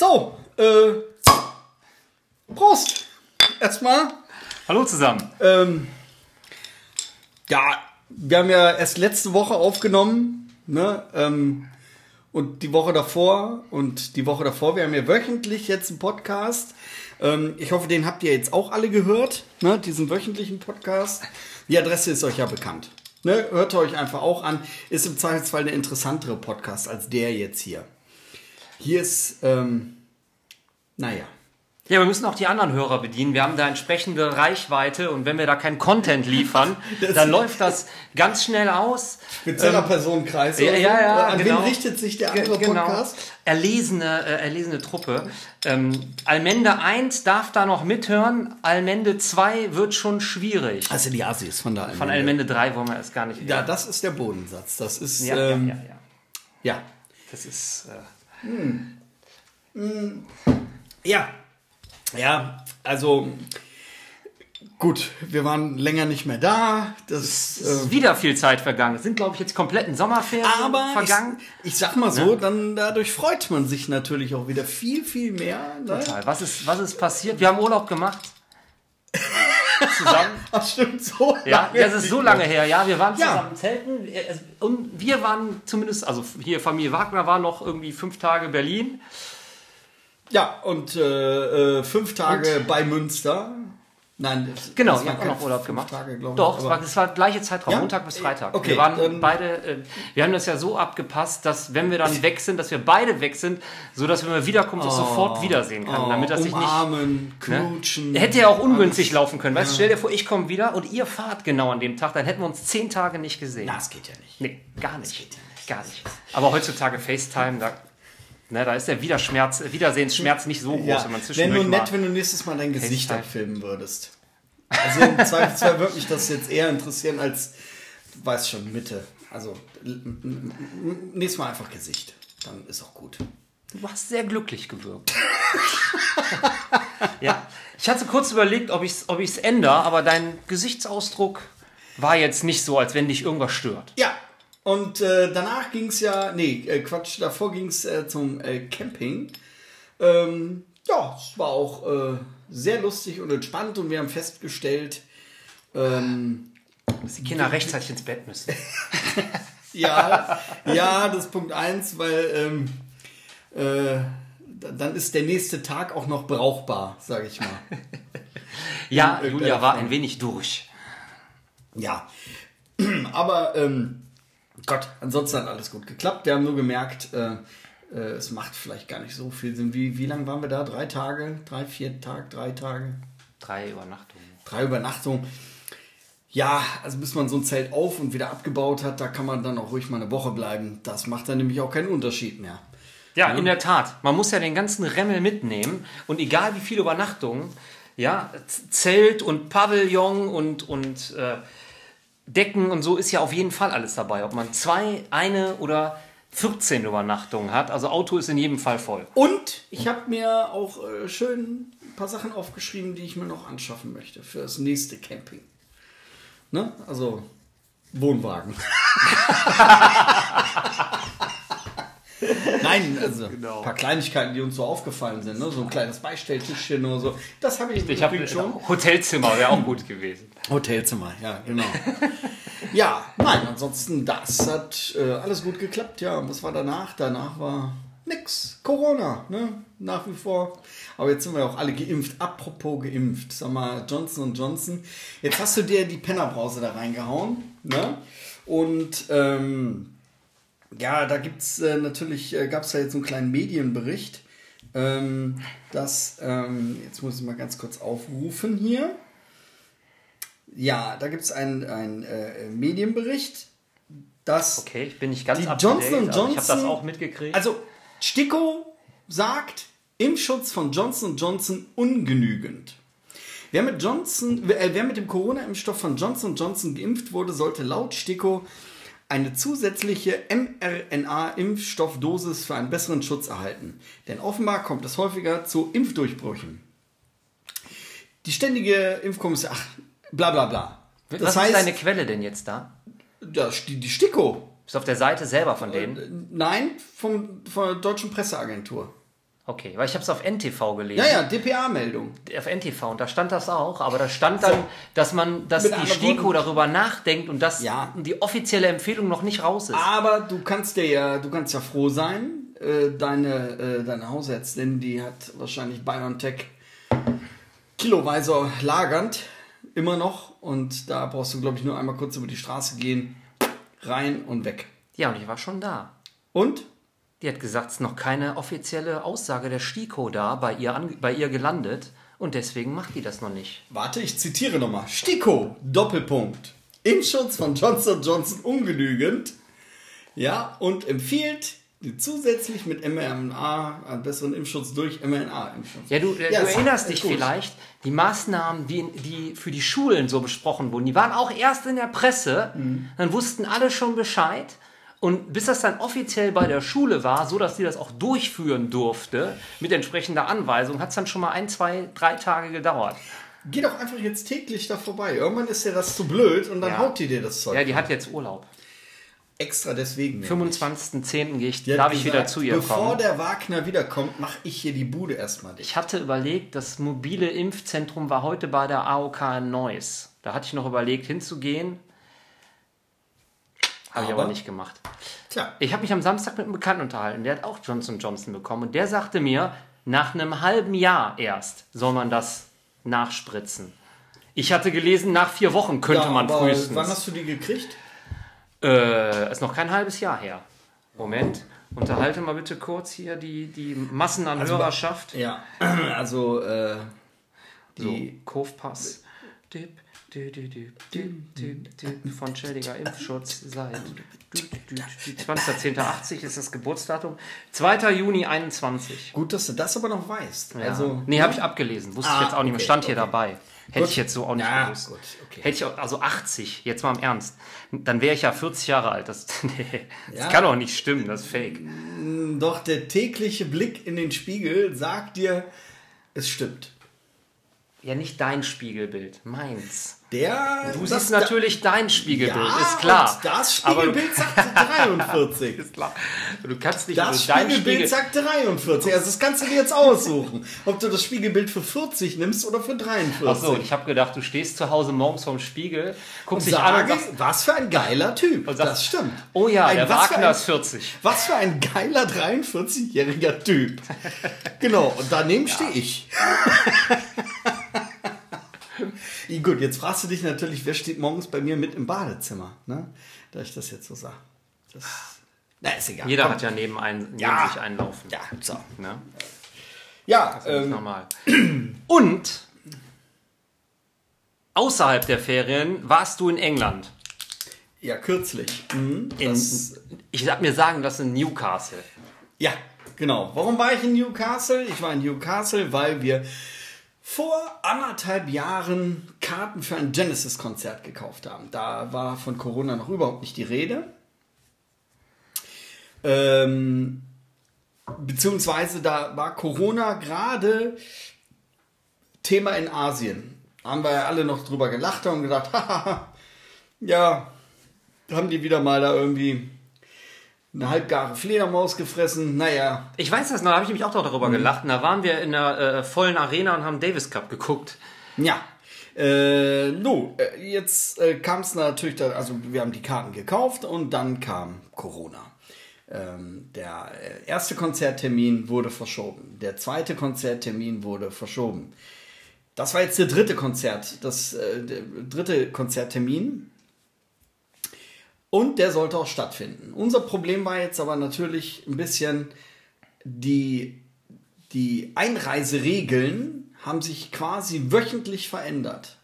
So, äh, Prost. Erstmal. Hallo zusammen. Ähm, ja, wir haben ja erst letzte Woche aufgenommen, ne? Ähm, und die Woche davor und die Woche davor. Wir haben ja wöchentlich jetzt einen Podcast. Ähm, ich hoffe, den habt ihr jetzt auch alle gehört, ne? diesen wöchentlichen Podcast. Die Adresse ist euch ja bekannt. Ne? Hört euch einfach auch an. Ist im Zweifelsfall eine interessantere Podcast als der jetzt hier. Hier ist, ähm, naja. Ja, wir müssen auch die anderen Hörer bedienen. Wir haben da entsprechende Reichweite und wenn wir da keinen Content liefern, dann läuft das ganz schnell aus. Spezieller ähm, Personenkreis. Ja, ja, ja. An genau. wen richtet sich der andere genau. Podcast? Erlesene, äh, erlesene Truppe. Ähm, Almende 1 darf da noch mithören. Almende 2 wird schon schwierig. Also die Asis von der Almende. Von Almende 3 wollen wir erst gar nicht. Ja, das ist der Bodensatz. Das ist. Ja, ähm, ja, ja, ja. ja. Das ist. Äh, hm. Hm. Ja. Ja, also gut, wir waren länger nicht mehr da. Das es ist äh, wieder viel Zeit vergangen. Es sind, glaube ich, jetzt kompletten Sommerferien aber vergangen. Ich, ich sag mal so, ja. dann dadurch freut man sich natürlich auch wieder viel, viel mehr. Ne? Total. Was ist, was ist passiert? Wir haben Urlaub gemacht. zusammen. Ach, stimmt, so Ja, das ist so lange her. Ja, wir waren zusammen ja. zelten. Und wir waren zumindest, also hier Familie Wagner war noch irgendwie fünf Tage Berlin. Ja, und äh, äh, fünf Tage und? bei Münster. Nein, das, genau, das ihr habt auch noch Urlaub gemacht. Tage, Doch, ich, es war, das war gleiche Zeitraum, ja? Montag bis Freitag. Okay, wir waren ähm, beide, äh, wir haben das ja so abgepasst, dass wenn wir dann weg sind, dass wir beide weg sind, so dass wenn wir wiederkommen, oh, sofort wiedersehen kann, oh, damit das sich nicht umarmen, knutschen. Ne? Hätte ja auch ungünstig alles. laufen können. Weißt, ja. stell dir vor, ich komme wieder und ihr fahrt genau an dem Tag, dann hätten wir uns zehn Tage nicht gesehen. Na, das geht ja nicht. Nee, gar nicht. Das geht ja nicht. Gar nicht. Aber heutzutage FaceTime, da Ne, da ist der Wiederschmerz, Wiedersehensschmerz nicht so groß, ja, wenn man zwischendurch Wäre nur nett, wenn du nächstes Mal dein Gesicht abfilmen würdest. Also im Zweifelsfall würde mich das jetzt eher interessieren als, du weißt schon, Mitte. Also nächstes Mal einfach Gesicht. Dann ist auch gut. Du hast sehr glücklich gewirkt. ja. Ich hatte kurz überlegt, ob ich es ob ändere, aber dein Gesichtsausdruck war jetzt nicht so, als wenn dich irgendwas stört. Ja, und äh, danach ging es ja, nee, äh, Quatsch, davor ging es äh, zum äh, Camping. Ähm, ja, es war auch äh, sehr lustig und entspannt und wir haben festgestellt, ähm, dass die Kinder rechtzeitig ins Bett müssen. ja, ja, das ist Punkt 1, weil ähm, äh, dann ist der nächste Tag auch noch brauchbar, sage ich mal. ja, Julia war ein wenig durch. Ja, aber ähm, Gott, ansonsten hat alles gut geklappt. Wir haben nur gemerkt, äh, äh, es macht vielleicht gar nicht so viel Sinn. Wie, wie lange waren wir da? Drei Tage? Drei, vier Tage? Drei Tage? Drei Übernachtungen. Drei Übernachtungen. Ja, also bis man so ein Zelt auf und wieder abgebaut hat, da kann man dann auch ruhig mal eine Woche bleiben. Das macht dann nämlich auch keinen Unterschied mehr. Ja, ja, in der Tat. Man muss ja den ganzen Remmel mitnehmen und egal wie viele Übernachtungen, ja, Zelt und Pavillon und, und äh, Decken und so ist ja auf jeden Fall alles dabei. Ob man zwei, eine oder 14 Übernachtungen hat. Also Auto ist in jedem Fall voll. Und ich habe mir auch äh, schön ein paar Sachen aufgeschrieben, die ich mir noch anschaffen möchte für das nächste Camping. Ne? Also Wohnwagen. Nein, also genau. ein paar Kleinigkeiten, die uns so aufgefallen sind, ne? so ein kleines Beistelltischchen oder so. Das habe ich, ich hab, schon. Hotelzimmer wäre auch gut gewesen. Hotelzimmer, ja, genau. ja, nein, ansonsten, das hat äh, alles gut geklappt. Ja, was war danach? Danach war nix. Corona, ne? Nach wie vor. Aber jetzt sind wir auch alle geimpft. Apropos geimpft. Sag mal, Johnson Johnson. Jetzt hast du dir die Pennerbrause da reingehauen, ne? Und ähm, ja, da gibt's äh, natürlich, äh, gab es da jetzt so einen kleinen Medienbericht, ähm, dass, ähm, jetzt muss ich mal ganz kurz aufrufen hier. Ja, da gibt es einen, äh, Medienbericht, dass. Okay, ich bin nicht ganz die Johnson Johnson. Ich habe das auch mitgekriegt. Also, Sticko sagt, Impfschutz von Johnson Johnson ungenügend. Wer mit, Johnson, äh, wer mit dem Corona-Impfstoff von Johnson Johnson geimpft wurde, sollte laut Sticko eine zusätzliche mRNA-Impfstoffdosis für einen besseren Schutz erhalten. Denn offenbar kommt es häufiger zu Impfdurchbrüchen. Die ständige Impfkommission, ach, bla bla bla. Das Was heißt, ist deine Quelle denn jetzt da? Das, die, die Sticko. Ist auf der Seite selber von denen? Äh, nein, vom, von der Deutschen Presseagentur. Okay, weil ich habe es auf NTV gelesen. Ja, ja, DPA-Meldung. Auf NTV und da stand das auch, aber da stand dann, dass man, dass Mit die STIKO Worten- darüber nachdenkt und dass Ja. die offizielle Empfehlung noch nicht raus ist. Aber du kannst dir ja, du kannst ja froh sein. Äh, deine, äh, deine Hausärztin, die hat wahrscheinlich BioNTech kiloweise lagernd, immer noch. Und da brauchst du, glaube ich, nur einmal kurz über die Straße gehen, rein und weg. Ja, und ich war schon da. Und? Die hat gesagt, es ist noch keine offizielle Aussage der STIKO da bei ihr, bei ihr gelandet und deswegen macht die das noch nicht. Warte, ich zitiere nochmal. Stiko, Doppelpunkt. Impfschutz von Johnson Johnson ungenügend. Ja, und empfiehlt zusätzlich mit mRNA einen besseren Impfschutz durch mRNA-Impfschutz. Ja, du, äh, Ja, du erinnerst dich gut. vielleicht, die Maßnahmen, die, die für die Schulen so besprochen wurden, die waren auch erst in der Presse, Mhm. dann wussten alle schon Bescheid. Und bis das dann offiziell bei der Schule war, so dass sie das auch durchführen durfte, mit entsprechender Anweisung, hat es dann schon mal ein, zwei, drei Tage gedauert. Geh doch einfach jetzt täglich da vorbei. Irgendwann ist dir das zu blöd und dann Ja. haut die dir das Zeug. Ja, die hat jetzt Urlaub. Extra deswegen. 25.10. gehe ich, darf ich gesagt, wieder zu ihr Bevor kommen. der Wagner wiederkommt, mache ich hier die Bude erstmal dicht. Ich hatte überlegt, das mobile Impfzentrum war heute bei der AOK in Neuss. Da hatte ich noch überlegt, hinzugehen. Habe ich aber nicht gemacht. Tja, Ich habe mich am Samstag mit einem Bekannten unterhalten, der hat auch Johnson Johnson bekommen und der sagte mir, nach einem halben Jahr erst soll man das nachspritzen. Ich hatte gelesen, nach vier Wochen könnte ja, man frühestens. Wann hast du die gekriegt? Äh, ist noch kein halbes Jahr her. Moment, unterhalte mal bitte kurz hier die, die Massen an Also Hörerschaft. Ja, also äh, So, die Kaufpass. Dip, dip, dip, dip, dip, von Schädiger Impfschutz seit 20.10.80 ist das Geburtsdatum. 2. Juni 21. Gut, dass du das aber noch weißt. Ja. Also, nee, habe ich abgelesen. Wusste ich Ah, jetzt auch nicht mehr. okay, Stand hier okay. dabei. Hätte Gut. ich jetzt so auch nicht Ja, gewusst. gut, okay. Hätte ich auch, also 80, jetzt mal im Ernst. Dann wäre ich ja 40 Jahre alt. Das, nee, das Ja. kann doch nicht stimmen, das ist fake. Doch der tägliche Blick in den Spiegel sagt dir, es stimmt. Ja, nicht dein Spiegelbild, meins. Der, Du siehst natürlich dein Spiegelbild, ja, ist klar. Und das Spiegelbild sagt 43. Ist klar. Du kannst nicht Das Spiegelbild Spiegel. sagt 43. Also das kannst du dir jetzt aussuchen, ob du das Spiegelbild für 40 nimmst oder für 43. Ach so, ich habe gedacht, du stehst zu Hause morgens vorm Spiegel, guckst dich Sage, an und sagst, was für ein geiler Typ. und sagst, das stimmt. Oh ja, Ein- der Wagner ein- ist 40. Was für ein geiler 43-jähriger Typ. Genau, und daneben stehe ich. Gut, jetzt fragst du dich natürlich, wer steht morgens bei mir mit im Badezimmer, ne? Da ich das jetzt so sage. Das, na, ist egal. Jeder Komm. hat ja neben, ein, neben Ja. sich einen laufen. Ja, so. Ne? Ja, Das ist ähm, normal. Und außerhalb der Ferien warst du in England. ja, kürzlich. Mhm, In, das, ich habe mir sagen lassen, Newcastle. ja, genau. Warum war ich in Newcastle? Ich war in Newcastle, weil wir vor anderthalb Jahren Karten für ein Genesis-Konzert gekauft haben. Da war von Corona noch überhaupt nicht die Rede. Ähm, beziehungsweise da war Corona gerade Thema in Asien. Haben wir ja alle noch drüber gelacht und gedacht, haha, ja, haben die wieder mal da irgendwie eine halbgare Fledermaus gefressen. Naja, Ich weiß das noch, da habe ich mich auch noch darüber Mhm. gelacht. Und da waren wir in einer äh, vollen Arena und haben Davis Cup geguckt. Ja. Äh, no, äh, jetzt äh, kam es natürlich, da, also wir haben die Karten gekauft und dann kam Corona. Ähm, der äh, erste Konzerttermin wurde verschoben. Der zweite Konzerttermin wurde verschoben. Das war jetzt der dritte Konzert, das äh, der dritte Konzerttermin. Und der sollte auch stattfinden. Unser Problem war jetzt aber natürlich ein bisschen die die Einreiseregeln haben sich quasi wöchentlich verändert.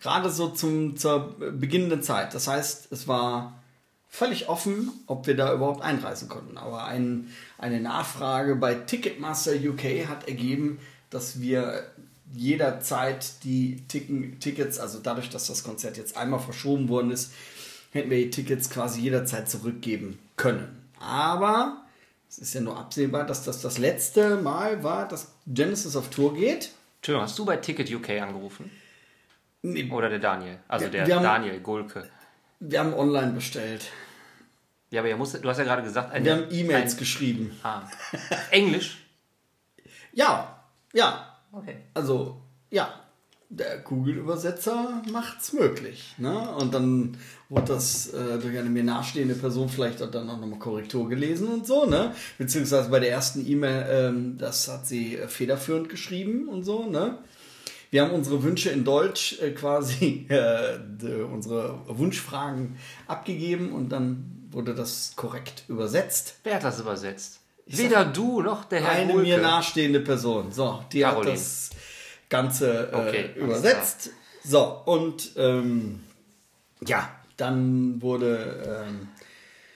Gerade so zum, zur beginnenden Zeit. Das heißt, es war völlig offen, ob wir da überhaupt einreisen konnten. Aber ein, eine Nachfrage bei Ticketmaster UK hat ergeben, dass wir jederzeit die Tickets, also dadurch, dass das Konzert jetzt einmal verschoben worden ist, hätten wir die Tickets quasi jederzeit zurückgeben können. Aber es ist ja nur absehbar, dass das das letzte Mal war, dass Genesis auf Tour geht. Entschuldigung, hast du bei Ticket UK angerufen? Oder der Daniel? Also der haben- Daniel Gulke. Wir haben online bestellt. Ja, aber ihr musst, du hast ja gerade gesagt, ein, Wir haben E-Mails geschrieben. Ah. Englisch? Ja, ja. Okay. Also, ja. Der Google-Übersetzer macht's möglich. Ne? Und dann wurde das äh, durch eine mir nahestehende Person vielleicht auch dann auch nochmal Korrektur gelesen und so, ne? Beziehungsweise bei der ersten E-Mail, ähm, das hat sie äh, federführend geschrieben und so, ne? Wir haben unsere Wünsche in Deutsch äh, quasi, äh, de, unsere Wunschfragen abgegeben und dann wurde das korrekt übersetzt. Wer hat das übersetzt? Weder du noch der Herr Eine Wohlke. mir nahestehende Person. So, die Caroline. hat das Ganze äh, Okay, übersetzt. So, und ähm, ja, dann wurde. Ähm,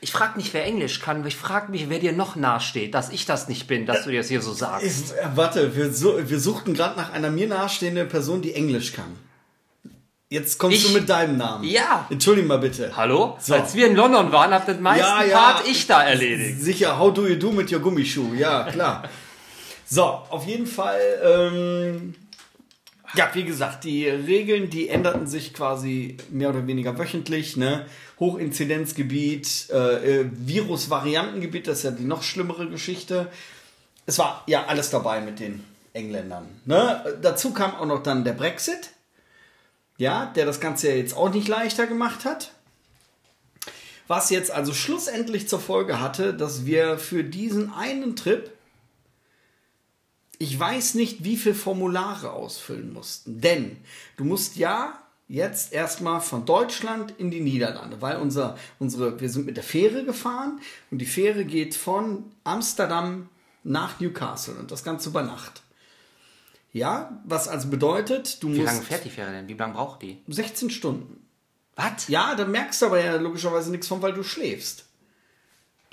Ich frage nicht, wer Englisch kann, ich frage mich, wer dir noch nahesteht, dass ich das nicht bin, dass du dir das hier so sagst. ist, äh, warte, wir, su wir suchten gerade nach einer mir nahestehenden Person, die Englisch kann. Jetzt kommst Ich? du mit deinem Namen. Ja. Entschuldigung mal bitte. Hallo? So. Als wir in London waren, hat das meiste Ja, ja. Part ich da erledigt. Sicher, how do you do mit your Gummischuh? Ja, klar. so, auf jeden Fall. Ähm, ja, wie gesagt, die Regeln, die änderten sich quasi mehr oder weniger wöchentlich. Ne? Hochinzidenzgebiet, äh, äh, Virusvariantengebiet, das ist ja die noch schlimmere Geschichte. Es war ja alles dabei mit den Engländern. Ne? Dazu kam auch noch dann der Brexit. Ja, der das Ganze ja jetzt auch nicht leichter gemacht hat. Was jetzt also schlussendlich zur Folge hatte, dass wir für diesen einen Trip, ich weiß nicht, wie viele Formulare ausfüllen mussten. Denn du musst ja jetzt erstmal von Deutschland in die Niederlande, weil unser, unsere, wir sind mit der Fähre gefahren und die Fähre geht von Amsterdam nach Newcastle und das Ganze über Nacht. Ja, was also bedeutet, du Wie musst lange fährt die Fähre denn? Wie lange braucht die? 16 Stunden. Was? Ja, dann merkst du aber ja logischerweise nichts von, weil du schläfst.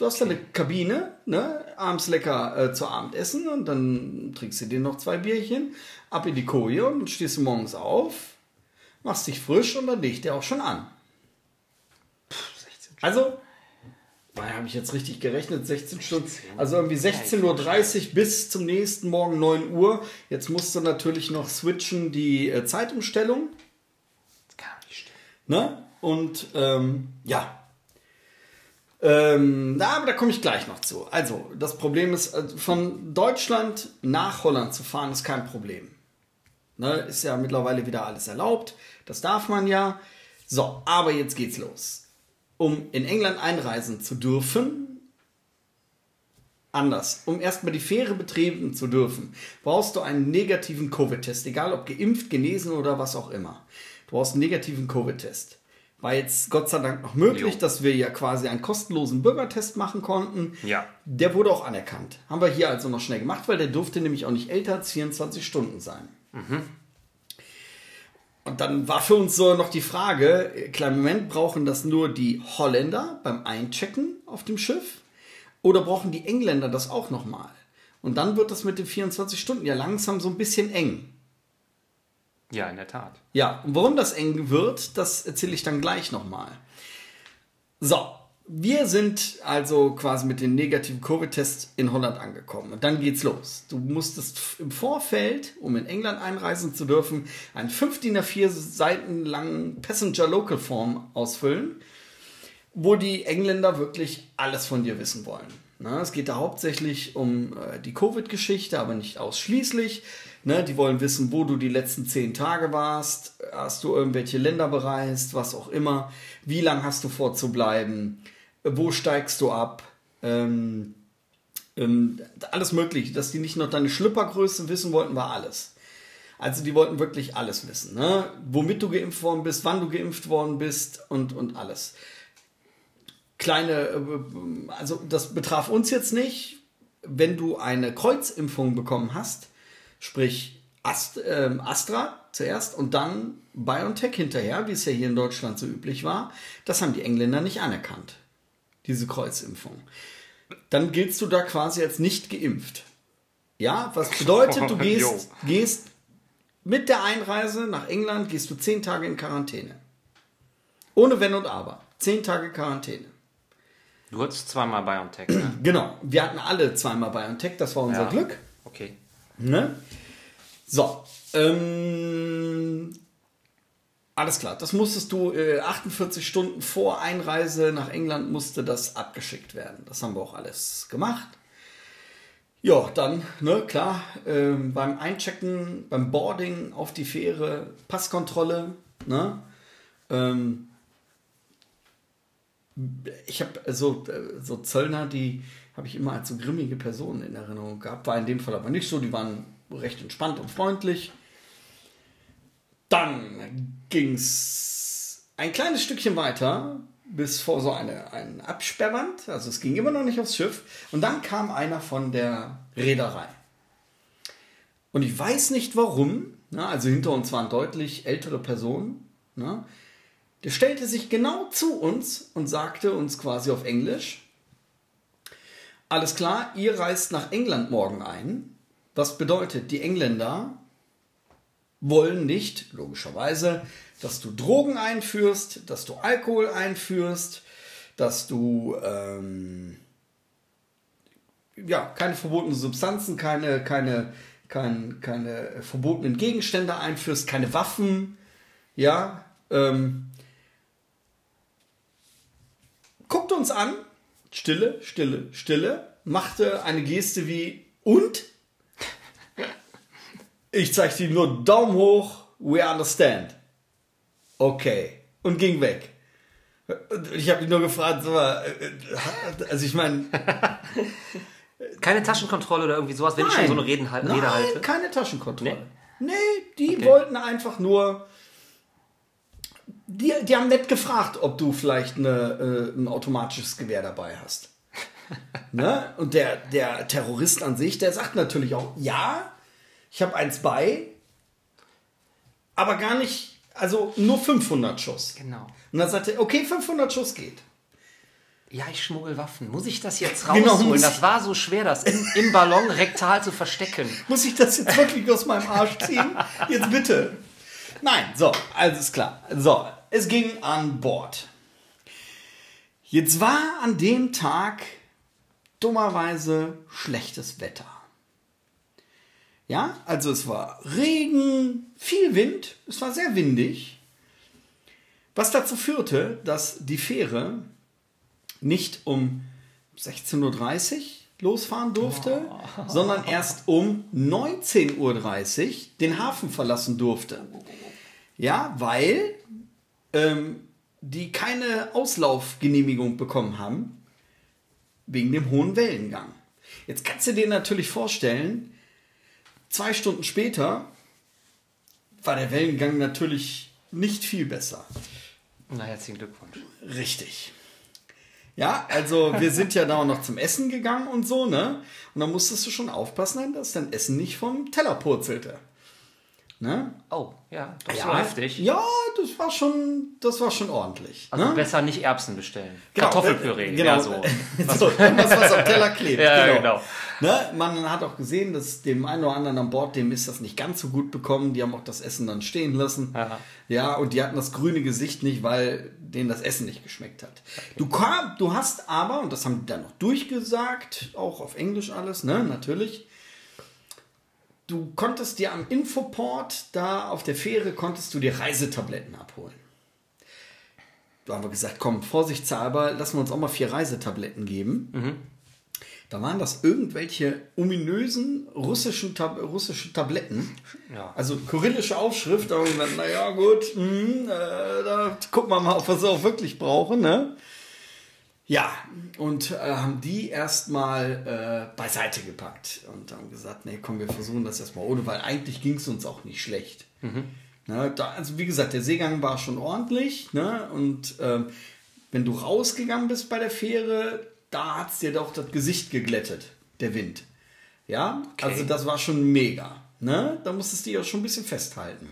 Du hast da eine Kabine, ne? Abends lecker äh, zu Abend essen und dann trinkst du dir noch zwei Bierchen, ab in die Koje und stehst du morgens auf, machst dich frisch und dann legt der auch schon an. Also, da habe ich jetzt richtig gerechnet, 16 Stunden. Also irgendwie 16.30 Uhr bis zum nächsten Morgen 9 Uhr. Jetzt musst du natürlich noch switchen die äh, Zeitumstellung. Das kann nicht stimmen. Ne? Und ähm, ja. Ähm, aber da komme ich gleich noch zu. Also, das Problem ist, äh, von Deutschland nach Holland zu fahren, ist kein Problem. Ne? Ist ja mittlerweile wieder alles erlaubt. Das darf man ja. So, aber jetzt geht's los. Um in England einreisen zu dürfen, anders. Um erstmal die Fähre betreten zu dürfen, brauchst du einen negativen Covid-Test, egal ob geimpft, genesen oder was auch immer. Du brauchst einen negativen Covid-Test. War jetzt Gott sei Dank noch möglich, Jo. dass wir ja quasi einen kostenlosen Bürgertest machen konnten. Ja. Der wurde auch anerkannt. Haben wir hier also noch schnell gemacht, weil der durfte nämlich auch nicht älter als 24 Stunden sein. Und dann war für uns so noch die Frage, äh, kleinen Moment, brauchen das nur die Holländer beim Einchecken auf dem Schiff? Oder brauchen die Engländer das auch nochmal? Und dann wird das mit den 24 Stunden ja langsam so ein bisschen eng. Ja, in der Tat. Ja, und warum das eng wird, das erzähle ich dann gleich nochmal. So, wir sind also quasi mit den negativen Covid-Tests in Holland angekommen. Und dann geht's los. Du musstest im Vorfeld, um in England einreisen zu dürfen, einen 5 DIN A4 Seiten langen Passenger Local Form ausfüllen, wo die Engländer wirklich alles von dir wissen wollen. Na, es geht da hauptsächlich um äh, die Covid-Geschichte, aber nicht ausschließlich. Ne, die wollen wissen, wo du die letzten zehn Tage warst. Hast du irgendwelche Länder bereist, was auch immer. Wie lange hast du vor zu bleiben? Wo steigst du ab? Ähm, ähm, alles mögliche. Dass die nicht noch deine Schlüppergröße wissen wollten, war alles. Also die wollten wirklich alles wissen. Ne? Womit du geimpft worden bist, wann du geimpft worden bist und, und alles. Kleine, äh, also das betraf uns jetzt nicht. Wenn du eine Kreuzimpfung bekommen hast, sprich Ast, ähm, Astra zuerst und dann BioNTech hinterher, wie es ja hier in Deutschland so üblich war, das haben die Engländer nicht anerkannt, diese Kreuzimpfung. Dann giltst du da quasi als nicht geimpft. Ja, was bedeutet, du gehst, gehst mit der Einreise nach England, gehst du zehn Tage in Quarantäne. Ohne Wenn und Aber. Zehn Tage Quarantäne. Du hattest zweimal BioNTech, ne? Genau. Wir hatten alle zweimal BioNTech, das war unser Ja. Glück. Okay. Ne? So. Ähm, alles klar. Das musstest du äh, 48 Stunden vor Einreise nach England musste das abgeschickt werden. Das haben wir auch alles gemacht. Ja, dann, ne, klar, ähm, beim Einchecken, beim Boarding auf die Fähre, Passkontrolle, ne? Ähm, ich habe so, äh, so Zöllner, die habe ich immer als so grimmige Personen in Erinnerung gehabt. War in dem Fall aber nicht so, die waren recht entspannt und freundlich. Dann ging es ein kleines Stückchen weiter bis vor so eine, eine Absperrwand. Also es ging immer noch nicht aufs Schiff. Und dann kam einer von der Reederei. Und ich weiß nicht warum. Ne, also hinter uns waren deutlich ältere Personen. Ne, der stellte sich genau zu uns und sagte uns quasi auf Englisch, alles klar, ihr reist nach England morgen ein. Was bedeutet, die Engländer wollen nicht, logischerweise, dass du Drogen einführst, dass du Alkohol einführst, dass du ähm, ja, keine verbotenen Substanzen, keine, keine, keine, keine verbotenen Gegenstände einführst, keine Waffen, ja, ähm, guckte uns an, Stille, Stille, Stille, machte eine Geste wie und? Ich zeigte ihm nur Daumen hoch, we understand. Okay. Und ging weg. Ich habe ihn nur gefragt, so, äh, also ich meine. Keine Taschenkontrolle oder irgendwie sowas, wenn nein, ich schon so eine Reden, Rede nein, halte? keine Taschenkontrolle. Nee? Nee, die Okay. wollten einfach nur. Die, die haben nett gefragt, ob du vielleicht eine, äh, ein automatisches Gewehr dabei hast. ne? Und der, der Terrorist an sich, der sagt natürlich auch, ja, ich habe eins bei, aber gar nicht, also nur 500 Schuss. Genau. Und dann sagt er, okay, 500 Schuss geht. Ja, ich schmuggel Waffen. Muss ich das jetzt Genau, rausholen? muss das war so schwer, das im, im Ballon rektal zu verstecken. Muss ich das jetzt wirklich aus meinem Arsch ziehen? Jetzt bitte. Nein, so, alles ist klar. So, es ging an Bord. Jetzt war an dem Tag dummerweise schlechtes Wetter. Ja, also es war Regen, viel Wind, es war sehr windig. Was dazu führte, dass die Fähre nicht um 16.30 Uhr losfahren durfte, sondern erst um 19.30 Uhr den Hafen verlassen durfte. Ja, weil ähm, die keine Auslaufgenehmigung bekommen haben, wegen dem hohen Wellengang. Jetzt kannst du dir natürlich vorstellen, zwei Stunden später war der Wellengang natürlich nicht viel besser. Na, herzlichen Glückwunsch. Richtig. Ja, also wir sind ja da auch noch zum Essen gegangen und so, ne? Und da musstest du schon aufpassen, dass dein Essen nicht vom Teller purzelte. Ne? Oh, ja, doch so heftig. Ja, das war schon, das war schon ordentlich. Also ne? besser nicht Erbsen bestellen. Genau, Kartoffelpüree, äh, genau. ja so. so, irgendwas, was am Teller klebt. Ja, genau. Ne? Man hat auch gesehen, dass dem einen oder anderen an Bord, dem ist das nicht ganz so gut bekommen. Die haben auch das Essen dann stehen lassen. Aha. Ja, und die hatten das grüne Gesicht nicht, weil denen das Essen nicht geschmeckt hat. Du, kam, du hast aber, und das haben die dann noch durchgesagt, auch auf Englisch alles, ne, natürlich. Du konntest dir am Infoport, da auf der Fähre, konntest du dir Reisetabletten abholen. Da haben wir gesagt, komm, vorsichtshalber, lassen wir uns auch mal vier Reisetabletten geben. Da waren das irgendwelche ominösen russischen, Tab russische Tabletten. Ja. Also kyrillische Aufschrift, aber dann, naja, gut, hm, äh, da gucken wir mal, ob wir sie auch wirklich brauchen, ne? Ja, und äh, haben die erstmal äh, beiseite gepackt und haben gesagt, nee, komm, wir versuchen das erstmal ohne, weil eigentlich ging es uns auch nicht schlecht. Ne, da, also wie gesagt, der Seegang war schon ordentlich, ne? Und ähm, wenn du rausgegangen bist bei der Fähre, da hat es dir doch das Gesicht geglättet, der Wind. Ja, also das war schon mega. Ne? Da musstest du dich auch schon ein bisschen festhalten.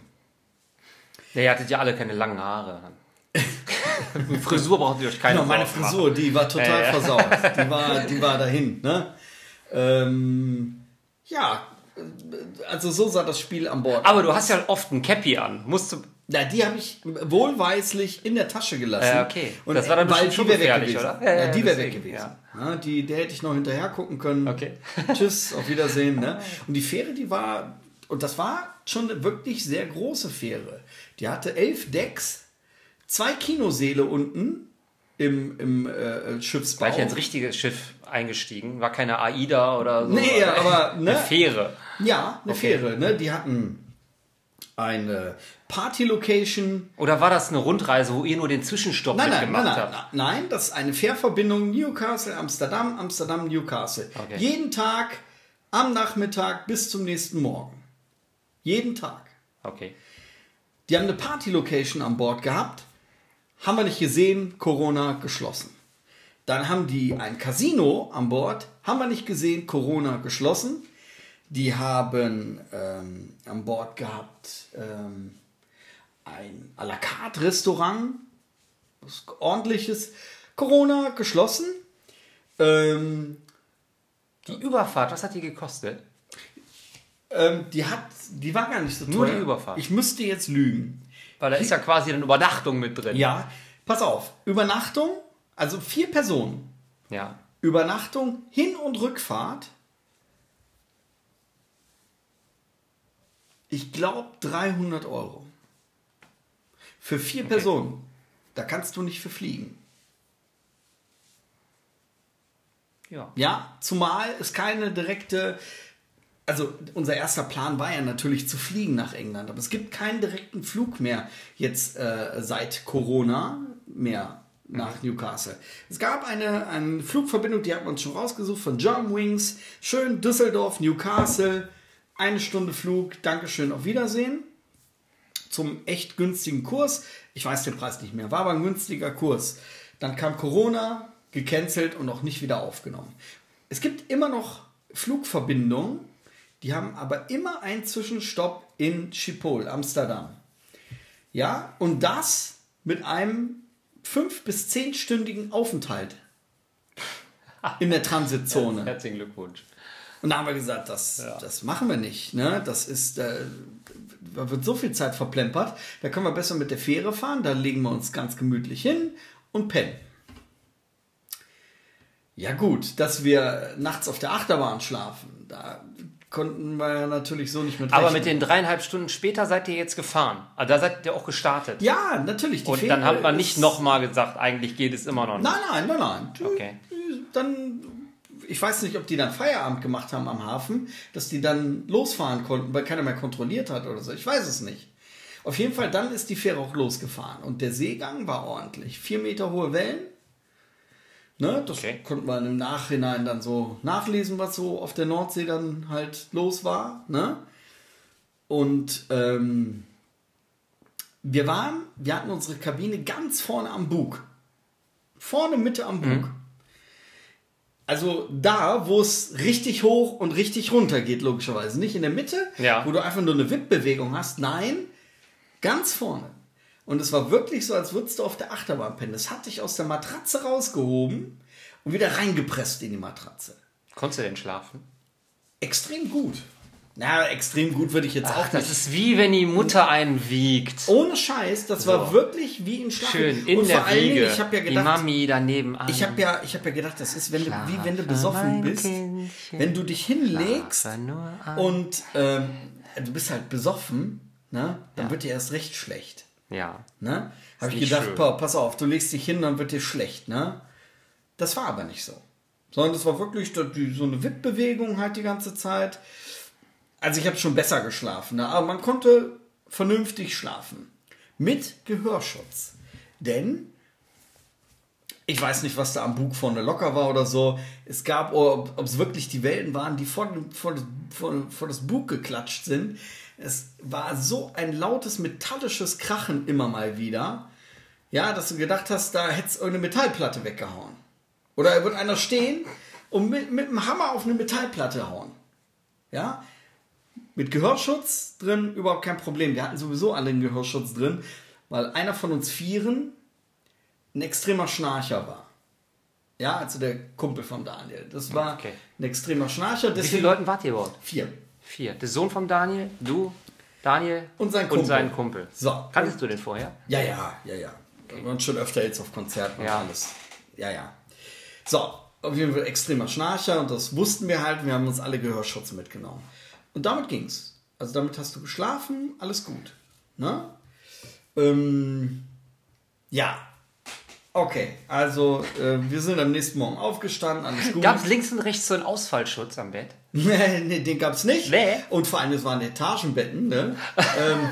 Ja, ihr hattet ja alle keine langen Haare. Frisur braucht ihr euch keine Genau, meine Sorgen machen. Frisur, die war total ja. versaut. Die war, die war dahin. Ne? Ähm, ja, äh, also so sah das Spiel an Bord. Aber du hast ja oft ein Cappy an. Musst du. Na, die habe ich wohlweislich in der Tasche gelassen. Ja, okay. Und Das war dann weil bestimmt schon die wär weg gefährlich, gewesen. oder? Ja, Ja, ja, die wäre weg gewesen. ja. Ja, die, der hätte ich noch hinterher gucken können. Okay. Tschüss, auf Wiedersehen. Ne? Und die Fähre, die war, und das war schon eine wirklich sehr große Fähre. Die hatte elf Decks, zwei Kinosäle unten im, im äh, Schiffsbau. War ich ins richtige Schiff eingestiegen? War keine AIDA oder so? Nee, aber ne? Eine Fähre. Ja, eine Okay. Fähre. Ne? Die hatten eine Party-Location. Oder war das eine Rundreise, wo ihr nur den Zwischenstopp Nein, nein, mitgemacht nein, nein, habt? nein, das ist eine Fährverbindung Newcastle, Amsterdam, Amsterdam, Newcastle. Okay. Jeden Tag am Nachmittag bis zum nächsten Morgen. Jeden Tag. Okay. Die haben eine Party-Location an Bord gehabt. Haben wir nicht gesehen, Corona geschlossen. Dann haben die ein Casino an Bord. Haben wir nicht gesehen, Corona geschlossen. Die haben ähm, an Bord gehabt ähm, ein à la carte Restaurant. Was ordentliches. Corona geschlossen. Ähm, Die Überfahrt, was hat die gekostet? ähm, die hat, die war gar nicht so teuer. Nur die Überfahrt. Ich müsste jetzt lügen. Weil da ist ja quasi eine Übernachtung mit drin. Ja, pass auf. Übernachtung, also vier Personen. Ja. Übernachtung, Hin- und Rückfahrt. Ich glaube 300 Euro. Für vier Personen. Da kannst du nicht für fliegen. Ja. Ja, zumal es keine direkte. Also unser erster Plan war ja natürlich zu fliegen nach England, aber es gibt keinen direkten Flug mehr jetzt äh, seit Corona mehr nach Newcastle. Es gab eine, eine Flugverbindung, die hatten wir uns schon rausgesucht von Germanwings, schön Düsseldorf, Newcastle, eine Stunde Flug, Dankeschön, auf Wiedersehen. Zum echt günstigen Kurs. Ich weiß den Preis nicht mehr, war aber ein günstiger Kurs. Dann kam Corona, gecancelt und auch nicht wieder aufgenommen. Es gibt immer noch Flugverbindungen, die haben aber immer einen Zwischenstopp in Schiphol, Amsterdam. Ja, und das mit einem fünf- bis zehnstündigen Aufenthalt in der Transitzone. Herzlichen Glückwunsch. Und da haben wir gesagt, das, das machen wir nicht. Ne? Das ist, äh, da wird so viel Zeit verplempert. Da können wir besser mit der Fähre fahren. Da legen wir uns ganz gemütlich hin und pennen. Ja gut, dass wir nachts auf der Achterbahn schlafen, da konnten wir natürlich so nicht mit Aber rechnen. mit den dreieinhalb Stunden später seid ihr jetzt gefahren. Also da seid ihr auch gestartet. Ja, natürlich. Und Fähre dann hat man nicht nochmal gesagt, eigentlich geht es immer noch nicht. Nein, nein, nein, nein. Okay. Dann, ich weiß nicht, ob die dann Feierabend gemacht haben am Hafen, dass die dann losfahren konnten, weil keiner mehr kontrolliert hat oder so. Ich weiß es nicht. Auf jeden Fall, dann ist die Fähre auch losgefahren. Und der Seegang war ordentlich. Vier Meter hohe Wellen. Ne, das Okay. konnte man im Nachhinein dann so nachlesen, was so auf der Nordsee dann halt los war. Ne? Und ähm, wir waren, wir hatten unsere Kabine ganz vorne am Bug. Vorne Mitte am Bug. Mhm. Also da, wo es richtig hoch und richtig runter geht, logischerweise. Nicht in der Mitte, Ja. wo du einfach nur eine Wippbewegung hast. Nein, ganz vorne. Und es war wirklich so, als würdest du auf der Achterbahn pennen. Das hat dich aus der Matratze rausgehoben und wieder reingepresst in die Matratze. Konntest du denn schlafen? Extrem gut. Na, extrem gut würde ich jetzt auch Ach, das nicht. ist wie wenn die Mutter einen wiegt. Ohne Scheiß, das war So. wirklich wie ein Schlafen. Schön, in und der vor allen Dingen, Wiege. ich habe ja die gedacht, Mami daneben an. Ich habe ja, ich habe ja gedacht, das ist, wenn du, wie wenn du besoffen bist, Kindchen, wenn du dich hinlegst und ähm, du bist halt besoffen, ne, dann Ja. wird dir erst recht schlecht. Ja. Ne? Habe ich gedacht, boah, pass auf, du legst dich hin, dann wird dir schlecht. Ne? Das war aber nicht so. Sondern das war wirklich so eine Wippbewegung halt die ganze Zeit. Also ich habe schon besser geschlafen, ne? aber man konnte vernünftig schlafen. Mit Gehörschutz. Denn ich weiß nicht, was da am Bug vorne locker war oder so. Es gab, ob es wirklich die Wellen waren, die vor, vor, das- vor, vor das Bug geklatscht sind. Es war so ein lautes metallisches Krachen immer mal wieder. Ja, dass du gedacht hast, da hätte es irgendeine Metallplatte weggehauen. Oder er wird einer stehen und mit, mit dem Hammer auf eine Metallplatte hauen. Ja, mit Gehörschutz drin überhaupt kein Problem. Wir hatten sowieso alle einen Gehörschutz drin, weil einer von uns Vieren ein extremer Schnarcher war. Ja, also der Kumpel von Daniel. Das war Okay. ein extremer Schnarcher. Wie viele Deswegen Leute wart ihr überhaupt? Vier. Vier. Der Sohn von Daniel, du, Daniel Und sein Kumpel. Und sein Kumpel. So. Kanntest du den vorher? Ja, ja, ja, ja. Wir waren schon öfter jetzt auf Konzerten Ja. und alles. Ja, ja. So, auf jeden Fall extremer Schnarcher und das wussten wir halt. Wir haben uns alle Gehörschutz mitgenommen. Und damit ging's. Also damit hast du geschlafen, alles gut. Ne? Ähm, ja. Okay, also äh, wir sind am nächsten Morgen aufgestanden, alles gut. Gab es links und rechts so einen Ausfallschutz am Bett? Nee, den gab's nicht. Nee. Und vor allem, es waren Etagenbetten. Ne? ähm,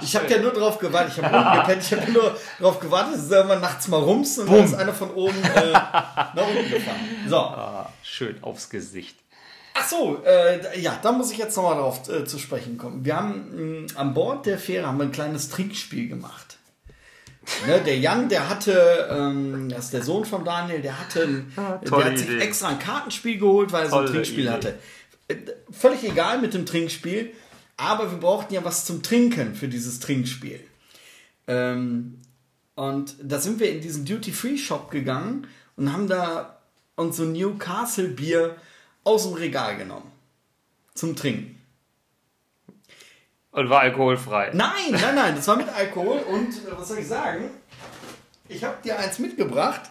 ich habe ja nur drauf gewartet. Ich habe unten gepennt. Ich habe nur drauf gewartet, dass irgendwann nachts mal rums und dann ist einer von oben äh, nach unten gefahren. So. Ah, schön aufs Gesicht. Ach so, äh, ja, da muss ich jetzt nochmal drauf äh, zu sprechen kommen. Wir haben mh, an Bord der Fähre haben wir ein kleines Trinkspiel gemacht. Ne, der Jan, der hatte, ähm, das ist der Sohn von Daniel, der hatte, ein, der Ah, tolle hat sich Idee. extra ein Kartenspiel geholt, weil er so ein Tolle Trinkspiel Idee. hatte. Äh, Völlig egal mit dem Trinkspiel, aber wir brauchten ja was zum Trinken für dieses Trinkspiel. Ähm, und da sind wir in diesen Duty-Free-Shop gegangen und haben da uns so Newcastle-Bier aus dem Regal genommen. Zum Trinken. Und war alkoholfrei. Nein, nein, nein, das war mit Alkohol und äh, was soll ich sagen? Ich habe dir eins mitgebracht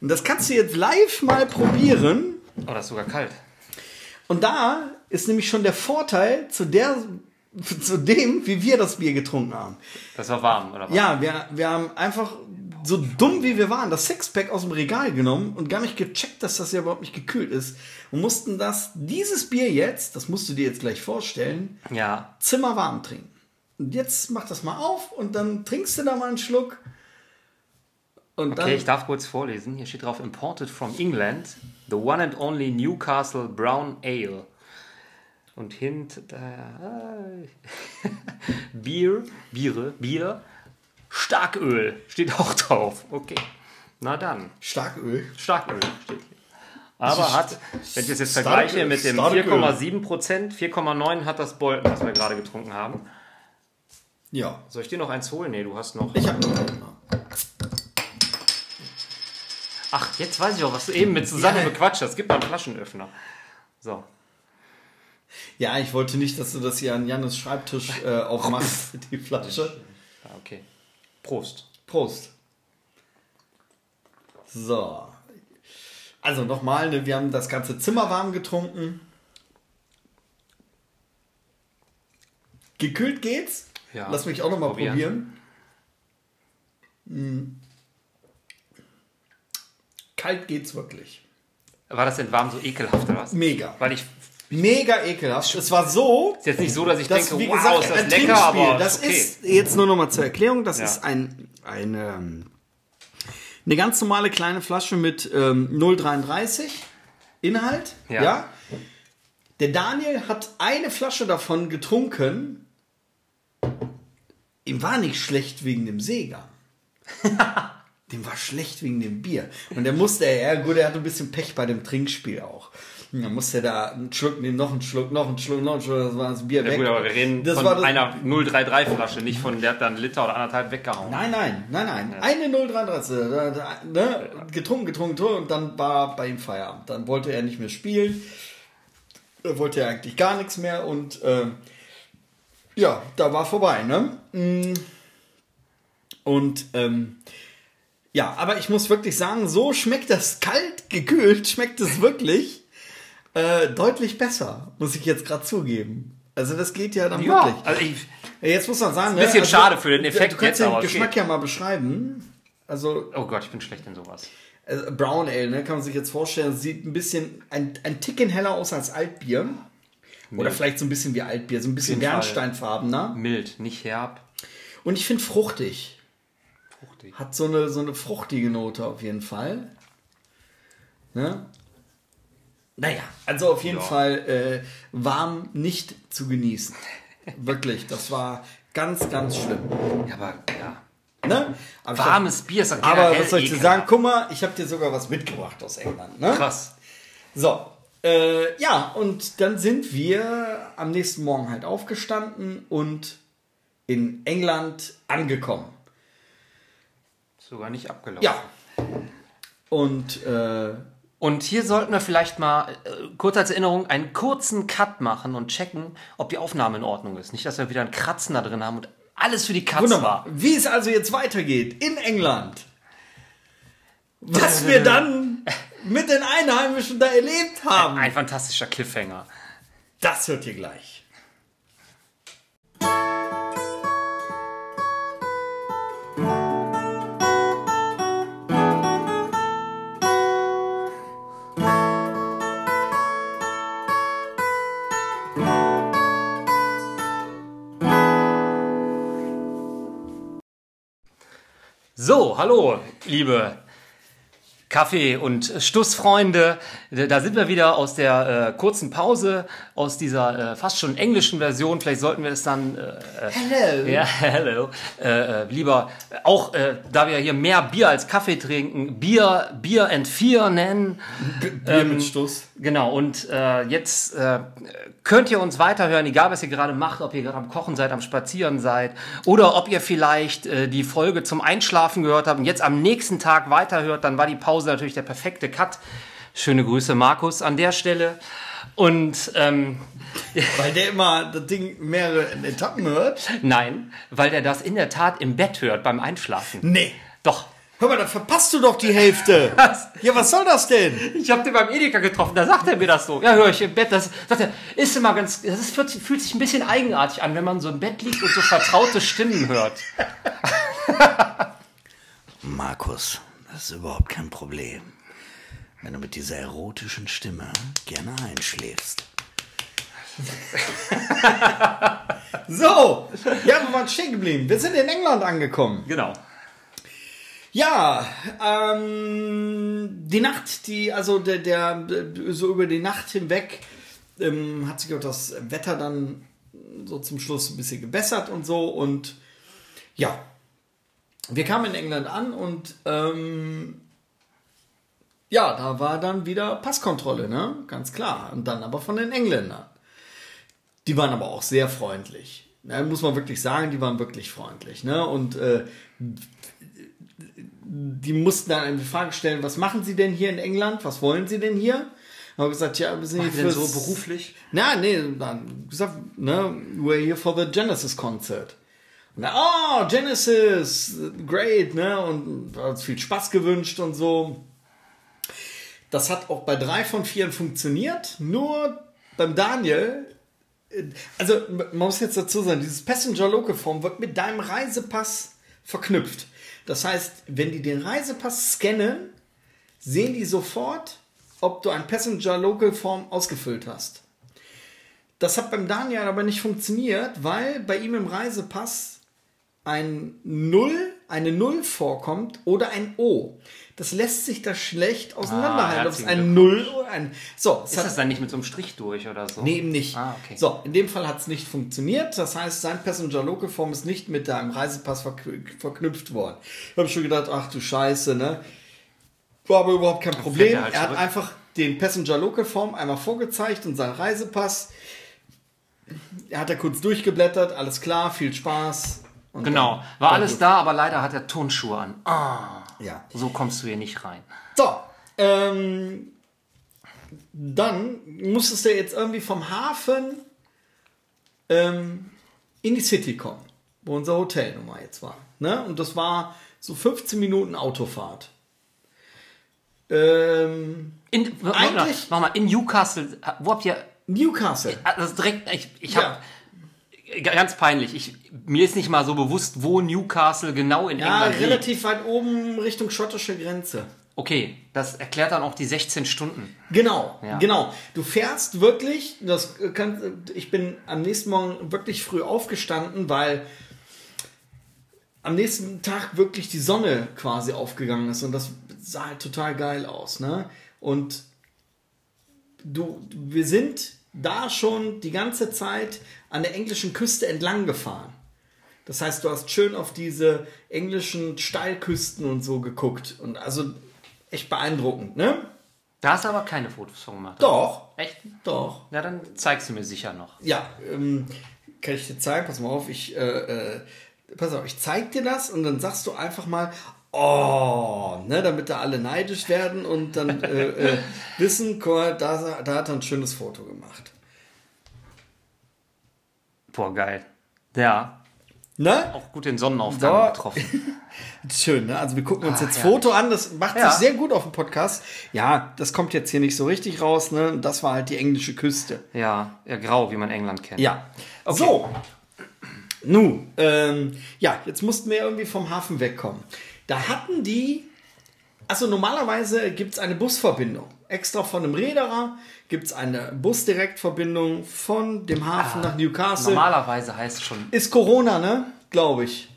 und das kannst du jetzt live mal probieren. Oh, das ist sogar kalt. Und da ist nämlich schon der Vorteil zu der zu dem, wie wir das Bier getrunken haben. Das war warm, oder was? Ja, wir, wir haben einfach so dumm wie wir waren, das Sixpack aus dem Regal genommen und gar nicht gecheckt, dass das ja überhaupt nicht gekühlt ist. Und mussten das, dieses Bier jetzt, das musst du dir jetzt gleich vorstellen, Ja. zimmerwarm trinken. Und jetzt mach das mal auf und dann trinkst du da mal einen Schluck. Und dann, Okay, ich darf kurz vorlesen. Hier steht drauf: Imported from England, the one and only Newcastle Brown Ale. Und hint äh, Bier, Biere, Bier, Starköl steht auch drauf. Okay, na dann, Starköl. Starköl steht hier. Aber hat, wenn ich das jetzt vergleiche mit dem Starköl. 4,7 Prozent, 4,9 hat das Bolton, was wir gerade getrunken haben. Ja. Soll ich dir noch eins holen? Nee, du hast noch. Ich habe noch einen. Ach, jetzt weiß ich auch, was du eben mit Susanne Ja. bequatscht hast. Gib mal einen Flaschenöffner. So. Ja, ich wollte nicht, dass du das hier an Jannes Schreibtisch äh, aufmachst, die Flasche. Ja, okay. Prost. Prost. So. Also nochmal, ne, wir haben das ganze Zimmer warm getrunken. Gekühlt geht's. Ja. Lass mich auch nochmal Probieren. probieren. Mm. Kalt geht's wirklich. War das denn warm so ekelhaft oder was? Mega. Weil ich. Mega ekelhaft. Es war so, Ist jetzt nicht so, dass ich Das, denke, wie wow, gesagt, ist das ein lecker, Trinkspiel. aber das okay. ist jetzt nur noch mal zur Erklärung. Das Ja. ist ein, eine, ähm, eine ganz normale kleine Flasche mit ähm, 0,33 Inhalt. Ja. Ja. Der Daniel hat eine Flasche davon getrunken. Ihm war nicht schlecht wegen dem Seegang. dem war schlecht wegen dem Bier. Und der musste, ja gut, er hatte ein bisschen Pech bei dem Trinkspiel auch. Und dann musste er da einen Schluck nehmen, noch einen Schluck, noch einen Schluck, noch einen Schluck, das war das Bier Ja, weg. gut, aber wir reden das von einer 033 Flasche, nicht von der hat dann einen Liter oder anderthalb weggehauen. Nein, nein, nein, nein. Eine 033. Da, da, ne? Getrunken, getrunken, getrunken und dann war bei ihm Feierabend. Dann wollte er nicht mehr spielen. Da wollte er eigentlich gar nichts mehr und ähm, ja, da war vorbei, ne? Mm. Und ähm, ja, aber ich muss wirklich sagen, so schmeckt das kalt, gekühlt, schmeckt es wirklich äh, deutlich besser, muss ich jetzt gerade zugeben. Also das geht ja dann Ja, wirklich. also ich, Jetzt muss man sagen, ein bisschen ne, schade für den Effekt Du kannst jetzt, den Geschmack geht. ja mal beschreiben. Also oh Gott, ich bin schlecht in sowas. äh, Brown Ale, ne, kann man sich jetzt vorstellen, sieht ein bisschen ein, ein Ticken heller aus als Altbier. Oder vielleicht so ein bisschen wie Altbier, so ein bisschen bernsteinfarbener. Mild, nicht herb. Und ich finde fruchtig. Fruchtig. Hat so eine, so eine fruchtige Note auf jeden Fall. Ne? Naja, also auf jeden Ja. Fall äh, warm nicht zu genießen. Wirklich, das war ganz, ganz schlimm. Ja, aber ja. Ne? Aber Warmes Bier ist Aber was soll ich dir sagen? Guck mal, ich habe dir sogar was mitgebracht aus England. Ne? Krass. So, äh, ja, und dann sind wir am nächsten Morgen halt aufgestanden und in England angekommen. Sogar nicht abgelaufen. Ja. Und äh, Und hier sollten wir vielleicht mal, äh, kurz als Erinnerung, einen kurzen Cut machen und checken, ob die Aufnahme in Ordnung ist. Nicht, dass wir wieder einen Kratzen da drin haben und alles für die Katz wunderbar. Wie es also jetzt weitergeht in England. Was wir dann mit den Einheimischen da erlebt haben. Ein fantastischer Cliffhanger. Das hört ihr gleich. So, hallo, liebe Kaffee- und Stussfreunde. Da sind wir wieder aus der äh, kurzen Pause, aus dieser äh, fast schon englischen Version. Vielleicht sollten wir es dann. Äh, Hello. ja, hello. Äh, äh, lieber, auch äh, da wir hier mehr Bier als Kaffee trinken, Bier, Bier and Fear nennen. Bier mit Stuss. Genau, und äh, jetzt äh, könnt ihr uns weiterhören, egal was ihr gerade macht, ob ihr gerade am Kochen seid, am Spazieren seid oder ob ihr vielleicht äh, die Folge zum Einschlafen gehört habt und jetzt am nächsten Tag weiterhört, dann war die Pause natürlich der perfekte Cut. Schöne Grüße, Markus, an der Stelle. Und ähm, Weil der immer das Ding mehrere Etappen hört. nein, weil der das in der Tat im Bett hört beim Einschlafen. Nee. Doch. Hör mal, da verpasst du doch die Hälfte. Was? Ja, was soll das denn? Ich habe den beim Edeka getroffen, da sagt er mir das so. Ja, höre ich im Bett. Das sagt er, ist immer ganz, das ist, fühlt, fühlt sich ein bisschen eigenartig an, wenn man so im Bett liegt und so vertraute Stimmen hört. Markus, das ist überhaupt kein Problem. Wenn du mit dieser erotischen Stimme gerne einschläfst. so, ja, wir waren stehen geblieben. Wir sind in England angekommen. Genau. Ja, ähm, die Nacht, die, also der, der, so über die Nacht hinweg ähm, hat sich auch das Wetter dann so zum Schluss ein bisschen gebessert und so und ja, wir kamen in England an und ähm, ja, da war dann wieder Passkontrolle, ne? Ganz klar. Und dann aber von den Engländern. Die waren aber auch sehr freundlich. Ne? Muss man wirklich sagen, die waren wirklich freundlich. Ne? Und äh, die mussten dann eine Frage stellen, was machen Sie denn hier in England? Was wollen Sie denn hier? Haben gesagt, ja, wir sind hier fürs- so beruflich? Na, nee, dann gesagt, ne, we're here for the Genesis Concert. Und dann, oh, Genesis, great, ne, und hat uns viel Spaß gewünscht und so. Das hat auch bei drei von vier funktioniert, nur beim Daniel, äh, also man muss jetzt dazu sagen, dieses Passenger Local Form wird mit deinem Reisepass verknüpft. Das heißt, wenn die den Reisepass scannen, sehen die sofort, ob du ein Passenger Local Form ausgefüllt hast. Das hat beim Daniel aber nicht funktioniert, weil bei ihm im Reisepass ein Null, eine Null vorkommt oder ein O. Das lässt sich da schlecht auseinanderhalten. ob es ein Null oder ein. So, Ist hat das dann nicht mit so einem Strich durch oder so? Nee, eben nicht. Ah, okay. So, in dem Fall hat es nicht funktioniert. Das heißt, sein Passenger Local Form ist nicht mit deinem Reisepass verknü- verknüpft worden. Ich habe schon gedacht, ach du Scheiße, ne? War aber überhaupt kein Problem. er halt er hat zurück. einfach den Passenger Local Form einmal vorgezeigt und seinen Reisepass. Er hat da kurz durchgeblättert, alles klar, viel Spaß. Und Genau. War alles da, aber leider hat er Turnschuhe an. Ah, Ja. so kommst du hier nicht rein. So, ähm, dann musstest du jetzt irgendwie vom Hafen ähm, in die City kommen, wo unser Hotel nun mal jetzt war. Ne? Und das war so 15 Minuten Autofahrt. Ähm, In, Eigentlich- mach mal, in Newcastle, wo habt ihr, Newcastle. das ist direkt, ich, ich Ja. Ganz peinlich, ich, mir ist nicht mal so bewusst, wo Newcastle genau in Ja, England liegt. relativ weit oben Richtung schottische Grenze. Okay, das erklärt dann auch die 16 Stunden. Genau, Ja. genau. Du fährst wirklich, das kann, ich bin am nächsten Morgen wirklich früh aufgestanden, weil am nächsten Tag wirklich die Sonne quasi aufgegangen ist und das sah halt total geil aus, ne? Und du, wir sind da schon die ganze Zeit an der englischen Küste entlang gefahren. Das heißt, du hast schön auf diese englischen Steilküsten und so geguckt und also echt beeindruckend, ne? Da hast du aber keine Fotos von gemacht. Doch, Echt? doch. Ja, dann zeigst du mir sicher noch. Ja, ähm, kann ich dir zeigen? Pass mal auf, ich, äh, äh, pass auf, ich zeig dir das und dann sagst du einfach mal, oh, ne, damit da alle neidisch werden und dann äh, äh, wissen, guck mal, da, da hat er ein schönes Foto gemacht. Boah, geil. Ja, Ne? auch gut den Sonnenaufgang So. getroffen. Schön, ne? Also wir gucken uns Ah, jetzt ja. Foto an, das macht Ja. sich sehr gut auf dem Podcast. Ja, das kommt jetzt hier nicht so richtig raus, ne? Das war halt die englische Küste. Ja, ja, grau, wie man England kennt. Ja. So. Nun, ähm, ja, jetzt mussten wir irgendwie vom Hafen wegkommen. Da hatten die, also normalerweise gibt es eine Busverbindung. Extra von einem Reederer gibt es eine Busdirektverbindung von dem Hafen nach Newcastle. Normalerweise heißt es schon. Ist Corona, ne? Glaube ich.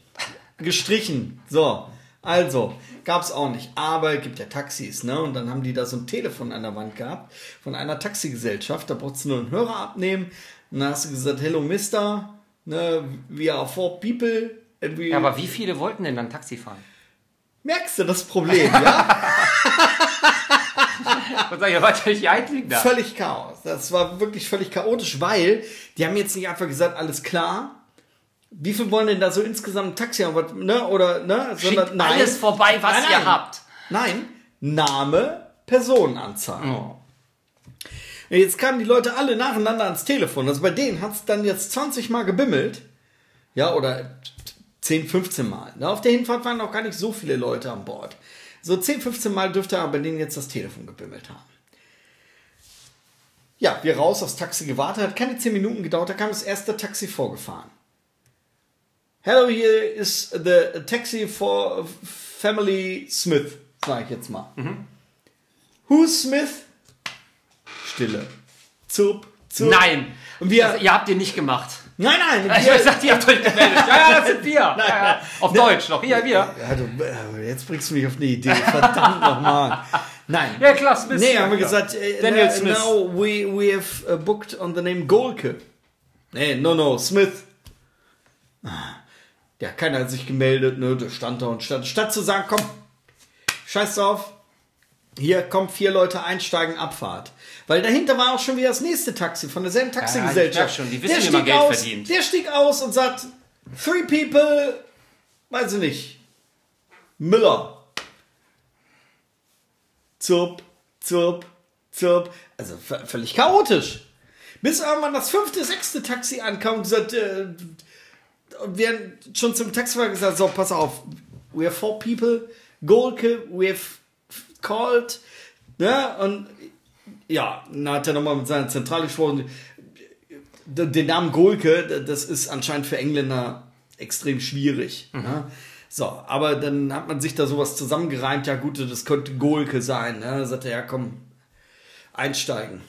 Gestrichen. So. Also, gab es auch nicht. Aber es gibt ja Taxis, ne? Und dann haben die da so ein Telefon an der Wand gehabt von einer Taxigesellschaft. Da brauchst du nur einen Hörer abnehmen. Und dann hast du gesagt, hello Mister, ne, we are four people. Ja, aber wie viele wollten denn dann Taxi fahren? Merkst du das Problem, ja? Und sag ich, was ich Einzigen da? völlig Chaos. Das war wirklich völlig chaotisch, weil die haben jetzt nicht einfach gesagt, alles klar. Wie viel wollen denn da so insgesamt ein Taxi haben? Ne? Oder, ne? Schickt alles vorbei, was Nein, ihr nein. habt. Nein, Name, Personenanzahl. Oh. Jetzt kamen die Leute alle nacheinander ans Telefon. Also bei denen hat es dann jetzt 20 Mal gebimmelt. Ja, oder 10, 15 Mal. Ne? Auf der Hinfahrt waren auch gar nicht so viele Leute an Bord. So 10, 15 Mal dürfte aber bei denen jetzt das Telefon gebimmelt haben. Ja, wir raus aufs Taxi gewartet, hat keine 10 Minuten gedauert, da kam das erste Taxi vorgefahren. Hello, here is the taxi for Family Smith, sage ich jetzt mal. Who's Smith? Stille. Zup, zup. Nein. Und wir, Das, ihr habt den nicht gemacht. Nein, nein. Ich wir- hab gesagt, ihr habt euch gemeldet. Ja, ja, das sind wir. Ja, ja. Auf Deutsch noch. Wir. Ja, du, äh, jetzt bringst du mich auf eine Idee. Verdammt nochmal. Nein. Ja, klar, Smith. Nee, haben wir gesagt, äh, Daniel Smith. now we, we have uh, booked on the name Golke. Nee, no, no, Smith. Ah, Ja, keiner hat sich gemeldet, ne, der stand da und stand. Statt zu sagen, komm, scheiß drauf, hier kommen vier Leute einsteigen, Abfahrt. Weil dahinter war auch schon wieder das nächste Taxi von derselben Taxigesellschaft. schon, die wissen, der wie man Geld aus, verdient. Der stieg aus und sagt, three people, weiß ich nicht, Müller. Zurp, zurp, zurp. Also völlig chaotisch. Bis irgendwann das fünfte, sechste Taxi ankam und gesagt, äh, und wir haben schon zum Taxifahrer gesagt, so, pass auf, we have four people, Golke, we have called, ne, und ja, dann hat er nochmal mit seiner Zentrale gesprochen, den Namen Golke, das ist anscheinend für Engländer extrem schwierig. Ne? So, aber dann hat man sich da sowas zusammengereimt, ja gut, das könnte Golke sein. Ne? Dann sagt er, ja komm, einsteigen.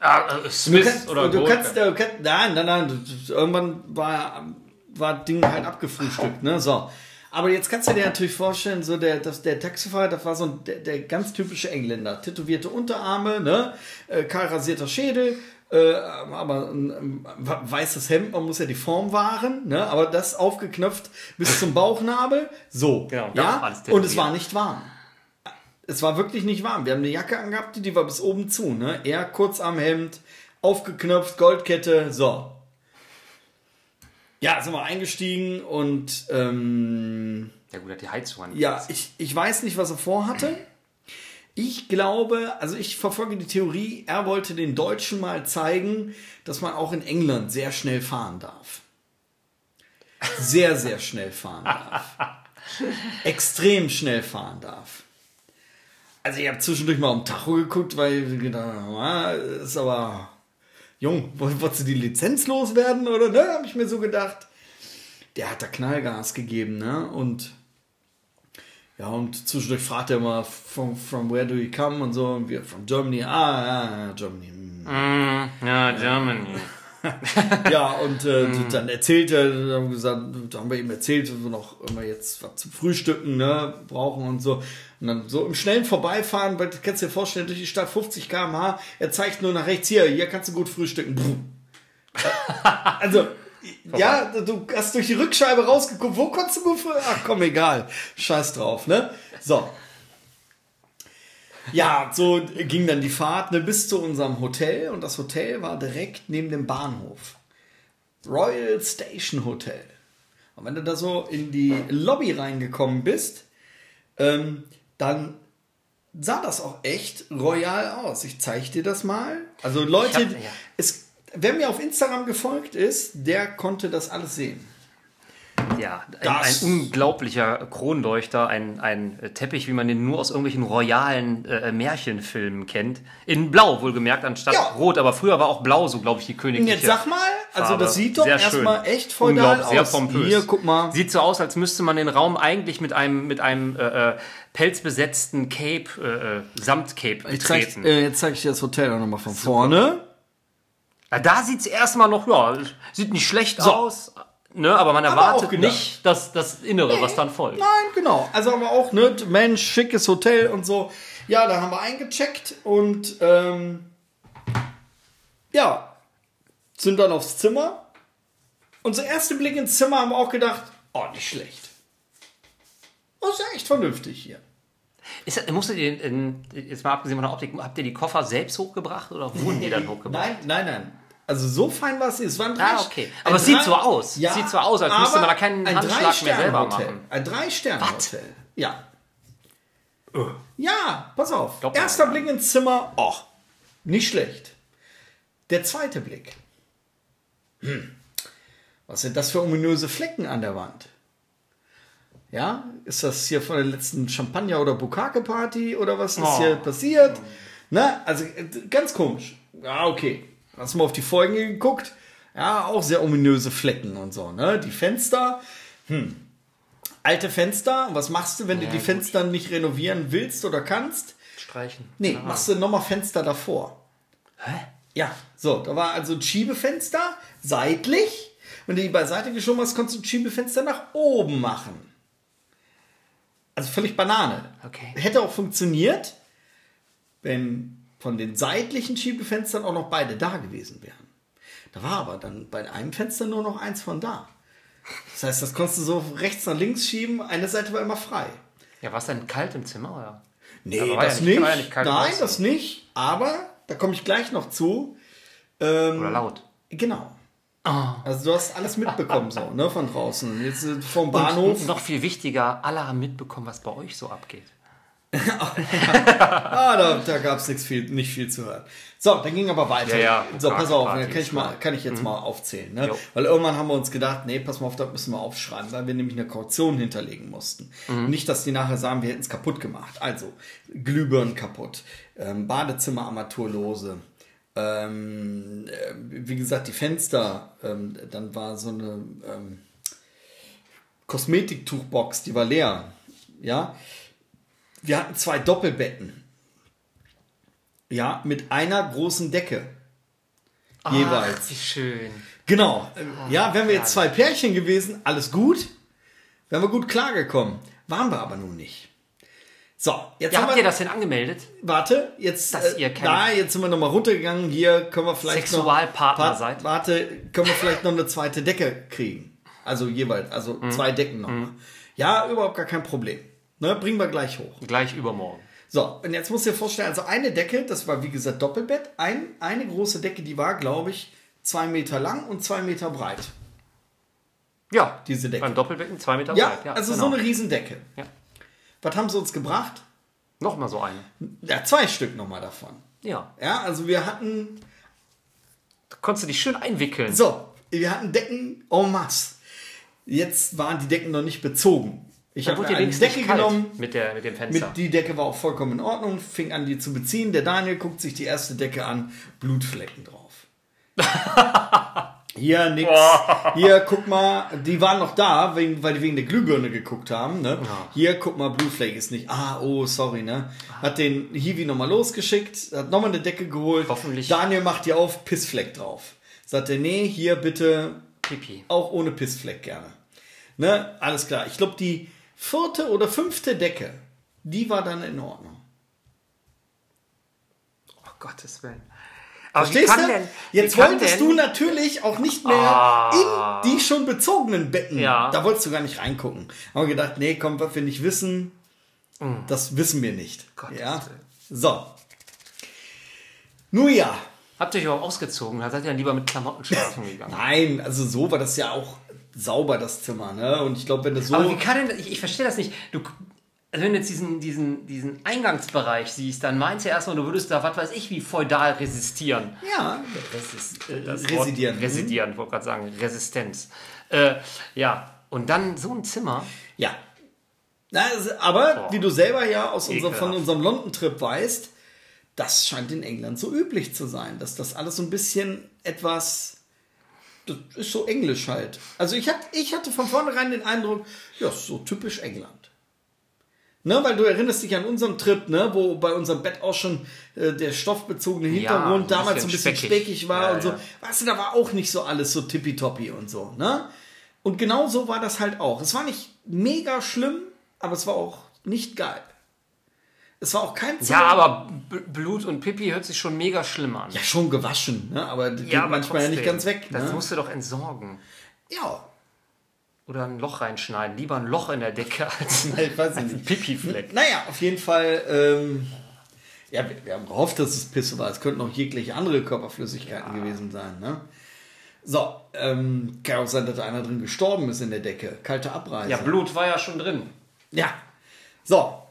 Ah, äh, Du Smith kannst, oder du kannst, du kannst, nein, nein, nein, du- irgendwann war, war das Ding halt abgefrühstückt, ne, so. Aber jetzt kannst du dir natürlich vorstellen, so der, das, der Taxifahrer, das war so ein, der, der ganz typische Engländer. Tätowierte Unterarme, ne, äh, kahl rasierter Schädel, äh, aber ein, ein weißes Hemd, man muss ja die Form wahren, ne, aber das aufgeknöpft bis zum Bauchnabel, so, Genau, ja, und es war nicht warm. Es war wirklich nicht warm. Wir haben eine Jacke angehabt, die war bis oben zu. Ne? Er kurz am Hemd, aufgeknöpft, Goldkette, so. Ja, sind wir eingestiegen und ähm, Ja gut, hat die Heizung an. ja, ich, ich weiß nicht, was er vorhatte. Ich glaube, also ich verfolge die Theorie, er wollte den Deutschen mal zeigen, dass man auch in England sehr schnell fahren darf. Sehr, sehr schnell fahren darf. Extrem schnell fahren darf. Also ich habe zwischendurch mal am Tacho geguckt, weil ich gedacht habe, ist aber jung, woll- wolltest du die Lizenz loswerden oder ne? Habe ich mir so gedacht. Der hat da Knallgas gegeben, ne? Und ja, und zwischendurch fragt er mal, from, from where do you come und so, und wir, from Germany, ah, ja, ja, Germany. Mm, ja, Germany. Ja, und äh, dann erzählt er, dann haben, wir gesagt, dann haben wir ihm erzählt, dass wir noch immer jetzt was zum Frühstücken ne, brauchen und so. Und dann so im schnellen Vorbeifahren, weil du kannst dir vorstellen, durch die Stadt 50 km/h, er zeigt nur nach rechts, hier, hier kannst du gut frühstücken. Also, ja, du hast durch die Rückscheibe rausgeguckt, wo konntest du gut frühstücken? Ach komm, egal, scheiß drauf, ne? So. Ja, so ging dann die Fahrt ne, bis zu unserem Hotel und das Hotel war direkt neben dem Bahnhof. Royal Station Hotel. Und wenn du da so in die Lobby reingekommen bist, ähm, dann sah das auch echt royal aus. Ich zeige dir das mal. Also Leute, hab- ja. es, wer mir auf Instagram gefolgt ist, der konnte das alles sehen. Ja, ein, ein unglaublicher Kronleuchter, ein, ein Teppich, wie man den nur aus irgendwelchen royalen äh, Märchenfilmen kennt. In Blau, wohlgemerkt, anstatt Ja. Rot. Aber früher war auch Blau so, glaube ich, die königliche jetzt sag mal, also Farbe. das sieht doch Sehr erstmal echt Unglaublich, sehr aus. pompös. Hier, guck mal. Sieht so aus, als müsste man den Raum eigentlich mit einem, mit einem äh, äh, pelzbesetzten Cape, äh, äh, Samtcape zeig, betreten. äh, jetzt zeige ich dir das Hotel auch nochmal von vorne. Ja, da sieht es erstmal noch, ja, sieht nicht schlecht aus. Ne, aber man Aber erwartet gedacht. nicht das, das Innere, was dann folgt. Nein, genau. Also aber auch, ne, Mensch, schickes Hotel und so. Ja, da haben wir eingecheckt und ähm, ja, sind dann aufs Zimmer. Unser erster Blick ins Zimmer haben wir auch gedacht, oh, nicht schlecht. Das ist ja echt vernünftig hier. Ist, musstet ihr, jetzt mal abgesehen von der Optik, habt ihr die Koffer selbst hochgebracht oder wurden die dann hochgebracht? Nein, nein, nein. Also so fein war es nicht. Es waren drei Ah, okay. Aber es sieht so aus. Ja, Sieht so aus, als müsste man da keinen ein Handschlag mehr selber machen. Ein Drei-Sterne-Hotel. Ja. Ja, pass auf. Glaubt man Erster. Blick ins Zimmer. Oh, nicht schlecht. Der zweite Blick. Hm. Was sind das für ominöse Flecken an der Wand? Ja, ist das hier von der letzten Champagner- oder Bukake-Party oder was ist Oh. hier passiert? Na, also äh, ganz komisch. Ja, okay. Hast du mal auf die Folgen geguckt? Ja, auch sehr ominöse Flecken und so, ne? Die Fenster, hm. Alte Fenster, was machst du, wenn du die gut. Fenster nicht renovieren willst oder kannst? Streichen. Nee, Ah. machst du nochmal Fenster davor. Hä? Ja, so, da war also ein Schiebefenster seitlich. Wenn du die beiseite geschoben hast, konntest du ein Schiebefenster nach oben machen. Also völlig Banane. Okay. Hätte auch funktioniert, wenn von den seitlichen Schiebefenstern auch noch beide da gewesen wären. Da war aber dann bei einem Fenster nur noch eins von da. Das heißt, das konntest du so rechts nach links schieben, eine Seite war immer frei. Ja, war es denn kalt im Zimmer? Oder? Nee, das ja nicht. war ja nicht Nein, draußen. das nicht. Aber, da komme ich gleich noch zu. Ähm, Oder laut? Genau. Ah. Also du hast alles mitbekommen so, ne, von draußen. Jetzt äh, vom Bahnhof. Und noch viel wichtiger, alle haben mitbekommen, was bei euch so abgeht. Ah, da, da gab es nichts viel, nicht viel zu hören. So, dann ging aber weiter. Ja, ja. So, pass auf, Party dann kann ich, mal, kann ich jetzt mal aufzählen. Ne? Jo. Weil irgendwann haben wir uns gedacht, nee, pass mal auf, das müssen wir aufschreiben, weil wir nämlich eine Kaution hinterlegen mussten. Nicht, dass die nachher sagen, wir hätten es kaputt gemacht. Also, Glühbirnen kaputt, ähm, Badezimmer Armaturlose, ähm, äh, wie gesagt, die Fenster, ähm, dann war so eine ähm, Kosmetiktuchbox, die war leer. Ja, wir hatten zwei Doppelbetten. Ja, mit einer großen Decke. Ach, Jeweils. wie schön. Genau. Ja, wären wir jetzt zwei Pärchen gewesen, alles gut. Wären wir gut klargekommen. Waren wir aber nun nicht. So, jetzt Ja, haben habt wir. ihr das denn angemeldet? Warte, jetzt, Dass äh, ihr da, jetzt sind wir nochmal runtergegangen. Hier können wir vielleicht Sexualpartner noch, seid. Warte, können wir vielleicht noch eine zweite Decke kriegen. Also jeweils, also Mhm. zwei Decken nochmal. Ja, überhaupt gar kein Problem. Ne, bringen wir gleich hoch. Gleich übermorgen. So, und jetzt musst du dir vorstellen, also eine Decke, das war wie gesagt Doppelbett, ein, eine große Decke, die war, glaube ich, zwei Meter lang und zwei Meter breit. Ja, Diese Decke. Beim Doppelbecken zwei Meter Ja, breit. also genau. so eine Riesendecke. Ja. Was haben sie uns gebracht? Nochmal so eine. Ja, zwei Stück nochmal davon. Ja. Ja, also wir hatten, Da konntest du dich schön einwickeln. so, wir hatten Decken en masse. Jetzt waren die Decken noch nicht bezogen. Ich habe eine wenigstens Decke genommen, mit, der, mit dem Fenster. Mit, die Decke war auch vollkommen in Ordnung, fing an, die zu beziehen. Der Daniel guckt sich die erste Decke an, Blutflecken drauf. Hier nix. Hier, guck mal, die waren noch da, wegen, weil die wegen der Glühbirne geguckt haben. Ne? Hier, guck mal, Blutfleck ist nicht. Ah, oh, sorry, ne? Hat den Hiwi nochmal losgeschickt, hat nochmal eine Decke geholt. Hoffentlich- Daniel macht die auf, Pissfleck drauf. Sagt er, nee, hier bitte Pipi. auch ohne Pissfleck gerne. Ne? Alles klar. Ich glaube, die vierte oder fünfte Decke, die war dann in Ordnung. Oh Gottes Willen. Aber Verstehst du? denn, Jetzt wolltest denn, du natürlich auch nicht mehr Ah. in die schon bezogenen Betten. Ja. Da wolltest du gar nicht reingucken. Haben wir gedacht, nee, komm, was wir nicht wissen, das wissen wir nicht. Mm. Gottes ja? So. Nun ja. Habt ihr euch überhaupt ausgezogen? Da seid ihr dann lieber mit Klamotten schlafen gegangen. Nein, also so war das ja auch sauber, das Zimmer. Ne? Und ich glaube, wenn das so. Aber wie kann denn, ich, ich verstehe das nicht. Du, also wenn du jetzt diesen, diesen, diesen Eingangsbereich siehst, dann meinst du erstmal, du würdest da, was weiß ich, wie feudal resistieren. ja, Resist, äh, das Residieren. Wort, residieren, wollte gerade sagen, Resistenz. Äh, ja, und dann so ein Zimmer. Ja. Na, aber Boah. wie du selber ja aus unser, von unserem London-Trip weißt, das scheint in England so üblich zu sein, dass das alles so ein bisschen etwas. Das ist so englisch halt. Also ich, hat, ich hatte von vornherein den Eindruck, ja, so typisch England. Ne, weil du erinnerst dich an unseren Trip, ne, wo bei unserem Bett auch schon äh, der stoffbezogene Hintergrund ein damals so ein bisschen bisschen speckig. speckig war Ja, und so. ja. Weißt du, da war auch nicht so alles so tippitoppi und so, ne? Und genau so war das halt auch. Es war nicht mega schlimm, aber es war auch nicht geil. Es war auch kein Zimmer. Ja, aber B Blut und Pipi hört sich schon mega schlimm an. Ja, schon gewaschen, ne? aber das geht aber manchmal ja nicht trotzdem. ganz weg. Das Ne? musst du doch entsorgen. Ja, Oder ein Loch reinschneiden. Lieber ein Loch in der Decke als ein, ich weiß als ein Pipi-Fleck. Naja, auf jeden Fall. Ähm, ja, wir, haben gehofft, dass es Pisse war. Es könnten auch jegliche andere Körperflüssigkeiten gewesen sein. Ne? So, ähm, kann auch sein, dass da einer drin gestorben ist in der Decke. Kalte Abreise. Ja, Blut war ja schon drin. Ja. So,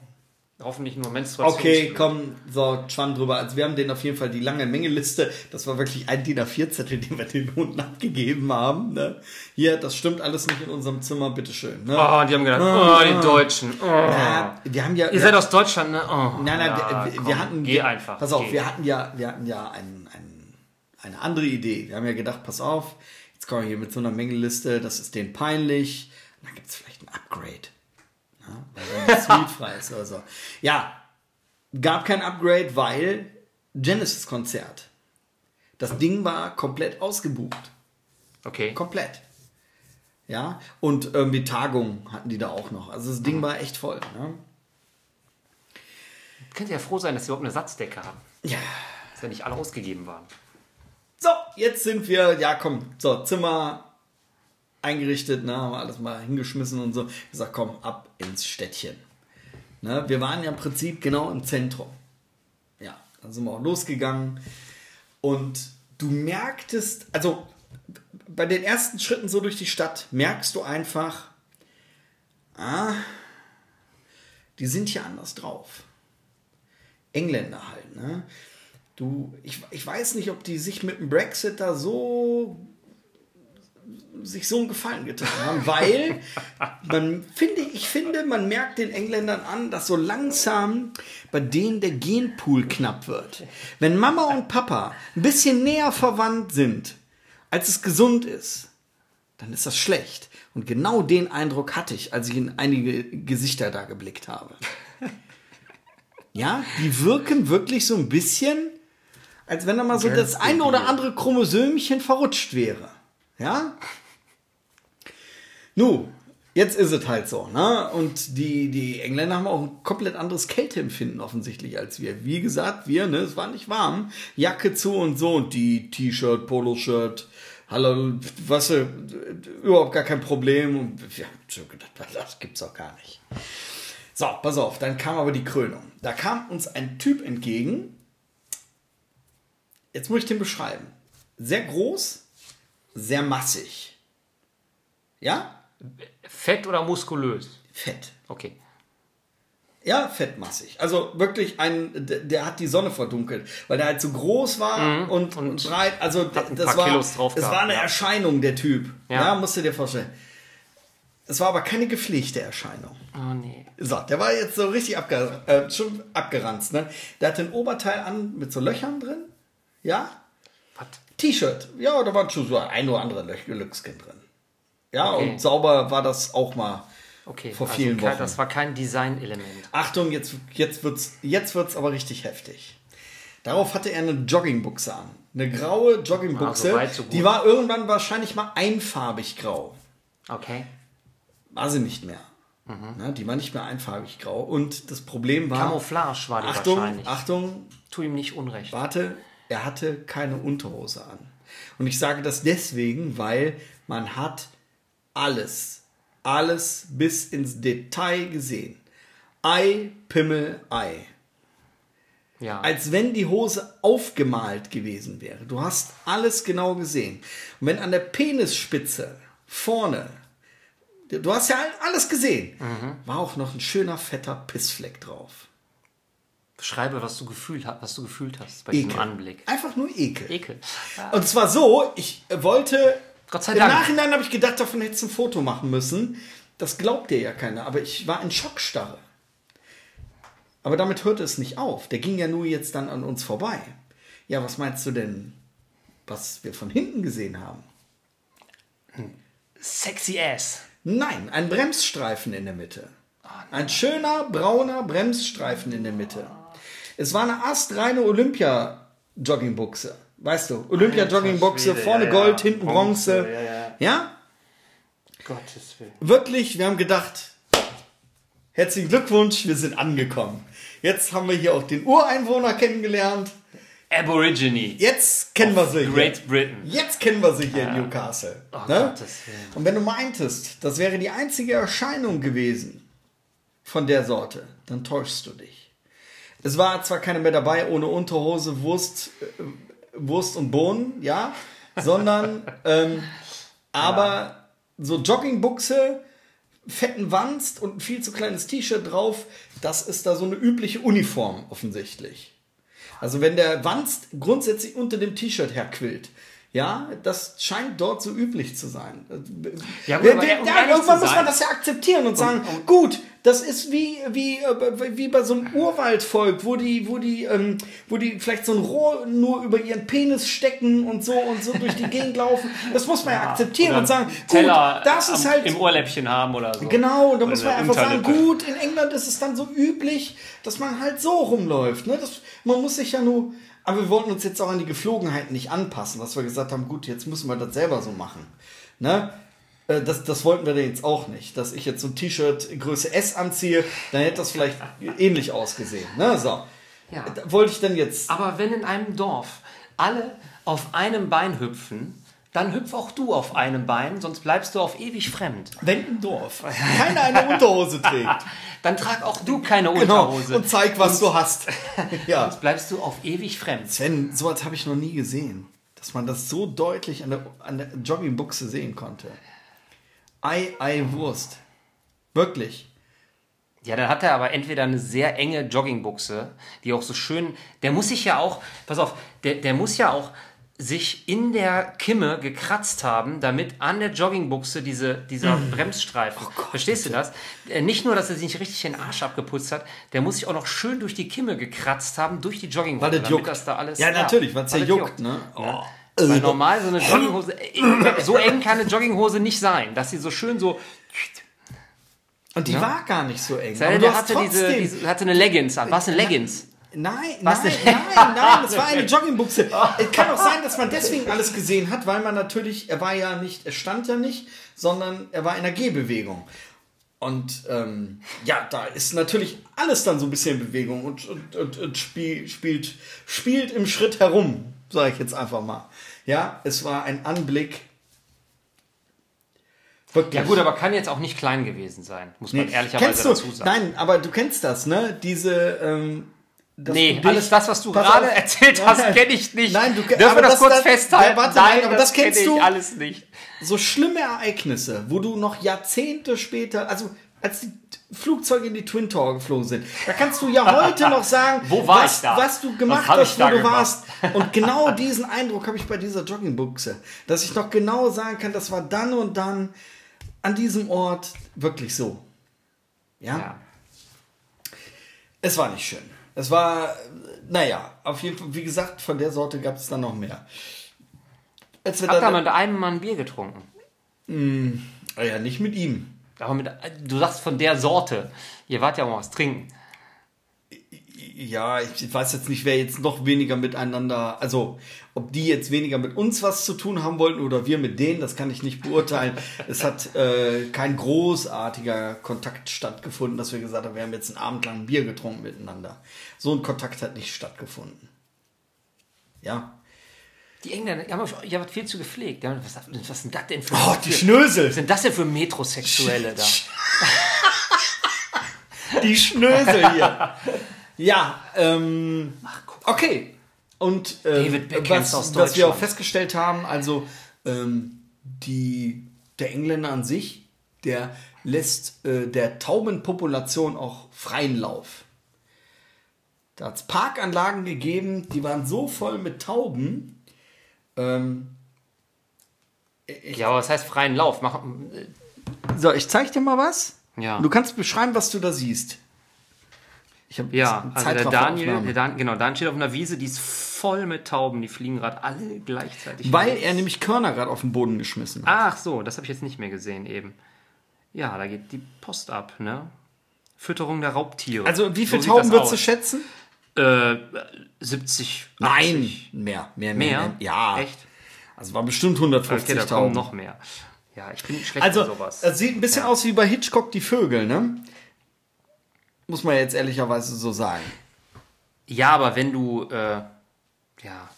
Hoffentlich nur Menstruation. okay, komm, so, Schwamm drüber. Also wir haben denen auf jeden Fall die lange Mengeliste. Das war wirklich ein DIN A4-Zettel, den wir den Hunden abgegeben haben. Ne? Hier, das stimmt alles nicht in unserem Zimmer, bitteschön. Ne? Oh, die haben gedacht, oh, die Deutschen. Oh. Ja, wir haben ja. Ihr seid aus Deutschland, ne? Oh. Nein, nein, Ja, wir, komm, wir hatten. Geh einfach. Pass auf, geh. wir hatten ja, wir hatten ja ein, ein, eine andere Idee. Wir haben ja gedacht, pass auf, jetzt kommen wir hier mit so einer Mengeliste, das ist denen peinlich. Und dann gibt es vielleicht ein Upgrade. Ja, weil dann das Sweetfrei ist oder so. Ja, gab kein Upgrade, weil Genesis-Konzert. Das Ding war komplett ausgebucht. Okay. Komplett. Ja, und irgendwie Tagung hatten die da auch noch. Also das Ding war echt voll. Ne? Könnt ihr ja froh sein, dass sie überhaupt eine Satzdecke haben. Ja. Dass ja nicht alle ausgegeben waren. So, jetzt sind wir, ja komm, so, Zimmer eingerichtet, ne, haben wir alles mal hingeschmissen und so. Ich sag, komm, ab ins Städtchen. Ne, wir waren ja im Prinzip genau im Zentrum. Ja, dann sind wir auch losgegangen. Und du merktest, also bei den ersten Schritten so durch die Stadt, merkst du einfach, ah, die sind hier anders drauf. Engländer halt, ne? Du, ich, ich weiß nicht, ob die sich mit dem Brexit da so sich so einen Gefallen getan haben, weil man finde, ich finde, man merkt den Engländern an, dass so langsam bei denen der Genpool knapp wird. Wenn Mama und Papa ein bisschen näher verwandt sind, als es gesund ist, dann ist das schlecht. Und genau den Eindruck hatte ich, als ich in einige Gesichter da geblickt habe. Ja, die wirken wirklich so ein bisschen, als wenn da mal so das eine oder andere Chromosömchen verrutscht wäre. Ja? Nu, jetzt ist es halt so, ne? Und die, die Engländer haben auch ein komplett anderes Kälteempfinden offensichtlich als wir. Wie gesagt, wir, ne, es war nicht warm. Jacke zu und so und die T-Shirt, Poloshirt, hallo, was, äh, überhaupt gar kein Problem. Und wir haben schon gedacht, das gibt's doch gar nicht. So, pass auf, dann kam aber die Krönung. Da kam uns ein Typ entgegen. Jetzt muss ich den beschreiben. Sehr groß, sehr massig. Ja? Fett oder muskulös? Fett. Okay. Ja, fettmassig. Also wirklich ein, der, hat die Sonne verdunkelt, weil der halt so groß war und, und, und breit. Also das war, es war eine ja. Erscheinung, der Typ. Ja. Ja. musst du dir vorstellen. Es war aber keine gepflegte Erscheinung. Oh nee. So, der war jetzt so richtig abge äh, schon abgeranzt. Ne? Der hatte ein Oberteil an mit so Löchern drin. Ja? T-Shirt. Ja, da waren schon so ein oder andere Lö- Lückskin drin. Ja, Okay. und sauber war das auch mal Okay. vor also vielen kein, Wochen. Das war kein Designelement. Achtung, jetzt, jetzt wird's, jetzt wird's aber richtig heftig. Darauf hatte er eine Joggingbuchse an. Eine graue Joggingbuchse. Ah, so die war irgendwann wahrscheinlich mal einfarbig grau. Okay. War sie nicht mehr. Mhm. Ne, die war nicht mehr einfarbig grau. Und das Problem war. Camouflage war die Achtung, wahrscheinlich. Achtung, Tu ihm nicht unrecht. warte, er hatte keine Unterhose an. Und ich sage das deswegen, weil man hat alles, alles bis ins Detail gesehen. Ei, Pimmel, Ei. Ja. Als wenn die Hose aufgemalt gewesen wäre. Du hast alles genau gesehen. Und wenn an der Penisspitze vorne, du hast ja alles gesehen, war auch noch ein schöner fetter Pissfleck drauf. Beschreibe, was du gefühlt, ha- was du gefühlt hast bei diesem Anblick. Einfach nur Ekel. Ekel. Und zwar so, ich wollte. Gott sei Im Dank. Nachhinein habe ich gedacht, davon hättest du ein Foto machen müssen. Das glaubt dir ja keiner. Aber ich war in Schockstarre. Aber damit hörte es nicht auf. Der ging ja nur jetzt dann an uns vorbei. Ja, was meinst du denn, was wir von hinten gesehen haben? Sexy Ass. Nein, ein Bremsstreifen in der Mitte. Ah, Ein schöner brauner Bremsstreifen in der Mitte. Es war eine astreine Olympia-Joggingbuchse. Weißt du, Olympia-Joggingbuchse, vorne ja, Gold, ja. hinten Bronze, ja, ja. ja? Gottes Willen. Wirklich, wir haben gedacht, herzlichen Glückwunsch, wir sind angekommen. Jetzt haben wir hier auch den Ureinwohner kennengelernt. Aborigine. Jetzt kennen wir sie hier. Great Britain. Jetzt kennen wir sie hier in Newcastle. Oh, ne? Gottes Willen. Und wenn du meintest, das wäre die einzige Erscheinung gewesen von der Sorte, dann täuschst du dich. Es war zwar keine mehr dabei ohne Unterhose, Wurst, äh, Wurst und Bohnen, ja, sondern ähm, aber so Joggingbuchse, fetten Wanst und ein viel zu kleines T-Shirt drauf, das ist da so eine übliche Uniform offensichtlich. Also wenn der Wanst grundsätzlich unter dem T-Shirt herquillt, ja, das scheint dort so üblich zu sein. Ja, gut, Ja, ja, ja, irgendwann muss man das ja akzeptieren und sagen, gut, das ist wie, wie, äh, wie bei so einem Urwaldvolk, wo die, wo die, ähm, wo die vielleicht so ein Rohr nur über ihren Penis stecken und so und so durch die Gegend laufen. Das muss man ja, akzeptieren Oder und sagen, Teller gut, das ist am- halt im Ohrläppchen haben oder so. Genau, und da muss man einfach sagen, gut, in England ist es dann so üblich, dass man halt so rumläuft. Ne? Das, man muss sich ja nur. Aber wir wollten uns jetzt auch an die Geflogenheiten nicht anpassen, dass wir gesagt haben, gut, jetzt müssen wir das selber so machen. Ne? Äh, Das, das wollten wir jetzt auch nicht. Dass ich jetzt so ein T-Shirt Größe S anziehe, dann hätte das vielleicht ähnlich ausgesehen. Ne? So. Ja. Da Wollte ich denn jetzt. Aber wenn in einem Dorf alle auf einem Bein hüpfen, dann hüpf auch du auf einem Bein, sonst bleibst du auf ewig fremd. Wenn im Dorf keiner eine Unterhose trägt. Dann trag auch du keine Genau. Unterhose. Und zeig, was du hast. ja. Sonst bleibst du auf ewig fremd. Sven, sowas habe ich noch nie gesehen, dass man das so deutlich an der, an der Joggingbuchse sehen konnte. Ei, Ei, Wurst. Wirklich. Ja, dann hat er aber entweder eine sehr enge Joggingbuchse, die auch so schön. Der muss sich ja auch, pass auf, der, der muss ja auch sich in der Kimme gekratzt haben, damit an der Joggingbuchse diese, dieser Bremsstreifen. Verstehst du das? Äh, Nicht nur, dass er sich nicht richtig den Arsch abgeputzt hat, der muss sich auch noch schön durch die Kimme gekratzt haben, durch die Jogginghose. Weil das damit juckt. das da alles. ja, natürlich, weil es ja das juckt, ne? Oh. Weil normal so eine Jogginghose, äh, so eng kann eine Jogginghose nicht sein, dass sie so schön so. Und die war gar nicht so eng. Sei du hatte, diese, diese, hatte eine Leggings an. Was eine Leggings? Nein, Was nein, nein, nein, es war eine Joggingbuchse. Es kann auch sein, dass man deswegen alles gesehen hat, weil man natürlich, er war ja nicht, er stand ja nicht, sondern er war in der Gehbewegung. Und ähm, ja, da ist natürlich alles dann so ein bisschen in Bewegung und, und, und, und spiel, spielt, spielt im Schritt herum, sage ich jetzt einfach mal. Ja, es war ein Anblick. Wirklich. Ja gut, aber kann jetzt auch nicht klein gewesen sein, muss man Nee. ehrlicherweise dazu sagen. Nein, aber du kennst das, ne? Diese. Ähm, dass Nee, dich- alles das, was du gerade auf. erzählt hast, Nein. kenne ich nicht. Nein, du Dürfen wir das, kurz das- festhalten? Ja, warte, nein, aber das kennst kenn du. ich alles nicht. so schlimme Ereignisse, wo du noch Jahrzehnte später, also als die Flugzeuge in die Twin Tower geflogen sind, da kannst du ja heute noch sagen, was, was du gemacht Was hast, wo du gemacht? warst. Und genau diesen Eindruck habe ich bei dieser Joggingbuchse, dass ich noch genau sagen kann, das war dann und dann an diesem Ort wirklich so. ja. Ja. Es war nicht schön. Es war, naja, auf jeden Fall, wie gesagt, von der Sorte gab es dann noch mehr. Als wir Habt ihr mit einem Mann Bier getrunken? Ah ja, nicht mit ihm. Aber mit, du sagst von der Sorte. Ihr wart ja mal was trinken. Ja, ich weiß jetzt nicht, wer jetzt noch weniger miteinander, also ob die jetzt weniger mit uns was zu tun haben wollten oder wir mit denen, das kann ich nicht beurteilen. es hat äh, kein großartiger Kontakt stattgefunden, dass wir gesagt haben, wir haben jetzt einen Abend lang Bier getrunken miteinander. So ein Kontakt hat nicht stattgefunden. Ja. Die Engländer, die haben habt viel zu gepflegt. Haben, was, was sind das denn für, Oh, die für Schnösel. was sind das denn für Metrosexuelle da? Die Schnösel hier. ja, ähm, okay. Und ähm, was, was wir auch festgestellt haben, also ähm, die, der Engländer an sich, der lässt äh, der Taubenpopulation auch freien Lauf. Da hat es Parkanlagen gegeben, die waren so voll mit Tauben. Ähm, Ja, aber was heißt freien Lauf? Mach, so, ich zeig dir mal was. Ja. Du kannst beschreiben, was du da siehst. Ich habe ja, also der Daniel, der Dan, genau, Dan steht auf einer Wiese, die ist voll mit Tauben, die fliegen gerade alle gleichzeitig. Weil er nämlich Körner gerade auf den Boden geschmissen hat. Ach so, das habe ich jetzt nicht mehr gesehen eben. Ja, da geht die Post ab, ne? Fütterung der Raubtiere. Also wie viele So Tauben würdest du schätzen? Äh, 70, 80. Nein, mehr, mehr, mehr. Mehr? Ja. Echt? Also war bestimmt 150 Okay, da kommen noch mehr. Ja, ich bin schlecht Also, sowas. es sieht ein bisschen aus wie bei Hitchcock die Vögel, ne? Muss man jetzt ehrlicherweise so sagen. Ja, aber wenn du, äh, ja,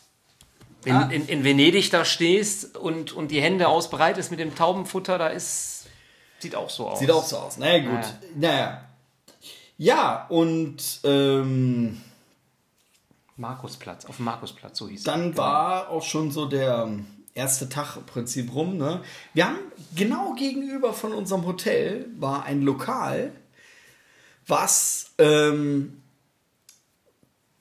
in, Ah. in, in Venedig da stehst und, und die Hände ausbreitest mit dem Taubenfutter, da ist, sieht auch so aus. Sieht auch so aus. Naja, gut. Ja. Naja. Ja, und ähm, Markusplatz, auf dem Markusplatz, so hieß es. dann war auch schon so der erste Tag im Prinzip rum. Ne? Wir haben genau gegenüber von unserem Hotel war ein Lokal, was ähm,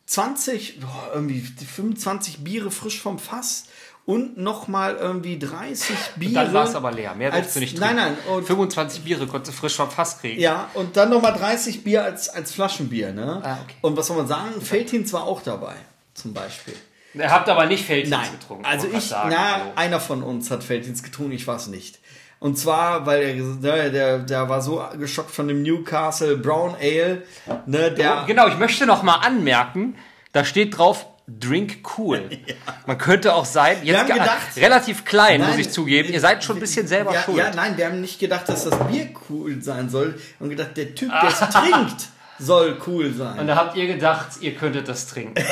20, boah, irgendwie 25 Biere frisch vom Fass und nochmal irgendwie 30 Biere. Dann war es aber leer. Mehr als, willst du nicht Nein, trinken. nein. Und 25 Biere konntest du frisch vom Fass kriegen. Ja, und dann nochmal 30 Bier als, als Flaschenbier, ne? Ah, okay. Und was soll man sagen? Feltins war auch dabei, zum Beispiel. Ihr habt aber nicht Feldins Nein, getrunken. also ich, sagen, na, also. einer von uns hat Feldins getrunken, ich war es nicht. Und zwar, weil er, der, der, der war so geschockt von dem Newcastle Brown Ale, ne, der, Genau, ich möchte noch mal anmerken, da steht drauf Drink cool. Man könnte auch sein, jetzt haben ge- gedacht- relativ klein, muss Nein, ich zugeben. Ihr seid schon ein bisschen selber ja, schuld. ja, nein, wir haben nicht gedacht, dass das Bier cool sein soll. Wir haben gedacht, der Typ, der es trinkt, soll cool sein. Und da habt ihr gedacht, ihr könntet das trinken.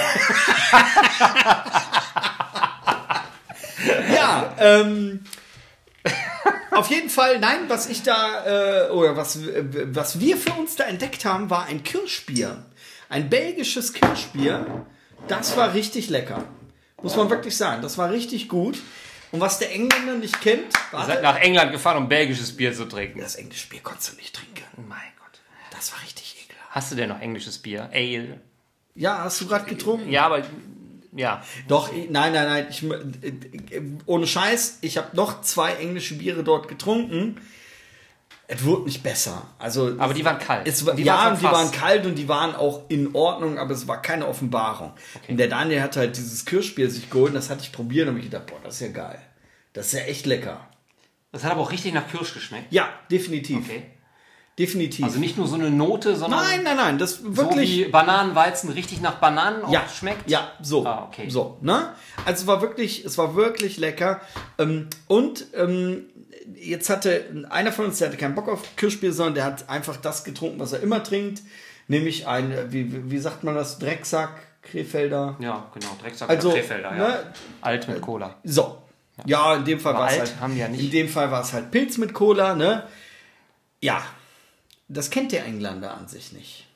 Ja, ähm, auf jeden Fall, nein, was ich da, äh, oder was, äh, was wir für uns da entdeckt haben, war ein Kirschbier. Ein belgisches Kirschbier. Das war richtig lecker. Muss man wirklich sagen. Das war richtig gut. Und was der Engländer nicht kennt, Ihr seid nach England gefahren, um belgisches Bier zu trinken. das englische Bier konntest du nicht trinken. Mein Gott. Das war richtig ekelhaft. Hast du denn noch englisches Bier? Ale? Ja, hast du gerade getrunken? Ja, aber ja. Doch, nein, nein, nein. Ich, äh, ohne Scheiß, ich habe noch zwei englische Biere dort getrunken. Es wurde nicht besser. Also, Aber die waren kalt. Es Die ja, waren und die waren kalt und die waren auch in Ordnung, aber es war keine Offenbarung. Und der Daniel hat halt dieses Kirschbier sich geholt, und das hatte ich probiert und ich gedacht, boah, das ist ja geil. Das ist ja echt lecker. Das hat aber auch richtig nach Kirsch geschmeckt. Ja, definitiv. Okay. Definitiv. Also nicht nur so eine Note, sondern nein, nein, nein, das so wirklich. wie Bananenweizen richtig nach Bananen auch ja, schmeckt. Ja, so. Ah, okay. So, ne? Also es war wirklich, es war wirklich lecker. Ähm, und ähm, jetzt hatte einer von uns, der hatte keinen Bock auf Kirschbier, sondern der hat einfach das getrunken, was er immer trinkt. Nämlich ein, äh, wie, wie sagt man das, Drecksack, Krefelder. Ja, genau. Drecksack Also, der Krefelder, ja. ne? Alt mit Cola. So. Ja, in dem Fall war es alt halt. haben ja nicht. In dem Fall war es halt Pilz mit Cola, ne? Ja. Das kennt der Engländer an sich nicht.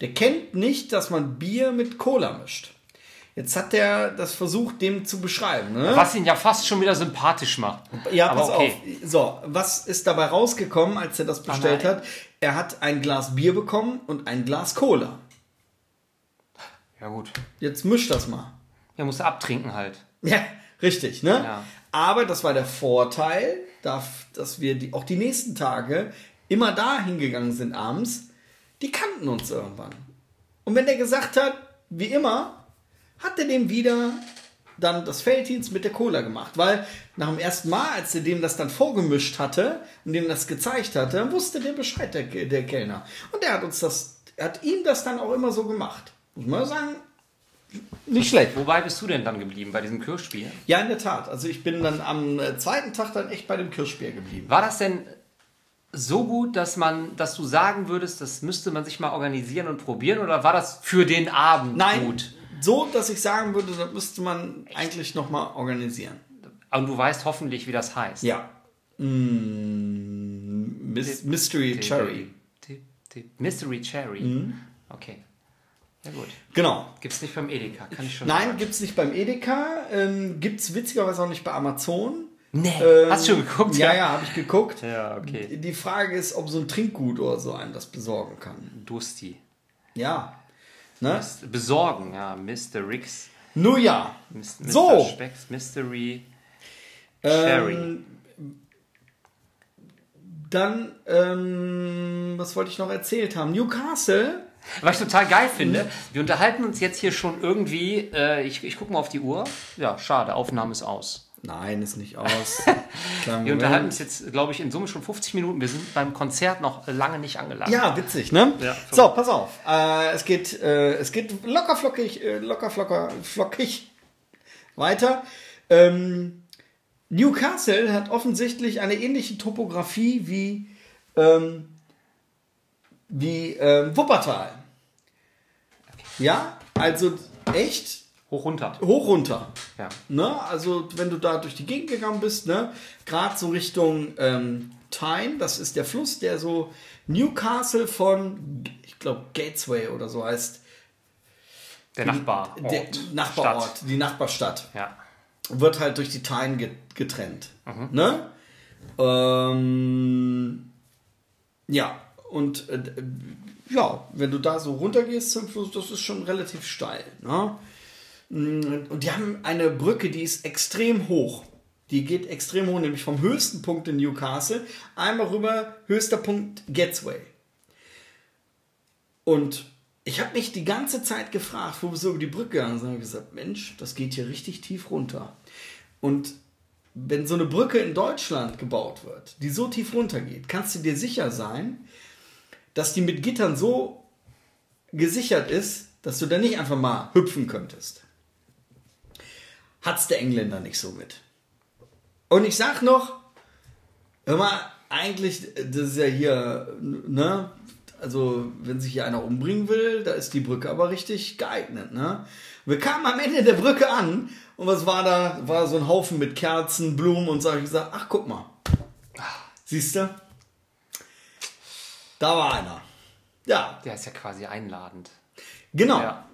Der kennt nicht, dass man Bier mit Cola mischt. Jetzt hat er das versucht, dem zu beschreiben, ne? Was ihn ja fast schon wieder sympathisch macht. Ja, Aber pass okay. auf. So, was ist dabei rausgekommen, als er das bestellt hat? Er hat ein Glas Bier bekommen und ein Glas Cola. Ja, gut. Jetzt misch das mal. Er musste abtrinken halt. Ja, richtig, ne? Ja. Aber das war der Vorteil, dass dass wir die, auch die nächsten Tage immer da hingegangen sind abends. Die kannten uns irgendwann. Und wenn der gesagt hat, wie immer, hat er dem wieder dann das Felddienst mit der Cola gemacht. Weil nach dem ersten Mal, als er dem das dann vorgemischt hatte und dem das gezeigt hatte, wusste der Bescheid, der, der Kellner. Und der hat uns das, er hat ihm das dann auch immer so gemacht. Muss man sagen, nicht schlecht. Wobei bist du denn dann geblieben bei diesem Kirschbier? Ja, in der Tat. Also ich bin dann am äh, zweiten Tag dann echt bei dem Kirschbier geblieben. War das denn so gut, dass man, dass du sagen würdest, das müsste man sich mal organisieren und probieren, oder war das für den Abend Nein, gut? So, dass ich sagen würde, das müsste man eigentlich nochmal organisieren. Und du weißt hoffentlich, wie das heißt. Ja. Mm, Mis Mystery Cherry. Tipp, tipp. Mystery Cherry. Mhm. Okay. Ja gut. Genau. Gibt's nicht beim Edeka, kann ich schon Nein, sagen. gibt's nicht beim Edeka. Ähm, gibt's witzigerweise auch nicht bei Amazon. Nee. Ähm, Hast du schon geguckt? Ja, ja, habe ich geguckt. Ja, okay. Die Frage ist, ob so ein Trinkgut oder so einem das besorgen kann. Dursti. Ja. Ne? Besorgen, ja. Mr. Rix. Nur ja. Mr. So. Specks, Mystery Cherry. Ähm, dann, ähm, was wollte ich noch erzählt haben? Newcastle. Was ich total geil finde, wir unterhalten uns jetzt hier schon irgendwie, äh, ich, ich gucke mal auf die Uhr. Ja, schade, Aufnahme ist aus. Nein, ist nicht aus. Wir unterhalten uns jetzt, glaube ich, in Summe schon 50 Minuten. Wir sind beim Konzert noch lange nicht angelangt. Ja, witzig, ne? Ja. so, pass auf. Äh, es geht, äh, es geht locker flockig, äh, locker flocker, flockig weiter. Ähm, Newcastle hat offensichtlich eine ähnliche Topografie wie, ähm, wie ähm, Wuppertal. Ja, also echt Hoch runter. hoch runter. Ja. Ne? Also wenn du da durch die Gegend gegangen bist, ne? gerade so Richtung ähm, Tyne, das ist der Fluss, der so Newcastle von, ich glaube, Gatesway oder so heißt. Der Nachbarort. Der Nachbarort, Stadt. die Nachbarstadt. Ja. Wird halt durch die Tyne ge- getrennt. Ne? Ähm, ja, und äh, ja, wenn du da so runtergehst zum Fluss, das ist schon relativ steil. Ne? Und die haben eine Brücke, die ist extrem hoch. Die geht extrem hoch, nämlich vom höchsten Punkt in Newcastle einmal rüber, höchster Punkt Gatsway. Und ich habe mich die ganze Zeit gefragt, wo wir so über die Brücke gegangen sind, ich gesagt, Mensch, das geht hier richtig tief runter. Und wenn so eine Brücke in Deutschland gebaut wird, die so tief runter geht, kannst du dir sicher sein, dass die mit Gittern so gesichert ist, dass du da nicht einfach mal hüpfen könntest. Hat's der Engländer nicht so mit. Und ich sag noch, hör mal, eigentlich, das ist ja hier, ne, also wenn sich hier einer umbringen will, da ist die Brücke aber richtig geeignet, ne. Wir kamen am Ende der Brücke an und was war da? War so ein Haufen mit Kerzen, Blumen und so ich gesagt, ach guck mal. Siehst du? Da war einer. Ja, Der ist ja quasi einladend. genau. Ja.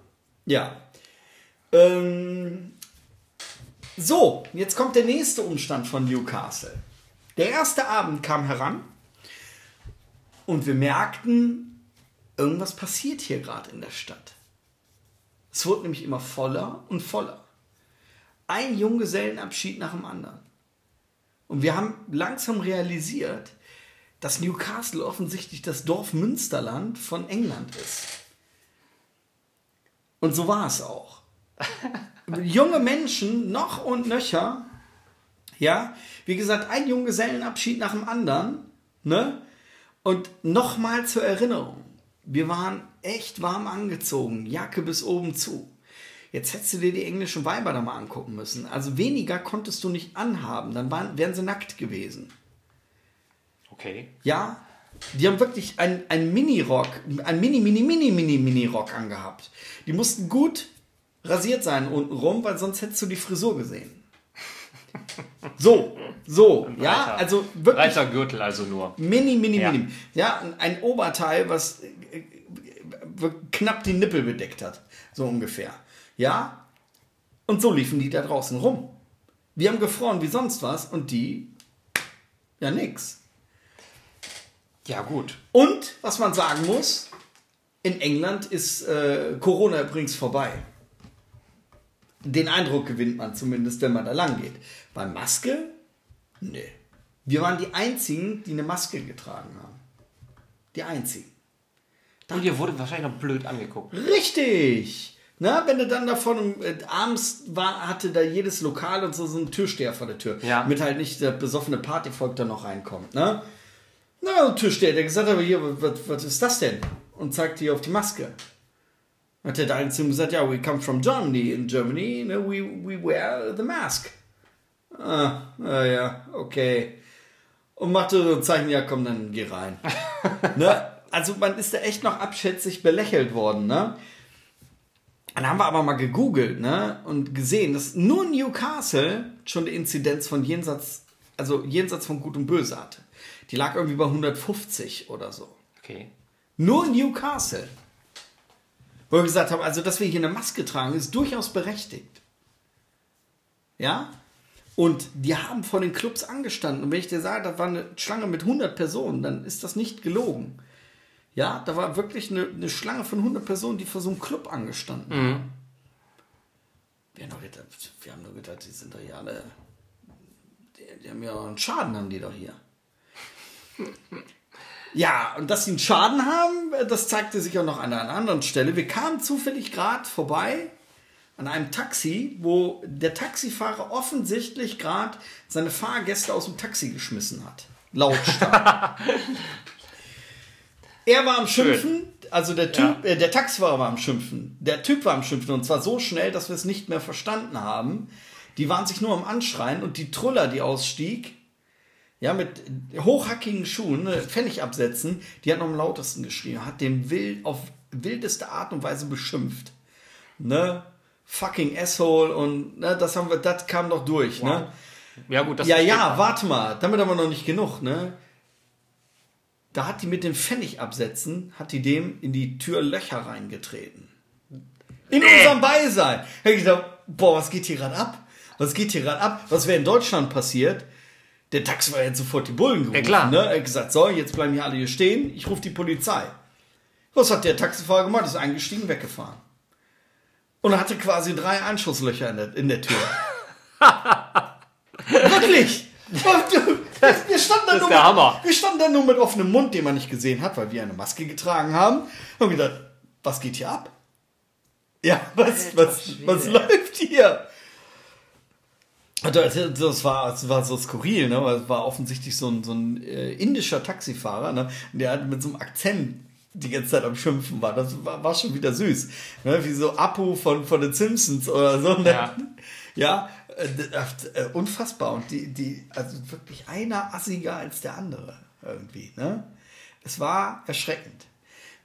Ja. Ähm, so, jetzt kommt der nächste Umstand von Newcastle. Der erste Abend kam heran und wir merkten, irgendwas passiert hier gerade in der Stadt. Es wurde nämlich immer voller und voller. Ein Junggesellenabschied nach dem anderen. Und wir haben langsam realisiert, dass Newcastle offensichtlich das Dorf Münsterland von England ist. Und so war es auch. Junge Menschen, noch und nöcher, ja, wie gesagt, ein Junggesellenabschied nach dem anderen, ne? Und nochmal zur Erinnerung, wir waren echt warm angezogen, Jacke bis oben zu. Jetzt hättest du dir die englischen Weiber da mal angucken müssen. Also weniger konntest du nicht anhaben, dann waren, wären sie nackt gewesen. Okay. Ja, die haben wirklich einen, Mini-Rock, einen Mini, Mini, Mini, Mini, Mini-Rock angehabt. Die mussten gut rasiert sein untenrum, weil sonst hättest du die Frisur gesehen. So, so, ja, also wirklich Breiter Gürtel also nur. mini, mini, Ja. mini. Ja, ein- ein Oberteil, was äh, äh, knapp die Nippel bedeckt hat, so ungefähr. Ja, und so liefen die da draußen rum. Wir haben gefroren wie sonst was und die, ja, nix. Ja, gut. Und was man sagen muss, in England ist äh, Corona übrigens vorbei. Den Eindruck gewinnt man zumindest, wenn man da lang geht. Bei Maske? Nee. Wir waren die Einzigen, die eine Maske getragen haben. Die Einzigen. Und ihr wurde wahrscheinlich noch blöd angeguckt. Richtig! Na, wenn du dann davon äh, abends war, hatte da jedes Lokal und so, so einen Türsteher vor der Tür. Ja. Damit halt nicht der besoffene Partyvolk da noch reinkommt. Ne? Na, ein Türsteher, der gesagt hat, aber hier, was, was ist das denn? Und zeigte hier auf die Maske. Hat der da einen zu ihm gesagt, ja, we come from Germany. In Germany, you know, we, we wear the mask. Ah, ah ja, okay. Und machte so ein Zeichen, ja komm, dann geh rein. ne? Also man ist da echt noch abschätzig belächelt worden, ne? Dann haben wir aber mal gegoogelt, ne? Und gesehen, dass nur Newcastle schon eine Inzidenz von jenseits, also jenseits von Gut und Böse hatte. Die lag irgendwie bei 150 oder so. Okay. Nur Newcastle. Wo wir gesagt haben, also dass wir hier eine Maske tragen, ist durchaus berechtigt. Ja? Und die haben vor den Clubs angestanden. Und wenn ich dir sage, da war eine Schlange mit 100 Personen, dann ist das nicht gelogen. Ja, da war wirklich eine, eine Schlange von 100 Personen, die vor so einem Club angestanden haben. Wir haben, doch gedacht, wir haben nur gedacht, die sind doch hier alle. Die, die haben ja auch einen Schaden, haben die doch hier. Ja, und dass sie einen Schaden haben, das zeigte sich auch noch an einer anderen Stelle. Wir kamen zufällig gerade vorbei an einem Taxi, wo der Taxifahrer offensichtlich gerade seine Fahrgäste aus dem Taxi geschmissen hat. Lautstark. er war am Schimpfen, also der Typ, äh, der Taxifahrer war am Schimpfen. Der Typ war am Schimpfen und zwar so schnell, dass wir es nicht mehr verstanden haben. die waren sich nur am Anschreien und die Truller, die ausstieg, ja, mit hochhackigen Schuhen, ne, Pfennig absetzen, die hat noch am lautesten geschrien, hat den wild, auf wildeste Art und Weise beschimpft. Ne? Fucking Asshole und ne, das haben wir, das kam doch durch, ne? Ja, gut, das Ja, ja, warte mal, damit haben wir noch nicht genug, ne? Da hat die mit den Pfennigabsätzen, hat die dem in die Tür Löcher reingetreten. In unserem Beisein. Da hab ich gedacht, boah, was geht hier gerade ab? Was geht hier gerade ab? Was wäre in Deutschland passiert? Der Taxifahrer hätte sofort die Bullen gerufen. klar. Ne? Er hat gesagt, so, jetzt bleiben hier alle hier stehen, ich rufe die Polizei. Was hat der Taxifahrer gemacht? Ist eingestiegen, weggefahren. Und er hatte quasi drei Einschusslöcher in der, in der Tür. Wirklich! Wir standen, da ist nur der mit, Hammer. wir standen da nur mit offenem Mund, den man nicht gesehen hat, weil wir eine Maske getragen haben. Und gedacht, was geht hier ab? Ja, was, was, was läuft hier? Und Das war, das war so skurril, ne? weil es war offensichtlich so ein, so ein äh, indischer Taxifahrer, ne? der hat mit so einem Akzent die ganze Zeit am Schimpfen war. Das war, war schon wieder süß. Ne? Wie so Apu von, von den Simpsons oder so. Ne? Ja. Ja, äh, äh, unfassbar. Und die, die, also wirklich einer assiger als der andere irgendwie. Ne? Es war erschreckend.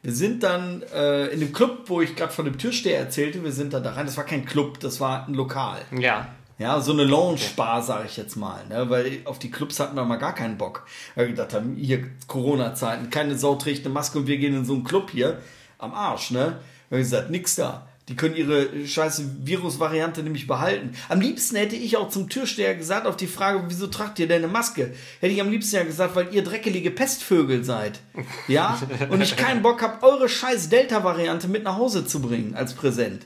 Wir sind dann äh, in dem Club, wo ich gerade von dem Türsteher erzählte, wir sind dann da rein. Das war kein Club, das war ein Lokal. Ja. Ja, so eine Lounge-Bar, sage ich jetzt mal. Ne? Weil auf die Clubs hatten wir mal gar keinen Bock. Weil wir gedacht haben, hier Corona-Zeiten, keine Sau trägt eine Maske und wir gehen in so einen Club hier am Arsch. Ne? Wir haben gesagt, nix da. Die können ihre scheiße Virusvariante nämlich behalten. Am liebsten hätte ich auch zum Türsteher gesagt, auf die Frage, wieso tragt ihr denn eine Maske? Hätte ich am liebsten ja gesagt, weil ihr dreckelige Pestvögel seid. Ja? Und ich keinen Bock habe, eure scheiß Delta-Variante mit nach Hause zu bringen als Präsent.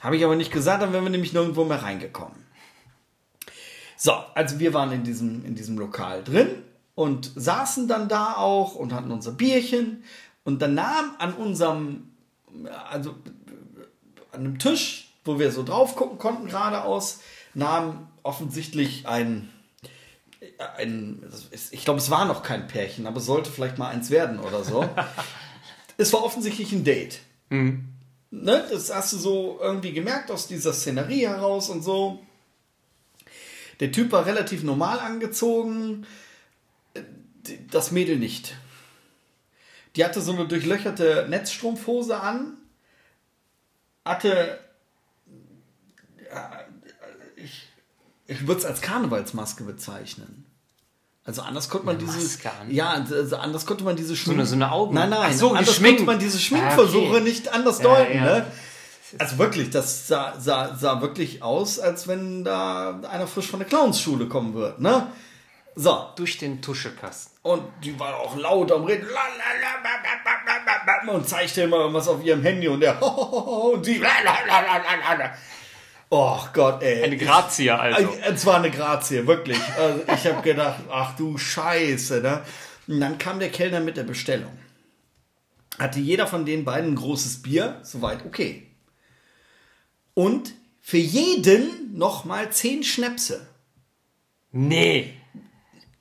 Habe ich aber nicht gesagt, dann wären wir nämlich nirgendwo mehr reingekommen. So, also wir waren in diesem, in diesem Lokal drin und saßen dann da auch und hatten unser Bierchen. Und dann nahm an unserem, also an einem Tisch, wo wir so drauf gucken konnten, geradeaus, nahm offensichtlich ein, ein ich glaube, es war noch kein Pärchen, aber es sollte vielleicht mal eins werden oder so. es war offensichtlich ein Date. Ne, das hast du so irgendwie gemerkt aus dieser Szenerie heraus und so. Der Typ war relativ normal angezogen, das Mädel nicht. Die hatte so eine durchlöcherte Netzstrumpfhose an, hatte, ich, ich würde es als Karnevalsmaske bezeichnen. Also anders konnte man Eine diese, Maske an? ja, also anders konnte man diese Schmink, eine- so eine Augen- nein, nein, Ach so, anders geschminkt. konnte man diese Ah, Schminkversuche okay. nicht anders Ja, deuten, ja. ne? Also wirklich, das sah, sah, sah wirklich aus, als wenn da einer frisch von der Clownsschule kommen wird, ne? So, Durch den Tuschekasten. und die war auch laut am Reden. Und zeigte immer irgendwas auf ihrem Handy und der und sie. La. Oh Gott, ey. Eine Grazie also. Ich- Es war eine Grazie, wirklich. Also ich habe gedacht, ach du Scheiße, ne? Und dann kam der Kellner mit der Bestellung. Hatte jeder von den beiden ein großes Bier, soweit okay. Und für jeden nochmal zehn Schnäpse. Nee.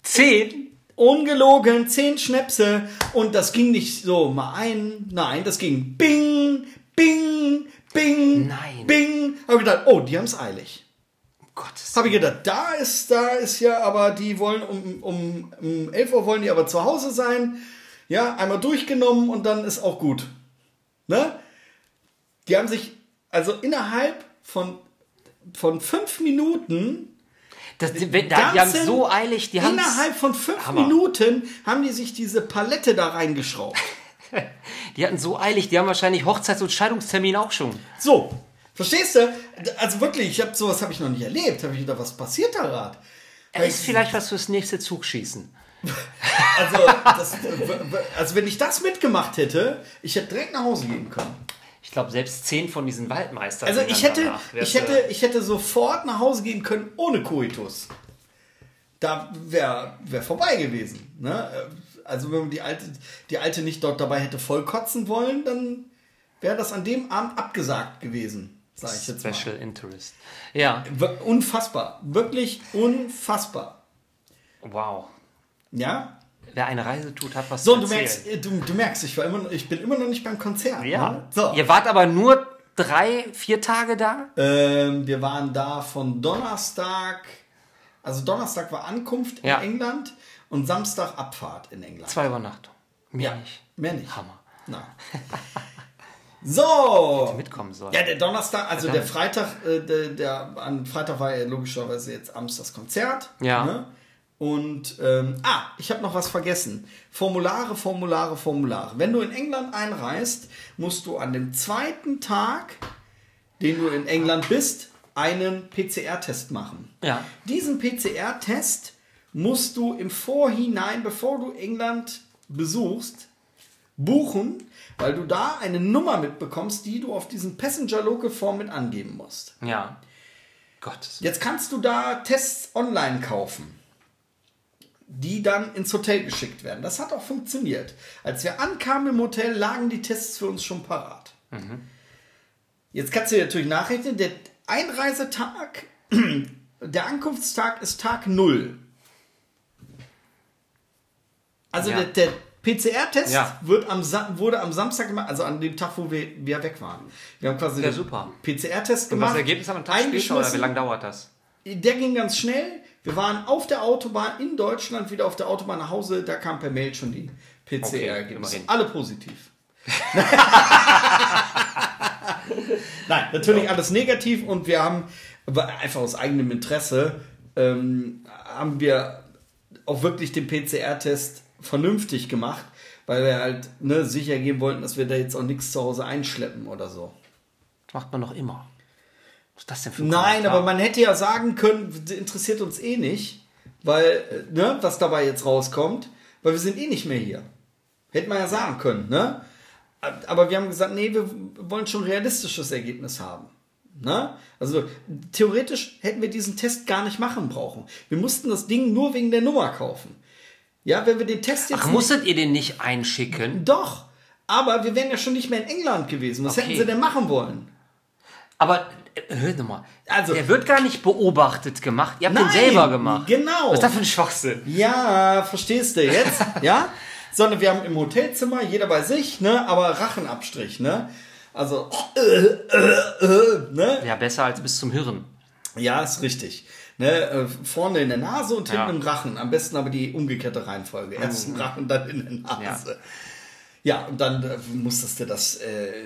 Zehn? Ungelogen, zehn Schnäpse. Und das ging nicht so mal ein, nein, das ging bing, bing, bing, Nein. bing. Habe ich gedacht, oh, die haben es eilig. Um Gottes Habe ich gedacht, da ist, da ist ja, aber die wollen um, um, um 11 Uhr wollen die aber zu Hause sein. Ja, einmal durchgenommen und dann ist auch gut. Ne? Die haben sich, also innerhalb von, von fünf Minuten Das, die, die haben ganzen- so eilig, die haben Innerhalb von fünf Hammer. Minuten haben die sich diese Palette da reingeschraubt. die hatten so eilig, die haben wahrscheinlich Hochzeits- und Scheidungstermin auch schon. So, verstehst du? Also wirklich, ich habe sowas habe ich noch nicht erlebt. Habe ich gedacht, was passiert da gerade? Ist vielleicht was fürs nächste Zugschießen. Also, das, also wenn ich das mitgemacht hätte, ich hätte direkt nach Hause gehen können. Ich glaube, selbst zehn von diesen Waldmeistern. Also ich hätte, ich hätte, ich hätte sofort nach Hause gehen können ohne Koitus. Da wäre wär vorbei gewesen. Ne? Also wenn man die alte, die alte nicht dort dabei hätte vollkotzen wollen, dann wäre das an dem Abend abgesagt gewesen, sage ich jetzt mal. Special Interest. Ja, Unfassbar, wirklich unfassbar. wow. Ja. Wer eine Reise tut, hat was So, zu du merkst, du, du merkst, ich war immer, ich bin immer noch nicht beim Konzert. Ja. Ne? So. Ihr wart aber nur drei, vier Tage da? Ähm, wir waren da von Donnerstag, also Donnerstag war Ankunft in Ja. England und Samstag Abfahrt in England. Zwei Übernachtungen. Mehr Ja, nicht. mehr nicht. Hammer. Na. So. Mitkommen soll. Ja, der Donnerstag, also der Freitag, äh, der, der, am Freitag war ja logischerweise jetzt abends das Konzert. Ja. Ne? Und, ähm, ah, ich habe noch was vergessen. Formulare, Formulare, Formulare. Wenn du in England einreist, musst du an dem zweiten Tag, den du in England bist, einen PCR-Test machen. Ja. Diesen PCR-Test musst du im Vorhinein, bevor du England besuchst, buchen, weil du da eine Nummer mitbekommst, die du auf diesem Passenger Local Form mit angeben musst. Ja. Gottes. Jetzt kannst du da Tests online kaufen, die dann ins Hotel geschickt werden. Das hat auch funktioniert. Als wir ankamen im Hotel, lagen die Tests für uns schon parat. Jetzt kannst du dir natürlich nachrechnen, der Einreisetag, der Ankunftstag ist Tag 0. Also Ja. der, der PCR-Test Ja. wurde am Samstag gemacht, also an dem Tag, wo wir, wir weg waren. Wir haben quasi Ja, den super. PCR-Test Und gemacht. das Ergebnis am Tag später oder wie lange dauert das? Der ging ganz schnell. Wir waren auf der Autobahn in Deutschland, wieder auf der Autobahn nach Hause. Da kam per Mail schon die PCR-Ergebnisse. immerhin. Alle positiv. Nein, natürlich alles negativ und wir haben aber einfach aus eigenem Interesse ähm, haben wir auch wirklich den PCR-Test vernünftig gemacht, weil wir halt ne, sicher gehen wollten, dass wir da jetzt auch nichts zu Hause einschleppen oder so. Das macht man noch immer. Was ist das denn für ein Nein, aber man hätte ja sagen können, interessiert uns eh nicht, weil, äh, ne, was dabei jetzt rauskommt, weil wir sind eh nicht mehr hier. Hätte man ja sagen können, ne? Aber wir haben gesagt, nee, wir wollen schon ein realistisches Ergebnis haben. Ne? Also theoretisch hätten wir diesen Test gar nicht machen brauchen. Wir mussten das Ding nur wegen der Nummer kaufen. Ja, wenn wir den Test jetzt Ach, musstet ihr den nicht einschicken? doch, aber wir wären ja schon nicht mehr in England gewesen. Was Okay. hätten sie denn machen wollen? Aber, hör doch mal. Also- der wird gar nicht beobachtet gemacht. Ihr habt den Nein, selber gemacht. genau. Was ist das für ein Schwachsinn? Ja, verstehst du jetzt? ja? Sondern wir haben im Hotelzimmer, jeder bei sich, ne? Aber Rachenabstrich, ne? Also, äh, äh, äh, ne? Ja, besser als bis zum Hirn. Ja, ist richtig. Ne? Äh, vorne in der Nase und hinten Ja. im Rachen. Am besten aber die umgekehrte Reihenfolge. Erst im Rachen, dann in der Nase. Ja, und dann äh, musstest du das äh,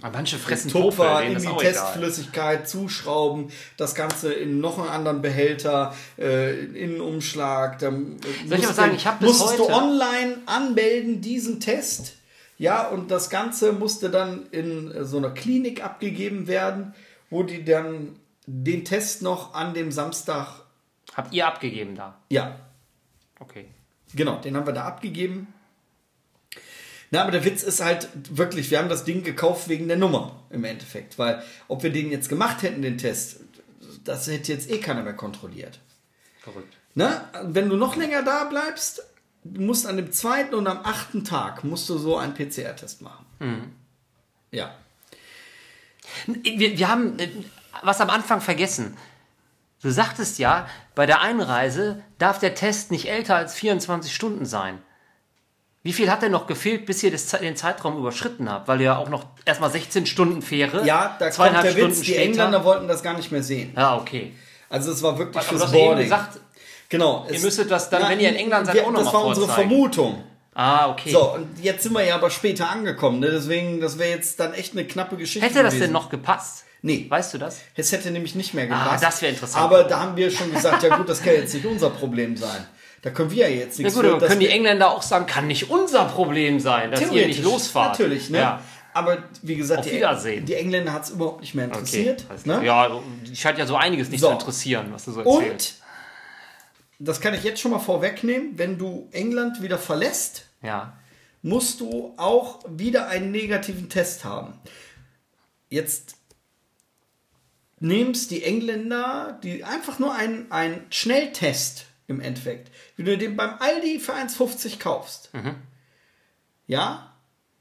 Aber manche fressen Tupfer in die auch egal. Testflüssigkeit zuschrauben, das Ganze in noch einen anderen Behälter, äh, in einen Umschlag. Dann äh, Soll ich aber sagen, ich hab bis musstest du heute- online anmelden, diesen Test. Ja, und das Ganze musste dann in äh, so einer Klinik abgegeben werden, wo die dann den Test noch an dem Samstag, Habt ihr abgegeben da? ja, Okay. Genau, den haben wir da abgegeben. Na, aber der Witz ist halt wirklich, wir haben das Ding gekauft wegen der Nummer im Endeffekt, weil ob wir den jetzt gemacht hätten, den Test, das hätte jetzt eh keiner mehr kontrolliert. Verrückt. Ne? Wenn du noch länger da bleibst, musst an dem zweiten und am achten Tag musst du so einen PCR-Test machen. Ja. Wir, wir haben äh, was am Anfang vergessen. Du sagtest ja, bei der Einreise darf der Test nicht älter als 24 Stunden sein. Wie viel hat denn noch gefehlt, bis ihr das, den Zeitraum überschritten habt? Weil ihr ja auch noch erstmal 16 Stunden Fähre, Ja, da kommt zweieinhalb der Stunden Witz, die später. Engländer wollten das gar nicht mehr sehen. ja, okay. Also es war wirklich Aber fürs Boarding. gesagt, genau. ihr müsstet das dann, wenn ihr in England seid, wir- auch noch Das war unsere vorzeigen. Vermutung. ah, okay. So, und jetzt sind wir ja aber später angekommen, ne? deswegen, das wäre jetzt dann echt eine knappe Geschichte. Hätte das gewesen. denn noch gepasst? Nee. Weißt du das? Es hätte nämlich nicht mehr Ah, gepasst. das wäre interessant Aber da haben wir schon gesagt, ja gut, das kann jetzt nicht unser Problem sein. Da können wir ja jetzt nichts gut, für, können die Engländer auch sagen, kann nicht unser Problem sein, dass ihr nicht losfahrt. Natürlich, ne? Ja. Aber wie gesagt, die, die Engländer hat es überhaupt nicht mehr Okay. interessiert. klar. ne? Ja, scheint ja so einiges nicht So. zu interessieren, was du so erzählst. Und das kann ich jetzt schon mal vorwegnehmen, wenn du England wieder verlässt, Ja. musst du auch wieder einen negativen Test haben. Jetzt nimmst die Engländer, die einfach nur einen, einen Schnelltest im Endeffekt, wie du den beim Aldi für 1,50 kaufst. Ja,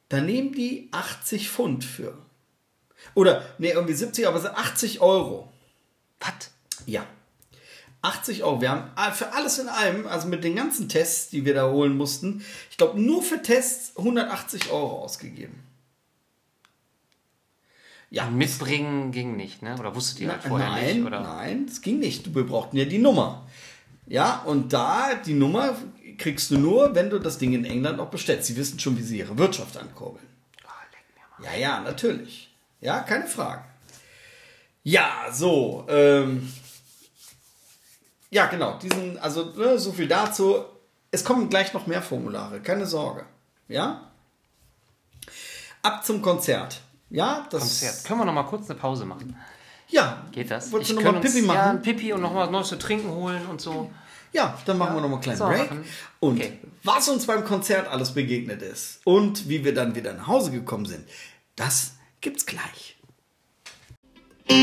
dann nehmen die 80 Pfund für. Oder, nee, irgendwie 70, aber so 80 Euro. Was? Ja. 80 Euro. Wir haben für alles in allem, also mit den ganzen Tests, die wir da holen mussten, ich glaube nur für Tests 180 Euro ausgegeben. Ja, Mitbringen ging nicht, ne? Oder wusstet ihr halt vorher nein, nicht? Oder? nein, das ging nicht. Wir brauchten ja die Nummer. Ja, und da, die Nummer kriegst du nur, wenn du das Ding in England auch bestellst. Sie wissen schon, wie sie ihre Wirtschaft ankurbeln. Mal. Ja, ja, natürlich. Ja, keine Frage. Ja, so. Ähm, ja, genau. Diesen, also ne, so viel dazu. Es kommen gleich noch mehr Formulare, keine Sorge. Ja? Ab zum Konzert. Ja, das Konzert. Können wir noch mal kurz eine Pause machen? Ja. Geht das? Wolltest du Ich noch kann mal uns- Pipi Ja, ein machen? Pipi und noch mal was Neues zu trinken holen und so. Ja, dann machen wir noch mal einen kleinen So, Break. machen. Und Okay. was uns beim Konzert alles begegnet ist und wie wir dann wieder nach Hause gekommen sind, das gibt's gleich. So,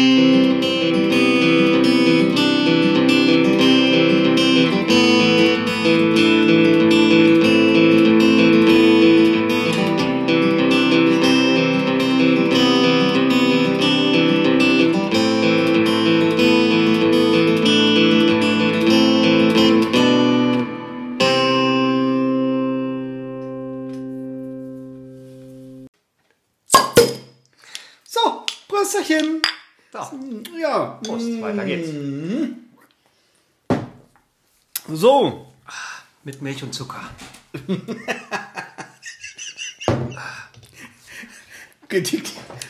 weiter geht's. So, Mit Milch und Zucker. die,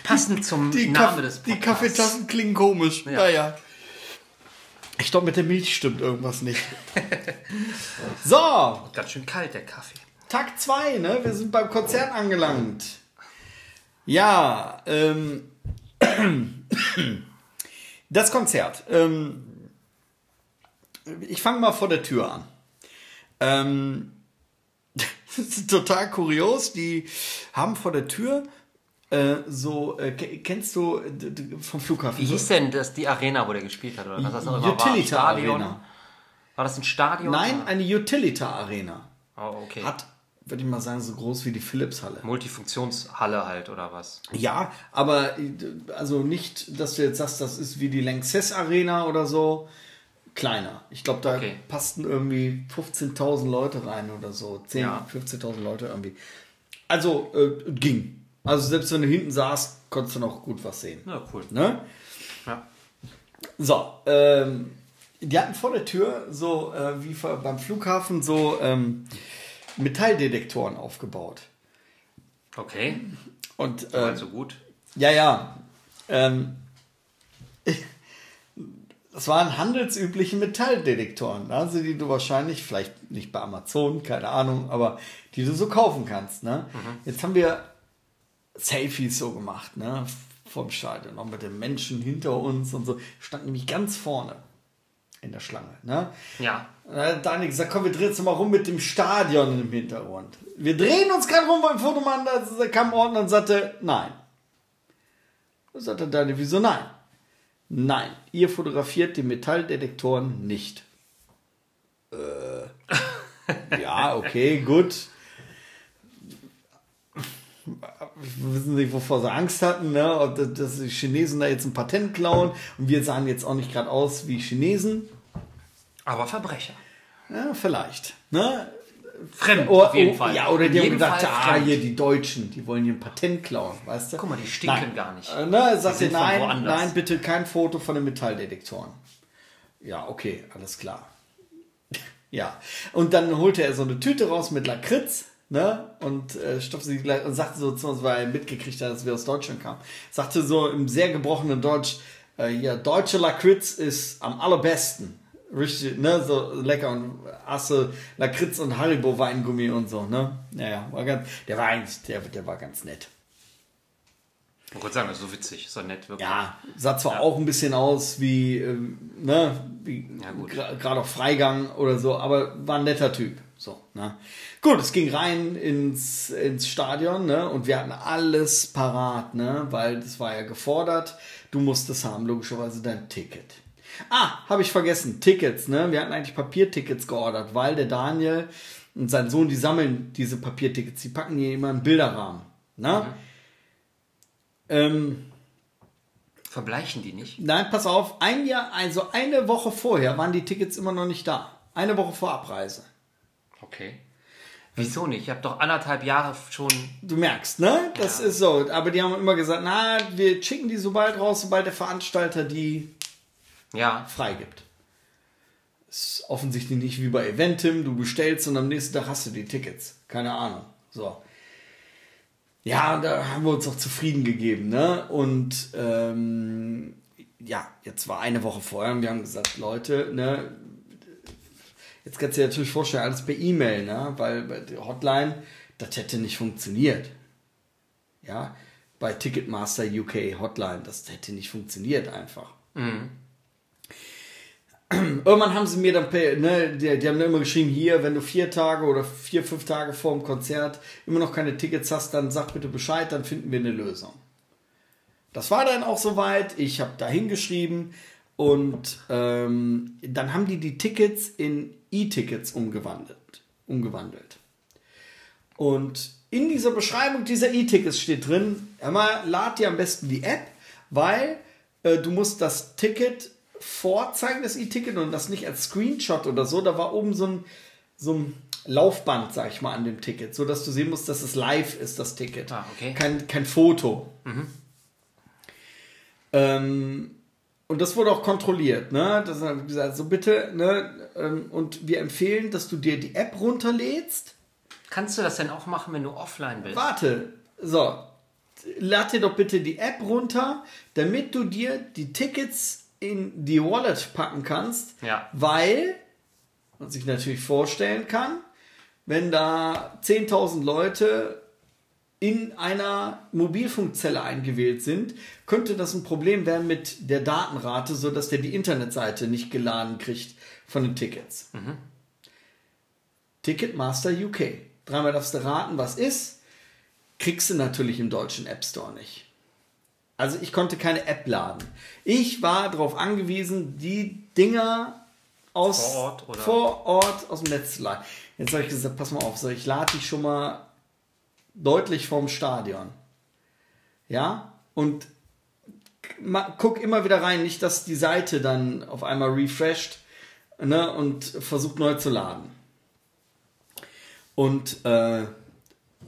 Passend zum die, Namen Kaff- des die Podcasts. Kaffeetassen klingen komisch. Ja, ja. Ich glaube, mit der Milch stimmt irgendwas nicht. so, Ganz schön kalt, der Kaffee. Tag 2, ne? Wir sind beim Konzert angelangt. Ja, ähm, das Konzert. Ähm, ich fange mal vor der Tür an. Ähm, das ist total kurios. Die haben vor der Tür äh, so, äh, ke- kennst du äh, vom Flughafen? Wie hieß denn das, die Arena, wo der gespielt hat? Oder was das noch immer war? Stadion? Arena. War das ein Stadion? Nein, eine Utilita Arena. Oh, okay. Hat, würde ich mal sagen, so groß wie die Philips-Halle. Multifunktionshalle halt, oder was? Ja, aber also nicht, dass du jetzt sagst, das ist wie die Lanxess Arena oder so. Kleiner. Ich glaube, da Okay. passten irgendwie 15.000 Leute rein oder so. 10.000, Ja. 15.000 Leute irgendwie. Also äh, ging. Also selbst wenn du hinten saßt, konntest du noch gut was sehen. Na, cool. Ne? Ja. So, ähm, die hatten vor der Tür so äh, wie vor- beim Flughafen so ähm, Metalldetektoren aufgebaut. Okay, Und äh, also gut. Ja, ja. Ähm, das waren handelsübliche Metalldetektoren, also die du wahrscheinlich, vielleicht nicht bei Amazon, keine Ahnung, aber die du so kaufen kannst. Ne? Jetzt haben wir Selfies so gemacht, ne? vom Stadion, auch mit den Menschen hinter uns und so, standen nämlich ganz vorne in der Schlange. Ne? Ja. Und dann hat Daniel gesagt, komm, wir drehen uns mal rum mit dem Stadion im Hintergrund. Wir drehen uns gerade rum beim Fotomann, da kam Ordner und sagte, nein. Da sagte Daniel, wieso nein? Nein, ihr fotografiert die Metalldetektoren nicht. Äh, ja, okay, gut. Wir wissen nicht, wovor sie Angst hatten, ne? Ob das- dass die Chinesen da jetzt ein Patent klauen. Und wir sahen jetzt auch nicht gerade aus wie Chinesen. Aber Verbrecher. Ja, vielleicht. Ne? Fremd, Oder, auf jeden oh, Fall. Ja, oder die haben Fall ah, hier die Deutschen, die wollen hier ein Patent klauen, weißt du? Guck mal, die stinken Nein. gar nicht. Äh, Ne, sagt ihr, nein, nein, bitte kein Foto von den Metalldetektoren. Ja, okay, alles klar. ja, und dann holte er so eine Tüte raus mit Lakritz, ne, und äh, stopfte sie gleich und sagte so zu uns, weil er mitgekriegt hat, dass wir aus Deutschland kamen, sagte so im sehr gebrochenen Deutsch, äh, ja, deutsche Lakritz ist am allerbesten. Richtig, ne, so lecker und Asse, Lakritz und Haribo Weingummi und so, ne? Naja, war ganz, der war eigentlich, der, der war ganz nett. Ich wollte sagen, das ist so witzig, so nett wirklich. Ja, sah zwar auch ein bisschen aus wie, ähm, ne, wie Ja, gerade auf Freigang oder so, aber war ein netter Typ. So, ne. Gut, es ging rein ins, ins Stadion, ne, und wir hatten alles parat, ne, weil das war ja gefordert. Du musstest haben, logischerweise dein Ticket. Ah, habe ich vergessen, Tickets, ne, wir hatten eigentlich Papiertickets geordert, weil der Daniel und sein Sohn, die sammeln diese Papiertickets, die packen die immer in Bilderrahmen, ne. Ähm, Verbleichen die nicht? Nein, pass auf, ein Jahr, also eine Woche vorher waren die Tickets immer noch nicht da. Eine Woche vor Abreise. Okay. Wieso nicht? Ich habe doch anderthalb Jahre schon. Du merkst, ne? Das ja. ist so. Aber die haben immer gesagt, na, wir schicken die so bald raus, sobald der Veranstalter die ja. freigibt. Ist offensichtlich nicht wie bei Eventim, du bestellst und am nächsten Tag hast du die Tickets. Keine Ahnung. So. Ja, da haben wir uns auch zufrieden gegeben, ne? Und ähm, ja, jetzt war eine Woche vorher und wir haben gesagt, Leute, ne, jetzt kannst du dir natürlich vorstellen, alles per E-Mail, ne? Weil bei der Hotline, das hätte nicht funktioniert. Ja, bei Ticketmaster UK Hotline, das hätte nicht funktioniert einfach. Mhm. Irgendwann haben sie mir dann, ne, die, die haben dann immer geschrieben, hier, wenn du vier Tage oder vier, fünf Tage vor dem Konzert immer noch keine Tickets hast, dann sag bitte Bescheid, dann finden wir eine Lösung. Das war dann auch soweit. Ich habe da hingeschrieben und ähm, dann haben die die Tickets in E-Tickets umgewandelt, umgewandelt. Und in dieser Beschreibung dieser E-Tickets steht drin, einmal lad dir am besten die App, weil äh, du musst das Ticket vorzeigen, das E-Ticket, und das nicht als Screenshot oder so. Da war oben so ein, so ein Laufband, sag ich mal, an dem Ticket, so dass du sehen musst, dass es live ist, das Ticket. Ah, okay. kein, kein Foto. Mhm. Ähm, und das wurde auch kontrolliert, ne? Das haben gesagt, so bitte, ne? Ähm, und wir empfehlen, dass du dir die App runterlädst. Kannst du das denn auch machen, wenn du offline bist? Warte, so. Lad dir doch bitte die App runter, damit du dir die Tickets in die Wallet packen kannst. Ja. Weil man sich natürlich vorstellen kann, wenn da 10.000 Leute in einer Mobilfunkzelle eingewählt sind, könnte das ein Problem werden mit der Datenrate, sodass der die Internetseite nicht geladen kriegt von den Tickets. Mhm. Ticketmaster UK. Dreimal darfst du raten, was ist. Kriegst du natürlich im deutschen App Store nicht. Also ich konnte keine App laden. Ich war darauf angewiesen, die Dinger aus vor Ort, oder? vor Ort aus dem Netz zu laden. Jetzt habe ich gesagt, pass mal auf, so, ich lade dich schon mal deutlich vom Stadion. Ja, und guck immer wieder rein, nicht, dass die Seite dann auf einmal refresht ne, und versucht neu zu laden. Und äh,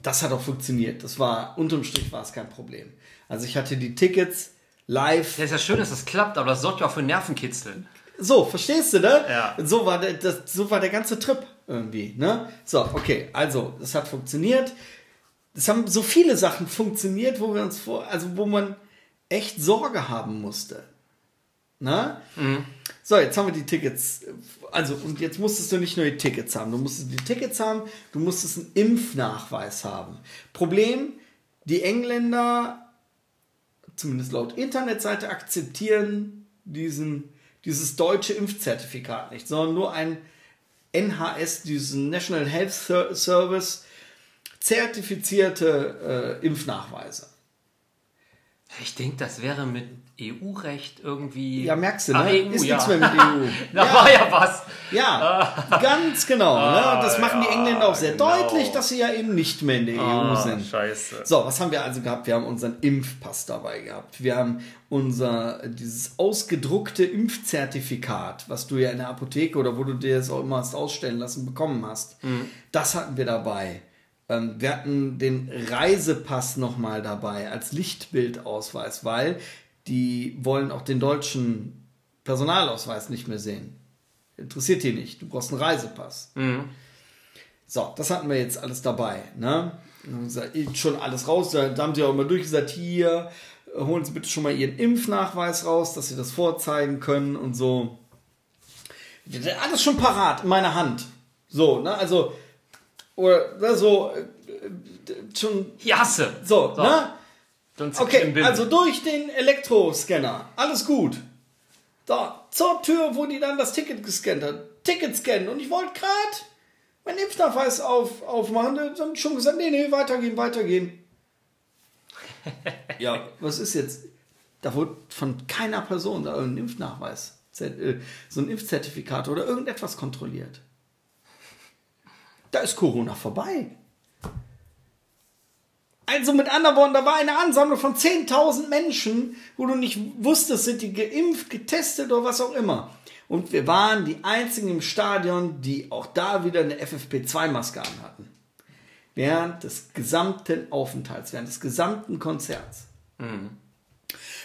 das hat auch funktioniert. Das war, unterm Strich war es kein Problem. Also ich hatte die Tickets live. Ja, ist ja schön, dass das klappt, aber das sorgt ja auch für Nervenkitzel. So, verstehst du, ne? Ja. So war der, das, so war der ganze Trip irgendwie, ne? So, okay, also, das hat funktioniert es haben so viele Sachen funktioniert, wo wir uns vor, also wo man echt Sorge haben musste. Na? Mhm. So, jetzt haben wir die Tickets. Also, und jetzt musstest du nicht nur die Tickets haben. Du musstest die Tickets haben, du musstest einen Impfnachweis haben. Problem, die Engländer, zumindest laut Internetseite, akzeptieren diesen, dieses deutsche Impfzertifikat nicht, sondern nur ein NHS, diesen National Health Service, zertifizierte äh, Impfnachweise. Ich denke, das wäre mit EU-Recht irgendwie. Ja, merkst du, ne? Ach, EU, ist ja. nichts mehr mit EU. da ja. war ja was. Ja, ganz genau. Ah, ne? Das machen ja, die Engländer auch sehr genau. deutlich, dass sie ja eben nicht mehr in der Ah, EU sind. Scheiße. So, was haben wir also gehabt? Wir haben unseren Impfpass dabei gehabt. Wir haben unser, dieses ausgedruckte Impfzertifikat, was du ja in der Apotheke oder wo du dir das auch immer hast ausstellen lassen, bekommen hast. Mhm. Das hatten wir dabei. Ähm, wir hatten den Reisepass nochmal dabei als Lichtbildausweis, weil die wollen auch den deutschen Personalausweis nicht mehr sehen. Interessiert die nicht. Du brauchst einen Reisepass. Mhm. So, das hatten wir jetzt alles dabei. Ne? Schon alles raus. Da haben sie auch immer durchgesagt, hier, holen Sie bitte schon mal Ihren Impfnachweis raus, dass Sie das vorzeigen können und so. Alles schon parat in meiner Hand. So, ne? Also, oder ne, so, äh, schon. Jasse. So, So. ne? Okay, also durch den Elektroscanner. Alles gut. Da, zur Tür, wo die dann das Ticket gescannt hat. Ticket scannen. Und ich wollte gerade meinen Impfnachweis auf, aufmachen. Dann haben schon gesagt, nee, nee, weitergehen, weitergehen. ja, was ist jetzt? Da wurde von keiner Person da irgendein Impfnachweis, äh, so ein Impfzertifikat oder irgendetwas kontrolliert. Da ist Corona vorbei. Also mit anderen Worten, da war eine Ansammlung von 10.000 Menschen, wo du nicht wusstest, sind die geimpft, getestet oder was auch immer. Und wir waren die einzigen im Stadion, die auch da wieder eine FFP2-Maske anhatten. während des gesamten Aufenthalts, während des gesamten Konzerts.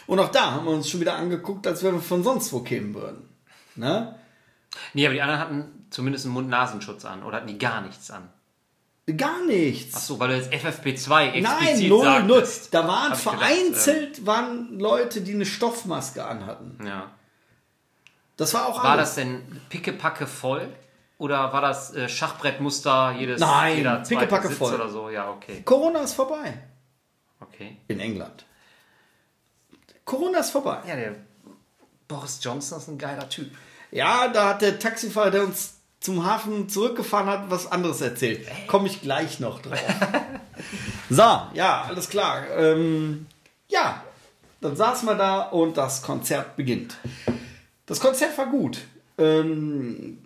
Und auch da haben wir uns schon wieder angeguckt, als wenn wir von sonst wo kämen würden. Ne? Nee, aber die anderen hatten zumindest einen Mund-Nasenschutz an oder hatten die gar nichts an. Gar nichts. Achso, weil du jetzt FFP2 explizit Nein, null, sagtest. null. Da waren ich gedacht, vereinzelt waren Leute, die eine Stoffmaske anhatten. ja. Das war auch War alles. das denn pickepacke voll? Oder war das äh, Schachbrettmuster jedes Nein, jeder pickepacke Sitz voll. oder so? Ja, okay. Corona ist vorbei. Okay. In England. Corona ist vorbei. Ja, der Boris Johnson ist ein geiler Typ. Ja, da hat der Taxifahrer, der uns zum Hafen zurückgefahren hat, was anderes erzählt. Komme ich gleich noch drauf. so, ja, alles klar. Ähm, ja, dann saßen wir da und das Konzert beginnt. Das Konzert war gut. Ähm,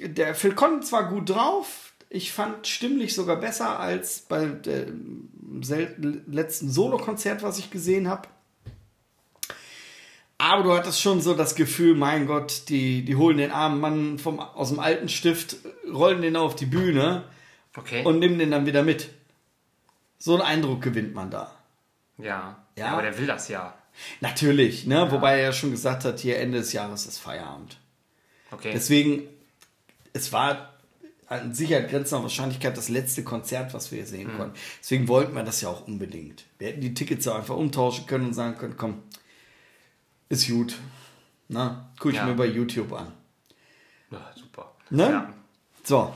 der Phil Collins war gut drauf. Ich fand stimmlich sogar besser als bei dem letzten Solo-Konzert, was ich gesehen habe. Aber du hattest schon so das Gefühl, mein Gott, die, die holen den armen Mann vom, aus dem alten Stift, rollen den auf die Bühne Okay. und nehmen den dann wieder mit. So einen Eindruck gewinnt man da. ja. Ja. ja. Aber der will das ja. Natürlich, ne? wobei er ja schon gesagt hat, hier Ende des Jahres ist Feierabend. Okay. Deswegen, es war an Sicherheit grenzender Wahrscheinlichkeit das letzte Konzert, was wir hier sehen konnten. Deswegen wollten wir das ja auch unbedingt. Wir hätten die Tickets ja einfach umtauschen können und sagen können, komm, ist gut. Na, guck ich Ja. mir bei YouTube an. ja, super. Ne? Ja. So.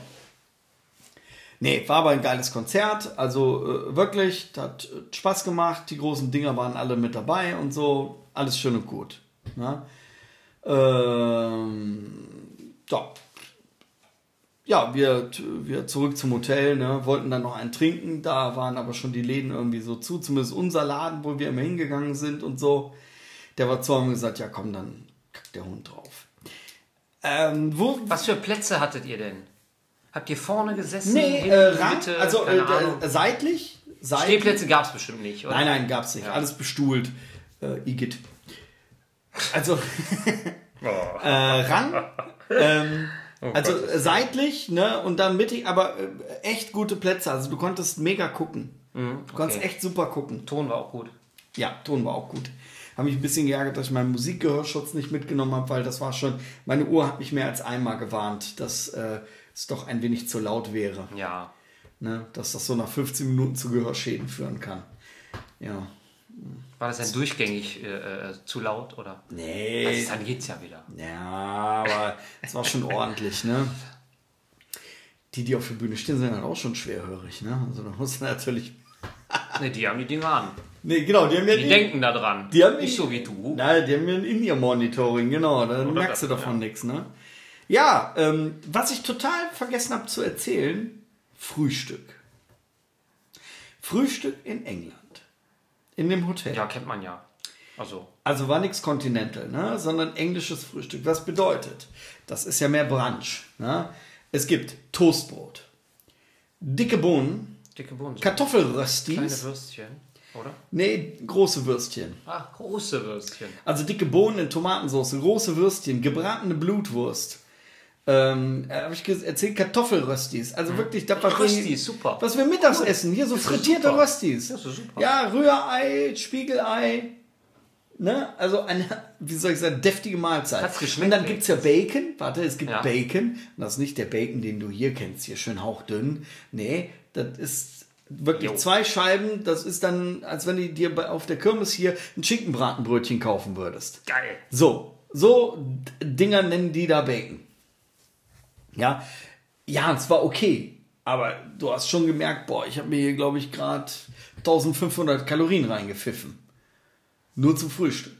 Nee, war aber ein geiles Konzert. Also äh, wirklich, das hat äh, Spaß gemacht. Die großen Dinger waren alle mit dabei und so. Alles schön und gut. Ne? Ähm, ja. Ja, wir, wir zurück zum Hotel, ne, wollten dann noch einen trinken. Da waren aber schon die Läden irgendwie so zu. Zumindest unser Laden, wo wir immer hingegangen sind und so. Der war zu, haben wir gesagt, ja komm, dann kackt der Hund drauf. Ähm, wo, Was für Plätze hattet ihr denn? Habt ihr vorne gesessen? Nee, hinten, äh, Rang, Mitte? also äh, äh, seitlich. seitlich. Stehplätze gab es bestimmt nicht, oder? Nein, nein, gab's nicht. Ja. Alles bestuhlt. Äh, Igitt. Also, Oh. äh, Rang. Ähm, also äh, seitlich, ne, und dann mittig, aber äh, echt gute Plätze. Also du konntest mega gucken. Du konntest Mhm, okay. echt super gucken. Ton war auch gut. Ja, Ton war auch gut. Habe mich ein bisschen geärgert, dass ich meinen Musikgehörschutz nicht mitgenommen habe, weil das war schon, meine Uhr hat mich mehr als einmal gewarnt, dass äh, es doch ein wenig zu laut wäre. Ja. Ne? Dass das so nach 15 Minuten zu Gehörschäden führen kann. Ja. War das denn durchgängig äh, äh, zu laut, oder? Nee. Also, dann geht's ja wieder. Ja, aber es war schon ordentlich, ne? Die, die auf der Bühne stehen, sind halt auch schon schwerhörig, ne? Also da muss man natürlich. Ne, die haben die Dinger an. Nee, genau, die haben ja Die denken da dran. Die haben nicht so wie du. Nein, die haben ja ein In-Ear-Monitoring, genau. Da Oder merkst du das, davon ja. nichts, ne? Ja, ähm, was ich total vergessen habe zu erzählen, Frühstück. Frühstück in England. In dem Hotel. Ja, kennt man ja. Also, Also war nichts Continental, ne? sondern englisches Frühstück. Was bedeutet? Das ist ja mehr Brunch. Ne? Es gibt Toastbrot, dicke Bohnen, dicke Bohnen. Kleine Kartoffelröstis. Würstchen, oder? Nee, große Würstchen. Ach, große Würstchen. Also dicke Bohnen in Tomatensauce, große Würstchen, gebratene Blutwurst. Ähm, habe ich erzählt, Kartoffelröstis. Also wirklich, das was Röstis, super. Was wir mittags essen. Hier so frittierte super. Röstis. Das ist super. Ja, Rührei, Spiegelei. Ne? Also eine, wie soll ich sagen, deftige Mahlzeit. Hat's geschmeckt Und dann gibt es ja Bacon. Warte, es gibt Ja. Bacon. Und das ist nicht der Bacon, den du hier kennst, hier schön hauchdünn. Nee, das ist wirklich Jo. zwei Scheiben. Das ist dann, als wenn du dir auf der Kirmes hier ein Schinkenbratenbrötchen kaufen würdest. Geil. So, so Dinger nennen die da Bacon. Ja, ja, es war okay. Aber du hast schon gemerkt, boah, ich habe mir hier, glaube ich, gerade 1500 Kalorien reingepfiffen. Nur zum Frühstück.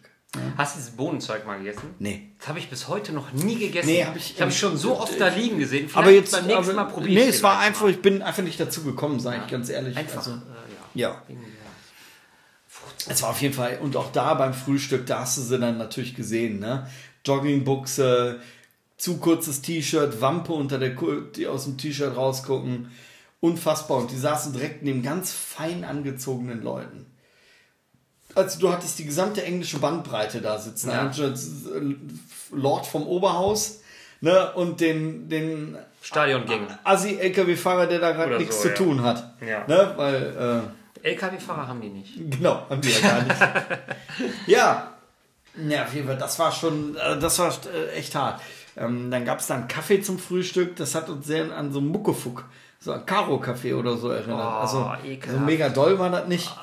Hast du dieses Bohnenzeug mal gegessen? Nee. Das habe ich bis heute noch nie gegessen. Nee, hab ich- ich habe ich schon so oft da liegen gesehen. Vielleicht aber jetzt, beim nächsten Mal probiere nee, es war einfach, mal. ich bin einfach nicht dazu gekommen, sage ich ganz ehrlich. Einfach, Also, äh, ja. ja. Es war auf jeden Fall, und auch da beim Frühstück, da hast du sie dann natürlich gesehen, ne? Joggingbuchse, zu kurzes T-Shirt, Wampe unter der, Ku- die aus dem T-Shirt rausgucken. Unfassbar. Und die saßen direkt neben ganz fein angezogenen Leuten. Also du hattest die gesamte englische Bandbreite da sitzen. Ja. Ein Lord vom Oberhaus Ne? Und den, den Stadiongänge. Assi-LKW-Fahrer, der da gerade nichts so, zu ja. tun hat. Ja. Ne? Weil, äh, LKW-Fahrer haben die nicht. Genau, haben die ja gar nicht. ja. Ja, auf jeden Fall, das war schon, äh, das war äh, echt hart. Ähm, dann gab es dann Kaffee zum Frühstück, das hat uns sehr an so Muckefuck, so ein Karo-Kaffee oder so erinnert. Oh, also ekelhaft. so mega doll war das nicht.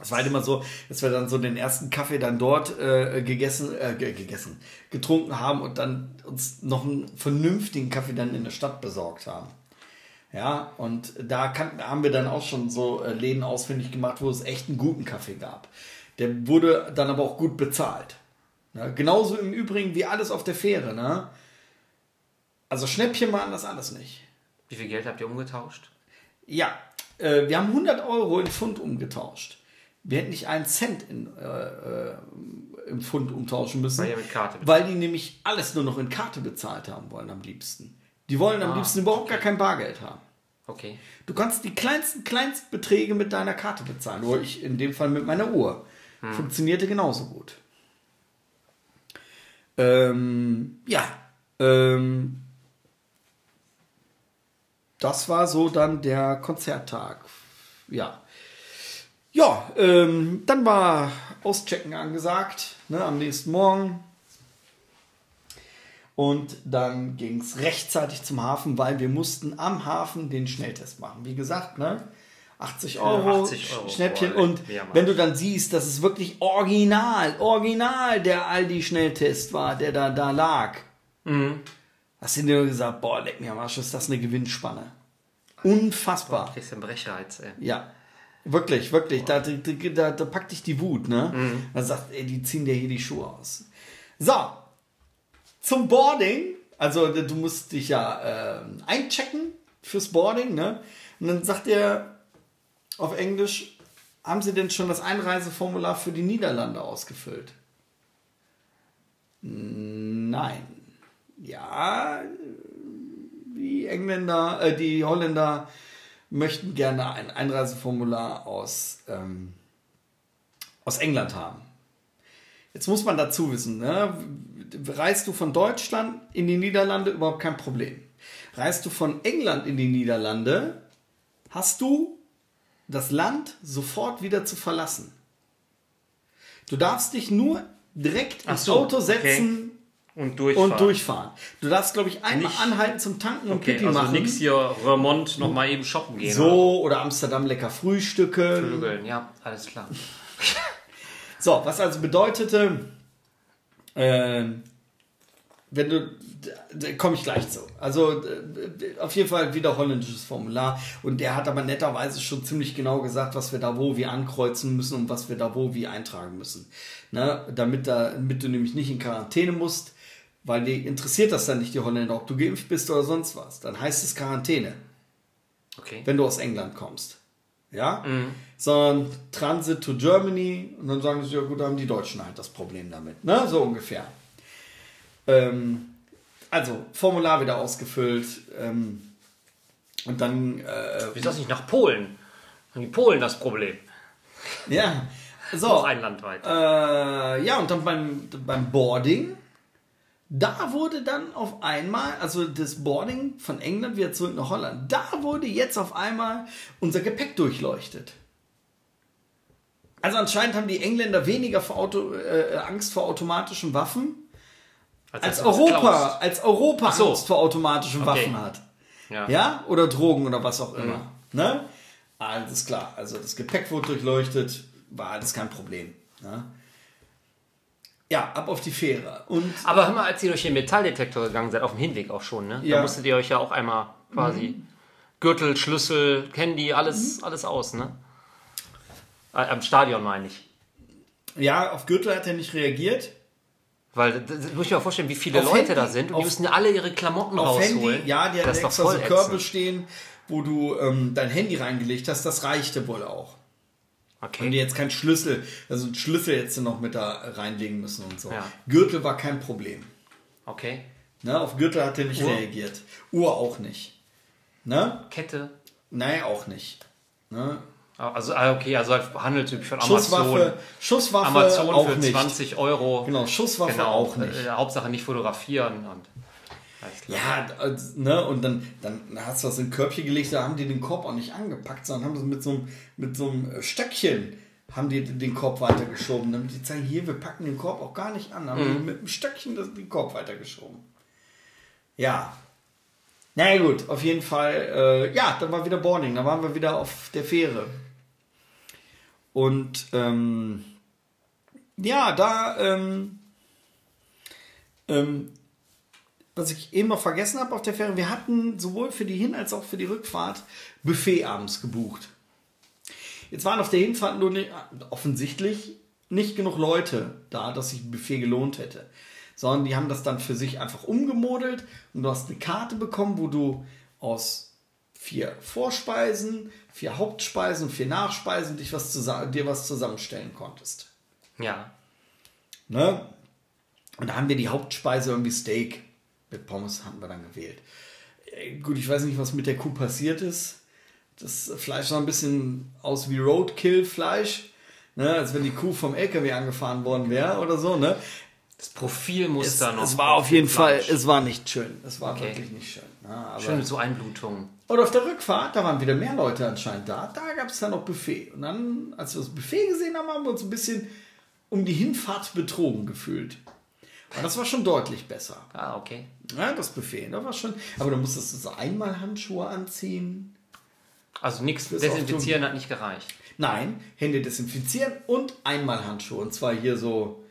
Es war halt immer so, dass wir dann so den ersten Kaffee dann dort äh, gegessen, äh, ge- gegessen, getrunken haben und dann uns noch einen vernünftigen Kaffee dann in der Stadt besorgt haben. Ja, und da kann, haben wir dann auch schon so äh, Läden ausfindig gemacht, wo es echt einen guten Kaffee gab. Der wurde dann aber auch gut bezahlt. Ne? Genauso im Übrigen wie alles auf der Fähre. Ne? Also Schnäppchen waren das alles nicht. Wie viel Geld habt ihr umgetauscht? Ja, äh, wir haben 100 Euro in Pfund umgetauscht. Wir hätten nicht einen Cent in, äh, äh, im Pfund umtauschen müssen, Weil die nämlich alles nur noch in Karte bezahlt haben wollen am liebsten. Die wollen am Ah, liebsten überhaupt gar kein Bargeld haben. Okay. Du kannst die kleinsten Kleinstbeträge mit deiner Karte bezahlen. Oder ich in dem Fall mit meiner Uhr. Funktionierte genauso gut. Ähm, ja. Ähm, das war so dann der Konzerttag. Ja. Ja, ähm, dann war Auschecken angesagt, ne, am nächsten Morgen. Und dann ging es rechtzeitig zum Hafen, weil wir mussten am Hafen den Schnelltest machen. Wie gesagt, ne? 80 Euro, 80 Euro, Schnäppchen. boah, und wenn du dann siehst, dass es wirklich original, original der Aldi-Schnelltest war, der da, da lag, hast du dir gesagt, boah, leck mir am Arsch, ist das eine Gewinnspanne. Unfassbar. Kriegst du einen Brecherheiz, ey. Ja. Wirklich, wirklich. Da, da, da, packt dich die Wut, ne? Man sagt, ey, die ziehen dir hier die Schuhe aus. So. Zum Boarding. Also, du musst dich ja ähm, einchecken fürs Boarding, ne? Und dann sagt er auf Englisch, haben Sie denn schon das Einreiseformular für die Niederlande ausgefüllt? Nein. Ja, die Engländer, äh, die Holländer möchten gerne ein Einreiseformular aus, ähm, aus England haben. Jetzt muss man dazu wissen, ne? reist du von Deutschland in die Niederlande, überhaupt kein Problem. Reist du von England in die Niederlande, hast du das Land sofort wieder zu verlassen. Du darfst dich nur direkt Ach ins so, Auto okay. Und durchfahren. und durchfahren. Du darfst, glaube ich, einmal Nicht- anhalten zum Tanken und Okay, Pipi also machen. nix hier Remont noch mal eben shoppen gehen. So, oder Amsterdam lecker Frühstücke. oder Vögeln. Ja, alles klar. So, was also bedeutete, äh, wenn du, da komme ich gleich zu. Also auf jeden Fall wieder holländisches Formular und der hat aber netterweise schon ziemlich genau gesagt, was wir da wo wie ankreuzen müssen und was wir da wo wie eintragen müssen. Ne? Damit, da, damit du nämlich nicht in Quarantäne musst, weil die interessiert das dann nicht, die Holländer, ob du geimpft bist oder sonst was. Dann heißt es Quarantäne. Okay. wenn du aus England kommst. Ja? Sondern Transit to Germany und dann sagen sie, ja gut, da haben die Deutschen halt das Problem damit. Ne? So ungefähr. Ähm, also, Formular wieder ausgefüllt. Ähm, und dann, äh, Wie ist das nicht nach Polen? Haben die Polen das Problem? ja, Auch so. ein Land weit. Äh, ja, und dann beim, beim Boarding, da wurde dann auf einmal, also das Boarding von England wieder zurück nach Holland, da wurde jetzt auf einmal unser Gepäck durchleuchtet. Also anscheinend haben die Engländer weniger vor Auto, äh, Angst vor automatischen Waffen, als das Europa, klaust. als Europa so. Angst vor automatischen Okay. Waffen hat. Ja. Ja, oder Drogen oder was auch immer. Ne? Alles klar. Also das Gepäck wurde durchleuchtet, war alles kein Problem. Ne? Ja, ab auf die Fähre. Und Aber hör mal, als ihr durch den Metalldetektor gegangen seid, auf dem Hinweg auch schon, ne? Ja. Da musstet ihr euch ja auch einmal quasi Gürtel, Schlüssel, Handy, alles, alles aus, ne? Äh, am Stadion meine ich. ja, auf Gürtel hat er nicht reagiert. Weil, das, das muss ich mir mal vorstellen, wie viele Auf Leute Handy- da sind und die auf- müssen alle ihre Klamotten Auf rausholen. Handy, ja, die das hatten ist doch extra so voll Körbe stehen, wo du ähm, dein Handy reingelegt hast. Das reichte wohl auch. Okay. Und die jetzt keinen Schlüssel, also einen Schlüssel jetzt noch mit da reinlegen müssen und so. Ja. Gürtel war kein Problem. okay. Ne? Auf Gürtel hat er nicht Uhr? reagiert. Uhr auch nicht. Ne? Kette. Nein, auch nicht. Ne? Also, ah, okay, also handelsüblich von Schusswaffe, Amazon. Schusswaffe Amazon auch für nicht. 20 Euro. Genau, Schusswaffe Genau, auch nicht. Äh, Hauptsache nicht fotografieren. Und Ja, ne, und dann, dann hast du das in ein Körbchen gelegt, da haben die den Korb auch nicht angepackt, sondern haben das mit so einem, mit so einem Stöckchen haben die den Korb weitergeschoben. Damit die zeigen, hier, wir packen den Korb auch gar nicht an. Haben die mit einem Stöckchen das, den Korb weitergeschoben. Ja. Na ja, gut, auf jeden Fall. Äh, ja, dann war wieder Boarding. Da waren wir wieder auf der Fähre. Und ähm, ja, da ähm, ähm, was ich eben noch vergessen habe auf der Fähre, wir hatten sowohl für die Hin- als auch für die Rückfahrt Buffet abends gebucht. Jetzt waren auf der Hinfahrt nur nicht, offensichtlich nicht genug Leute da, dass sich ein Buffet gelohnt hätte. Sondern die haben das dann für sich einfach umgemodelt und du hast eine Karte bekommen, wo du aus vier Vorspeisen, vier Hauptspeisen und vier Nachspeisen dich was dir was zusammenstellen konntest. Ja. Ne? Und da haben wir die Hauptspeise irgendwie Steak mit Pommes haben wir dann gewählt. Äh, Gut, ich weiß nicht, was mit der Kuh passiert ist. Das Fleisch sah ein bisschen aus wie Roadkill-Fleisch. Ne? Als wenn die Kuh vom LKW angefahren worden wäre oder so. Ne? Das Profil muss Es, da noch. es war auf jeden Fleisch. Fall, es war nicht schön. Es war Okay. wirklich nicht schön. Ne? Aber Schön mit so Einblutungen. und auf der Rückfahrt, da waren wieder mehr Leute anscheinend da. Da gab es dann noch Buffet. Und dann, als wir das Buffet gesehen haben, haben wir uns ein bisschen um die Hinfahrt betrogen gefühlt. Das war schon deutlich besser. Ah, okay. Ja, das Buffet, da war schon. Aber du musstest so einmal Handschuhe anziehen. Also nichts desinfizieren hat nicht gereicht. Nein, Hände desinfizieren und einmal Handschuhe. Und zwar hier so.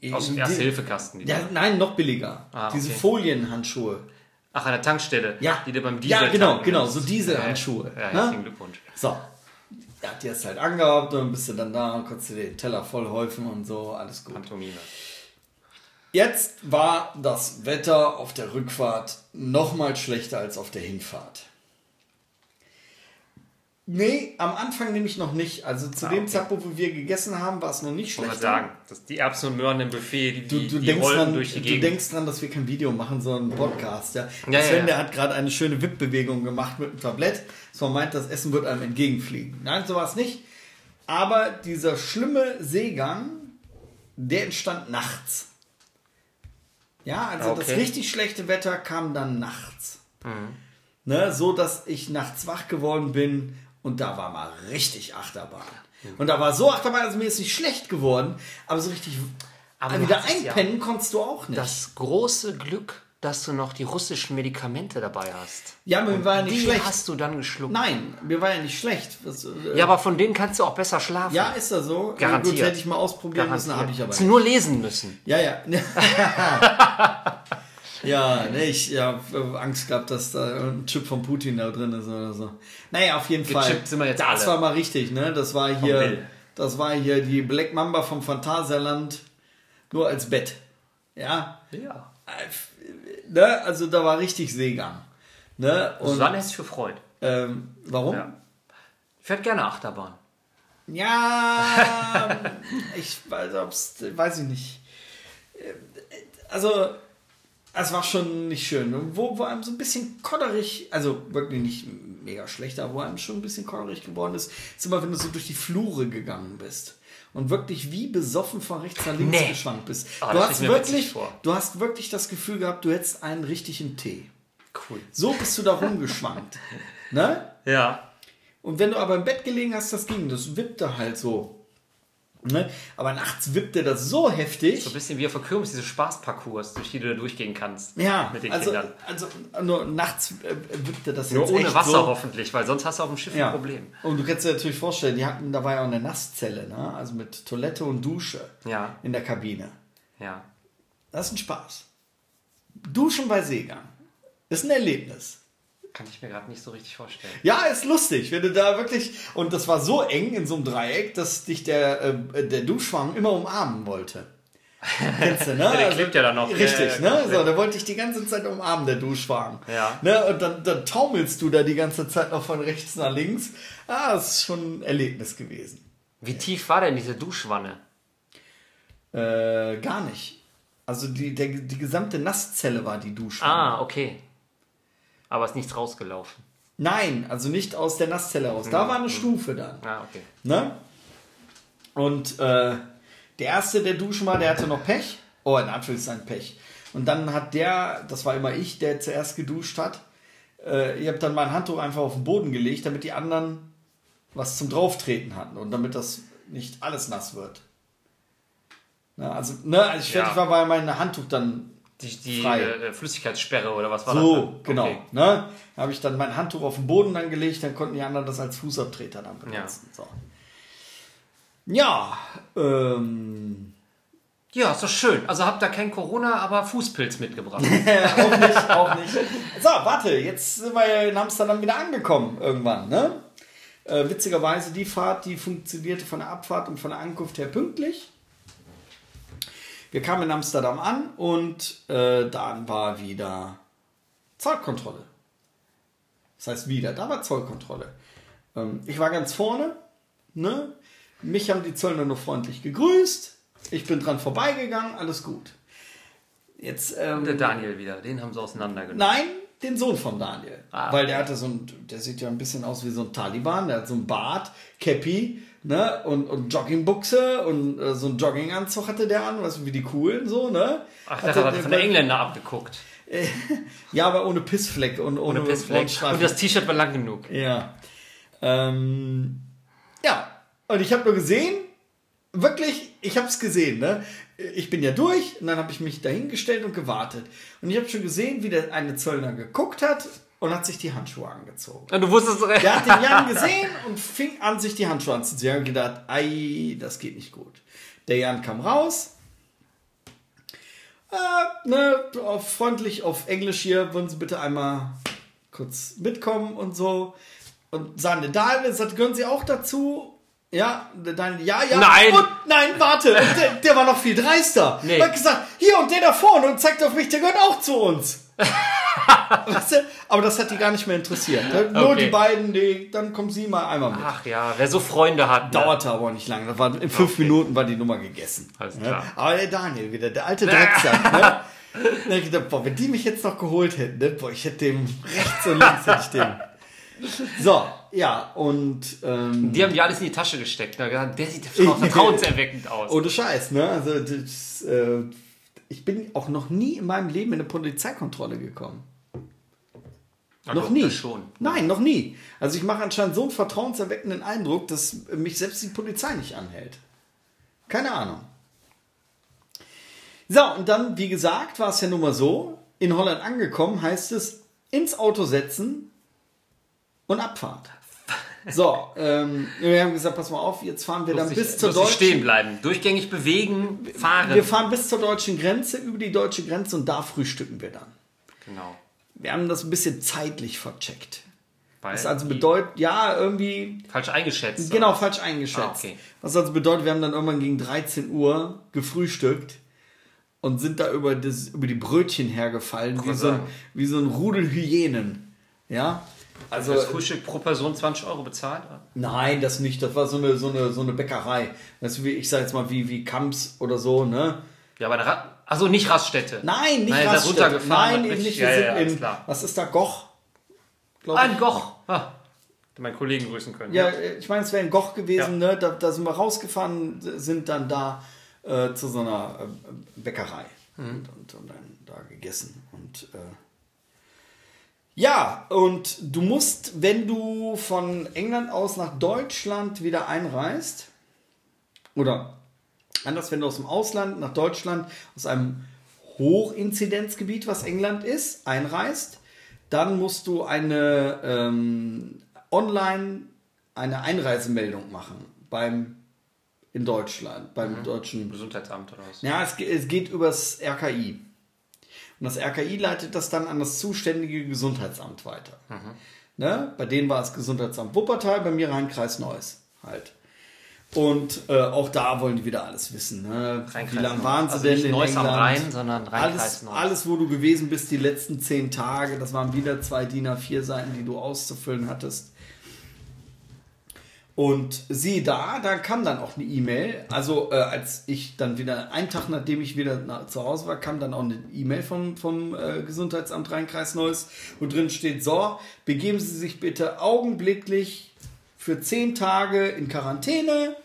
Äh, Aus dem die Ja, nein, noch billiger. Ah, Diese okay. Folienhandschuhe. Ach, an der Tankstelle. Ja. Die du beim Diesel Ja, genau, genau, so Dieselhandschuhe. Ja, ja, Ne? herzlichen Glückwunsch. So. Ja, die hast du halt angehabt und dann bist du dann da und konntest dir den Teller voll häufen und so, alles gut. Pantomime. Jetzt war das Wetter auf der Rückfahrt noch mal schlechter als auf der Hinfahrt. Nee, am Anfang nämlich noch nicht. Also zu Ah, dem okay. Zeitpunkt, wo wir gegessen haben, war es noch nicht Ich schlechter. mal sagen, dass die Erbsen und Möhren im Buffet, die, Du, du, die denkst rollen dran, durch die du Gegend. denkst dran, dass wir kein Video machen, sondern einen Podcast. Ja? Ja, Sven, ja, ja. der hat gerade eine schöne Wippbewegung gemacht mit dem Tablett. So man meint, das Essen wird einem entgegenfliegen. Nein, so war es nicht. Aber dieser schlimme Seegang, der entstand nachts. Ja, also das Okay. richtig schlechte Wetter kam dann nachts. Mhm. Ne, so dass ich nachts wach geworden bin und da war mal richtig Achterbahn. Und da war so Achterbahn, also mir ist nicht schlecht geworden, aber so richtig Aber du wieder hattest ja einpennen konntest du auch nicht. Das große Glück, dass du noch die russischen Medikamente dabei hast. ja, mir war ja nicht Die schlecht. hast du dann geschluckt. Nein, mir war ja nicht schlecht. Was, äh, Ja, aber von denen kannst du auch besser schlafen. ja, ist das so? Garantiert. Gut, hätte ich mal ausprobieren müssen, habe ich aber Hast du nicht. nur lesen müssen. Ja, ja. ja, ne, ich ja, Angst gehabt, dass da ein Chip von Putin da drin ist oder so. Naja, auf jeden Fall. Sind wir jetzt das alle. war mal richtig, ne? Das war hier, das war hier die Black Mamba vom Phantasialand nur als Bett. Ja. Ja. Ne? Also da war richtig Seegang. Ne? Und dann hätte ich gefreut. ähm, warum? Ja. Ich fährt gerne Achterbahn. Ja, ich weiß, ob's, weiß ich nicht. Also, es war schon nicht schön. Wo, wo einem so ein bisschen kodderig, also wirklich nicht mega schlecht, aber wo einem schon ein bisschen kodderig geworden ist, ist immer, wenn du so durch die Flure gegangen bist. Und wirklich wie besoffen von rechts nach links Nee. geschwankt bist. Ah, du, hast wirklich, du hast wirklich das Gefühl gehabt, du hättest einen richtigen Tee. Cool. So bist du da rumgeschwankt. ne? Ja. Und wenn du aber im Bett gelegen hast, das ging, das wippte halt so. Ne? Aber nachts wippte das so heftig. So ein bisschen wie auf der Kirmes, diese Spaßparcours, durch die du da durchgehen kannst. ja, Mit den also, Kindern. also nur nachts äh, wippte das Nur ohne Wasser so. hoffentlich, weil sonst hast du auf dem Schiff Ja. ein Problem. Und du kannst dir natürlich vorstellen, die hatten, da war ja auch eine Nasszelle, ne? also mit Toilette und Dusche Ja. in der Kabine. Ja. Das ist ein Spaß. Duschen bei Seegang. Ist ein Erlebnis. Kann ich mir gerade nicht so richtig vorstellen. Ja, ist lustig, wenn du da wirklich. Und das war so eng in so einem Dreieck, dass dich der, äh, der Duschwagen immer umarmen wollte. Kennst du, ne? der klebt ja dann noch. Richtig, Ja, ja, ne? So, der wollte dich die ganze Zeit umarmen, der Duschwagen. Ja. Ne? Und dann, dann taumelst du da die ganze Zeit noch von rechts nach links. Ah, das ist schon ein Erlebnis gewesen. Wie tief war denn diese Duschwanne? Äh, gar nicht. Also die, der, die gesamte Nasszelle war die Duschwanne. Ah, okay. Aber ist nichts rausgelaufen. Nein, also nicht aus der Nasszelle raus. Da war eine Stufe dann. Ah, okay. Ne? Und äh, der erste, der duschen war, der hatte noch Pech. Oh, in Anführungszeichen Pech. Und dann hat der, das war immer ich, der zuerst geduscht hat, äh, ich habe dann mein Handtuch einfach auf den Boden gelegt, damit die anderen was zum Drauftreten hatten und damit das nicht alles nass wird. Na, also, ne, als ich Ja. fertig war, war mein Handtuch dann Die, die Frei. äh, Flüssigkeitssperre oder was war so, das? genau. Okay. Ne? Da habe ich dann mein Handtuch auf den Boden dann gelegt, dann konnten die anderen das als Fußabtreter dann benutzen. So. Ja, ähm, Ja, ist doch schön. Also habt ihr kein Corona, aber Fußpilz mitgebracht. auch nicht, auch nicht. So, warte, jetzt sind wir ja in Amsterdam wieder angekommen irgendwann, ne? Äh, witzigerweise, die Fahrt, die funktionierte von der Abfahrt und von der Ankunft her pünktlich. Wir kamen in Amsterdam an und äh, dann war wieder Zollkontrolle. Das heißt wieder, da war Zollkontrolle. Ähm, ich war ganz vorne, ne? Mich haben die Zöllner nur freundlich gegrüßt. Ich bin dran vorbeigegangen, alles gut. Jetzt, ähm, Der Daniel wieder, den haben sie auseinandergenommen. Nein, den Sohn von Daniel. Ah, Weil der hatte so ein, der sieht ja ein bisschen aus wie so ein Taliban, der hat so ein Bart, Cappy, ne, und, und Joggingbuchse und äh, so ein Jogginganzug hatte der an, du, wie die coolen, so, ne? Ach, das hat er von der Engländer abgeguckt. Ja, aber ohne Pissfleck und ohne, Ohne Pissfleck. Und das T-Shirt war lang genug. Ja. Ähm, ja, und ich habe nur gesehen, wirklich, ich habe es gesehen, ne? Ich bin ja durch und dann habe ich mich dahingestellt und gewartet. Und ich habe schon gesehen, wie der eine Zöllner geguckt hat und hat sich die Handschuhe angezogen. Und du wusstest Der hat den Jan gesehen und fing an, sich die Handschuhe anzuziehen. Ich habe gedacht, ei, das geht nicht gut. Der Jan kam raus. Äh, ne, auf, freundlich auf Englisch hier, wollen Sie bitte einmal kurz mitkommen und so. Und sagen, Daniel, sagt, gehören Sie auch dazu? Ja, der Daniel, ja, ja. Nein. Und nein, warte, der, der war noch viel dreister. Nee. Er hat gesagt, hier und der da vorne und zeigt auf mich, der gehört auch zu uns. weißt du? Aber das hat die gar nicht mehr interessiert. Nur Okay. die beiden, die, dann kommen sie mal einmal mit. Ach ja, wer so Freunde hat. ne? Dauerte aber auch nicht lange. Das war, in fünf Minuten war die Nummer gegessen. Alles Ja. klar. Aber der Daniel wieder, der alte Drecksack. ne? Da hab ich gedacht, boah, wenn die mich jetzt noch geholt hätten, ne? boah, ich hätte dem rechts und links hätte ich dem. So, ja, und ähm, Die haben die alles in die Tasche gesteckt. Ne? Der sieht vertrau- vertrauenserweckend aus. ohne Scheiß, ne? Also das, äh, ich bin auch noch nie in meinem Leben in eine Polizeikontrolle gekommen. Ja, noch doch, nie. schon. Nein, noch nie. Also ich mache anscheinend so einen vertrauenserweckenden Eindruck, dass mich selbst die Polizei nicht anhält. Keine Ahnung. So, und dann, wie gesagt, war es ja nun mal so, in Holland angekommen heißt es, ins Auto setzen und Abfahrt. So, ähm, wir haben gesagt, pass mal auf, jetzt fahren wir dann Lustig, bis zur deutschen... stehen bleiben. Durchgängig bewegen, fahren. Wir fahren bis zur deutschen Grenze, über die deutsche Grenze und da frühstücken wir dann. genau. Wir haben das ein bisschen zeitlich vercheckt. Weil Das also bedeutet, ja, irgendwie falsch eingeschätzt. Genau, oder? falsch eingeschätzt. Ah, okay. Was also bedeutet, wir haben dann irgendwann gegen 13 Uhr gefrühstückt und sind da über, das, über die Brötchen hergefallen, wie so, ein, wie so ein Rudel Hyänen. Ja? Also, das Frühstück pro Person 20 Euro bezahlt? nein, das nicht. Das war so eine, so eine, so eine Bäckerei. Du, wie, ich sag jetzt mal, wie, wie Kamps oder so, ne? Ja, aber Ra also nicht Raststätte. Nein, nicht Nein, Raststätte. runtergefahren Nein, eben nicht. Wir ja, ja, sind ja, alles in, klar. was ist da, Goch? Ah, ein Goch. Ah, meinen Kollegen grüßen können. Ja, äh, ich meine, es wäre ein Goch gewesen, Ja. ne? Da, da sind wir rausgefahren, sind dann da äh, zu so einer äh, Bäckerei Mhm. und, und, und dann da gegessen. Und äh, ja, und du musst, wenn du von England aus nach Deutschland wieder einreist, oder anders, wenn du aus dem Ausland nach Deutschland, aus einem Hochinzidenzgebiet, was England ist, einreist, dann musst du eine ähm, online eine Einreisemeldung machen beim in Deutschland, beim deutschen Gesundheitsamt oder was? ja, es, es geht übers RKI. Und das RKI leitet das dann an das zuständige Gesundheitsamt weiter. Ne? Bei denen war es Gesundheitsamt Wuppertal, bei mir Rhein-Kreis Neuss halt. Und äh, auch da wollen die wieder alles wissen. Ne? Wie Rhein-Kreis lange Neuss. waren sie Also denn nicht in Neuss am England? Rhein, sondern Rhein-Kreis alles, Neuss. alles, wo du gewesen bist, die letzten zehn Tage, das waren wieder zwei DIN A4 Seiten, die du auszufüllen hattest. Und sieh da, da kam dann auch eine E-Mail. Also äh, als ich dann wieder, einen Tag nachdem ich wieder nach, zu Hause war, kam dann auch eine E-Mail vom, vom äh, Gesundheitsamt Rhein-Kreis Neuss, wo drin steht, so, begeben Sie sich bitte augenblicklich für zehn Tage in Quarantäne.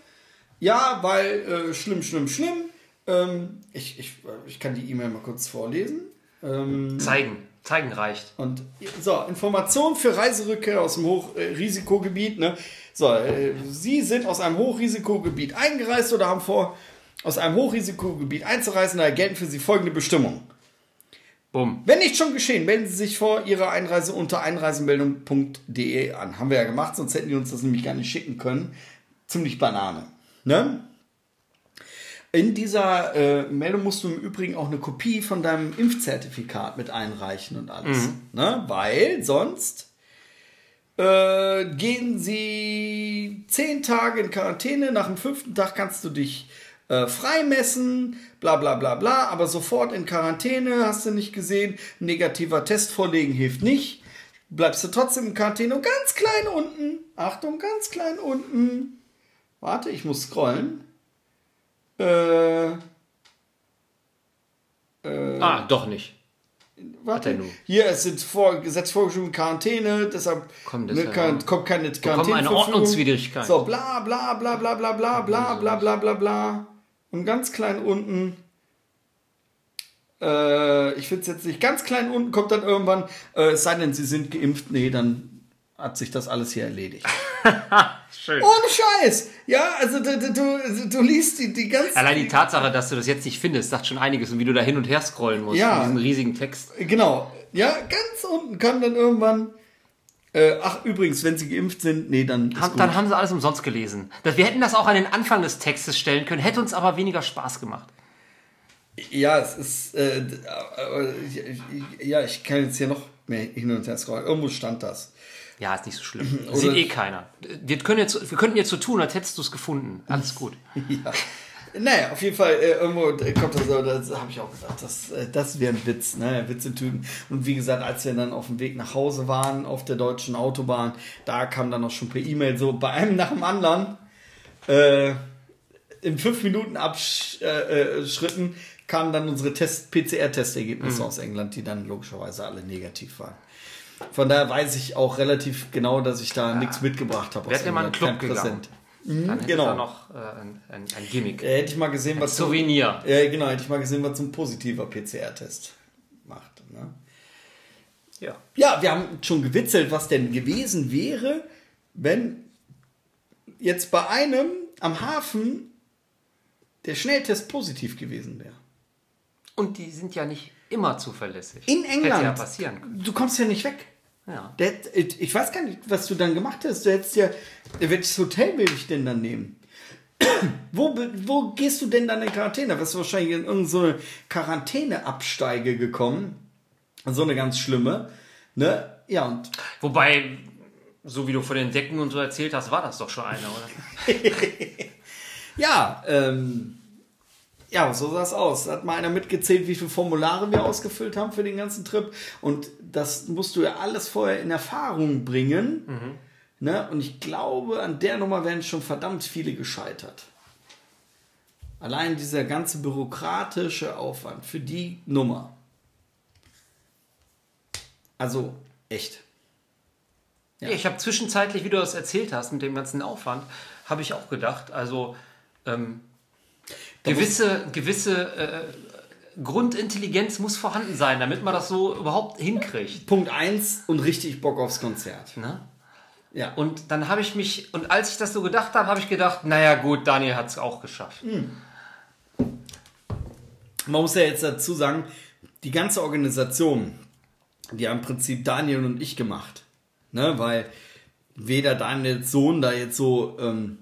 Ja, weil äh, schlimm, schlimm, schlimm. Ähm, ich, ich, ich kann die E-Mail mal kurz vorlesen. Ähm, Zeigen. Zeigen reicht. Und so, Information für Reiserückkehr aus dem Hochrisikogebiet. Ne? So, äh, Sie sind aus einem Hochrisikogebiet eingereist oder haben vor, aus einem Hochrisikogebiet einzureisen. Da gelten für Sie folgende Bestimmungen. Bumm. Wenn nicht schon geschehen, melden Sie sich vor Ihrer Einreise unter einreisemeldung.de an. Haben wir ja gemacht, sonst hätten die uns das nämlich gar nicht schicken können. Ziemlich Banane. Ne? In dieser äh, Meldung musst du im Übrigen auch eine Kopie von deinem Impfzertifikat mit einreichen und alles. Ne? Weil sonst äh, gehen sie zehn Tage in Quarantäne. Nach dem fünften Tag kannst du dich äh, freimessen, bla bla bla bla, aber sofort in Quarantäne, hast du nicht gesehen. Negativer Test vorlegen hilft nicht. Bleibst du trotzdem in Quarantäne ganz klein unten. Achtung, ganz klein unten. Warte, ich muss scrollen. Äh, Ah, doch nicht. Warte. er. Hier, es sind vor, Gesetz vorgeschrieben Quarantäne, deshalb Kommt ne, kann, kommt keine Quarantäne. Eine Ordnungswidrigkeit. So, bla bla bla bla bla bla bla bla bla bla bla. Und ganz klein unten. Äh, ich finde es jetzt nicht ganz klein unten, kommt dann irgendwann, äh, es sei denn, sie sind geimpft, nee, dann hat sich das alles hier erledigt. Schön. Ohne Scheiß! Ja, also du, du, du, liest die, die ganzen. Allein die Tatsache, dass du das jetzt nicht findest, sagt schon einiges und wie du da hin und her scrollen musst Ja. in diesem riesigen Text. Genau. Ja, ganz unten kam dann irgendwann. Äh, ach, übrigens, wenn sie geimpft sind, nee, dann Haben, dann haben sie alles umsonst gelesen. Das, wir hätten das auch an den Anfang des Textes stellen können, hätte uns aber weniger Spaß gemacht. Ja, es ist. Äh, aber, ja, ich kann jetzt hier noch mehr hin und her scrollen. Irgendwo stand das. Ja, ist nicht so schlimm. Oder- Sieht eh keiner. Wir, können jetzt, wir könnten jetzt so tun, als hättest du es gefunden. Alles gut. Ja. Naja, auf jeden Fall, äh, irgendwo kommt das, so, das habe ich auch gedacht, das, äh, das wäre ein Witz, ne? Witz Tüten. Und wie gesagt, als wir dann auf dem Weg nach Hause waren, auf der deutschen Autobahn, da kam dann auch schon per E-Mail so bei einem nach dem anderen, äh, in fünf Minuten Abschritten äh, äh, kamen dann unsere Test PCR-Testergebnisse aus England, die dann logischerweise alle negativ waren. Von daher weiß ich auch relativ genau, dass ich da nichts mitgebracht habe. Ja mal in England, einen Club? Präsent. Dann hätte genau. da noch äh, ein, ein, ein Gimmick. Äh, hätte ich mal gesehen, was so, Souvenir. ja, genau, hätte ich mal gesehen, was so ein positiver PCR-Test macht. Ne? Ja. Ja, wir haben schon gewitzelt, was denn gewesen wäre, wenn jetzt bei einem am Hafen der Schnelltest positiv gewesen wäre. Und die sind ja nicht immer zuverlässig. In England. Hätte ja passieren können. Du kommst ja nicht weg. Ja. Ich weiß gar nicht, was du dann gemacht hast. Du hättest ja, welches Hotel will ich denn dann nehmen? wo, wo gehst du denn dann in Quarantäne? Wirst du wahrscheinlich in irgendeine so eine Quarantäneabsteige gekommen. So eine ganz schlimme. Ne? Ja, und Wobei, so wie du von den Decken und so erzählt hast, war das doch schon einer, oder? ja, ähm, ja, so sah es aus. Da hat mal einer mitgezählt, wie viele Formulare wir ausgefüllt haben für den ganzen Trip. Und das musst du ja alles vorher in Erfahrung bringen. Ne? Und ich glaube, an der Nummer werden schon verdammt viele gescheitert. Allein dieser ganze bürokratische Aufwand für die Nummer. Also, echt. Ja. Ich habe zwischenzeitlich, wie du das erzählt hast, mit dem ganzen Aufwand, habe ich auch gedacht, also ähm, gewisse, gewisse äh, Grundintelligenz muss vorhanden sein, damit man das so überhaupt hinkriegt. Punkt 1 und richtig Bock aufs Konzert. Ne? Ja. Und dann habe ich mich, und als ich das so gedacht habe, habe ich gedacht, naja gut, Daniel hat es auch geschafft. Man muss ja jetzt dazu sagen, die ganze Organisation, die haben im Prinzip Daniel und ich gemacht. Ne? Weil weder Daniels Sohn da jetzt so ähm,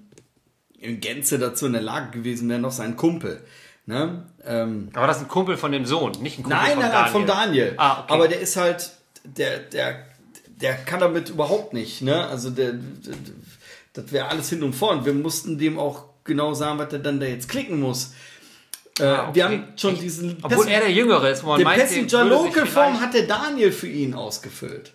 in Gänze dazu in der Lage gewesen wäre, noch sein Kumpel. Ne? Ähm, Aber das ist ein Kumpel von dem Sohn, nicht ein Kumpel nein, von nein, Daniel. nein, von Daniel. Ah, okay. Aber der ist halt, der, der, der kann damit überhaupt nicht. Ne? Also der, der das wäre alles hin und vorn. Wir mussten dem auch genau sagen, was er dann da jetzt klicken muss. Äh, Ah, okay. Wir haben schon Echt? diesen Obwohl er der Jüngere ist, wo man der meint, Passenger Local Form hat der Daniel für ihn ausgefüllt.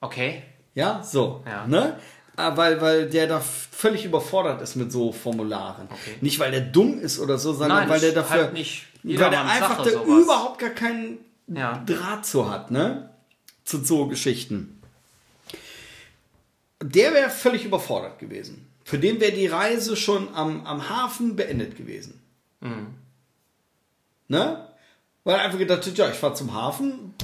Okay. Ja, so. Ja. Ne? Ah, Weil, weil der da völlig überfordert ist mit so Formularen. Okay. Nicht, weil der dumm ist oder so, sondern Nein, weil der dafür. halt nicht weil der einfach sowas. überhaupt gar keinen Ja. Draht zu hat, ne? Zu so Geschichten. Der wäre völlig überfordert gewesen. Für den wäre die Reise schon am, am Hafen beendet gewesen. Ne? Weil er einfach gedacht hat, ja, ich fahre zum Hafen,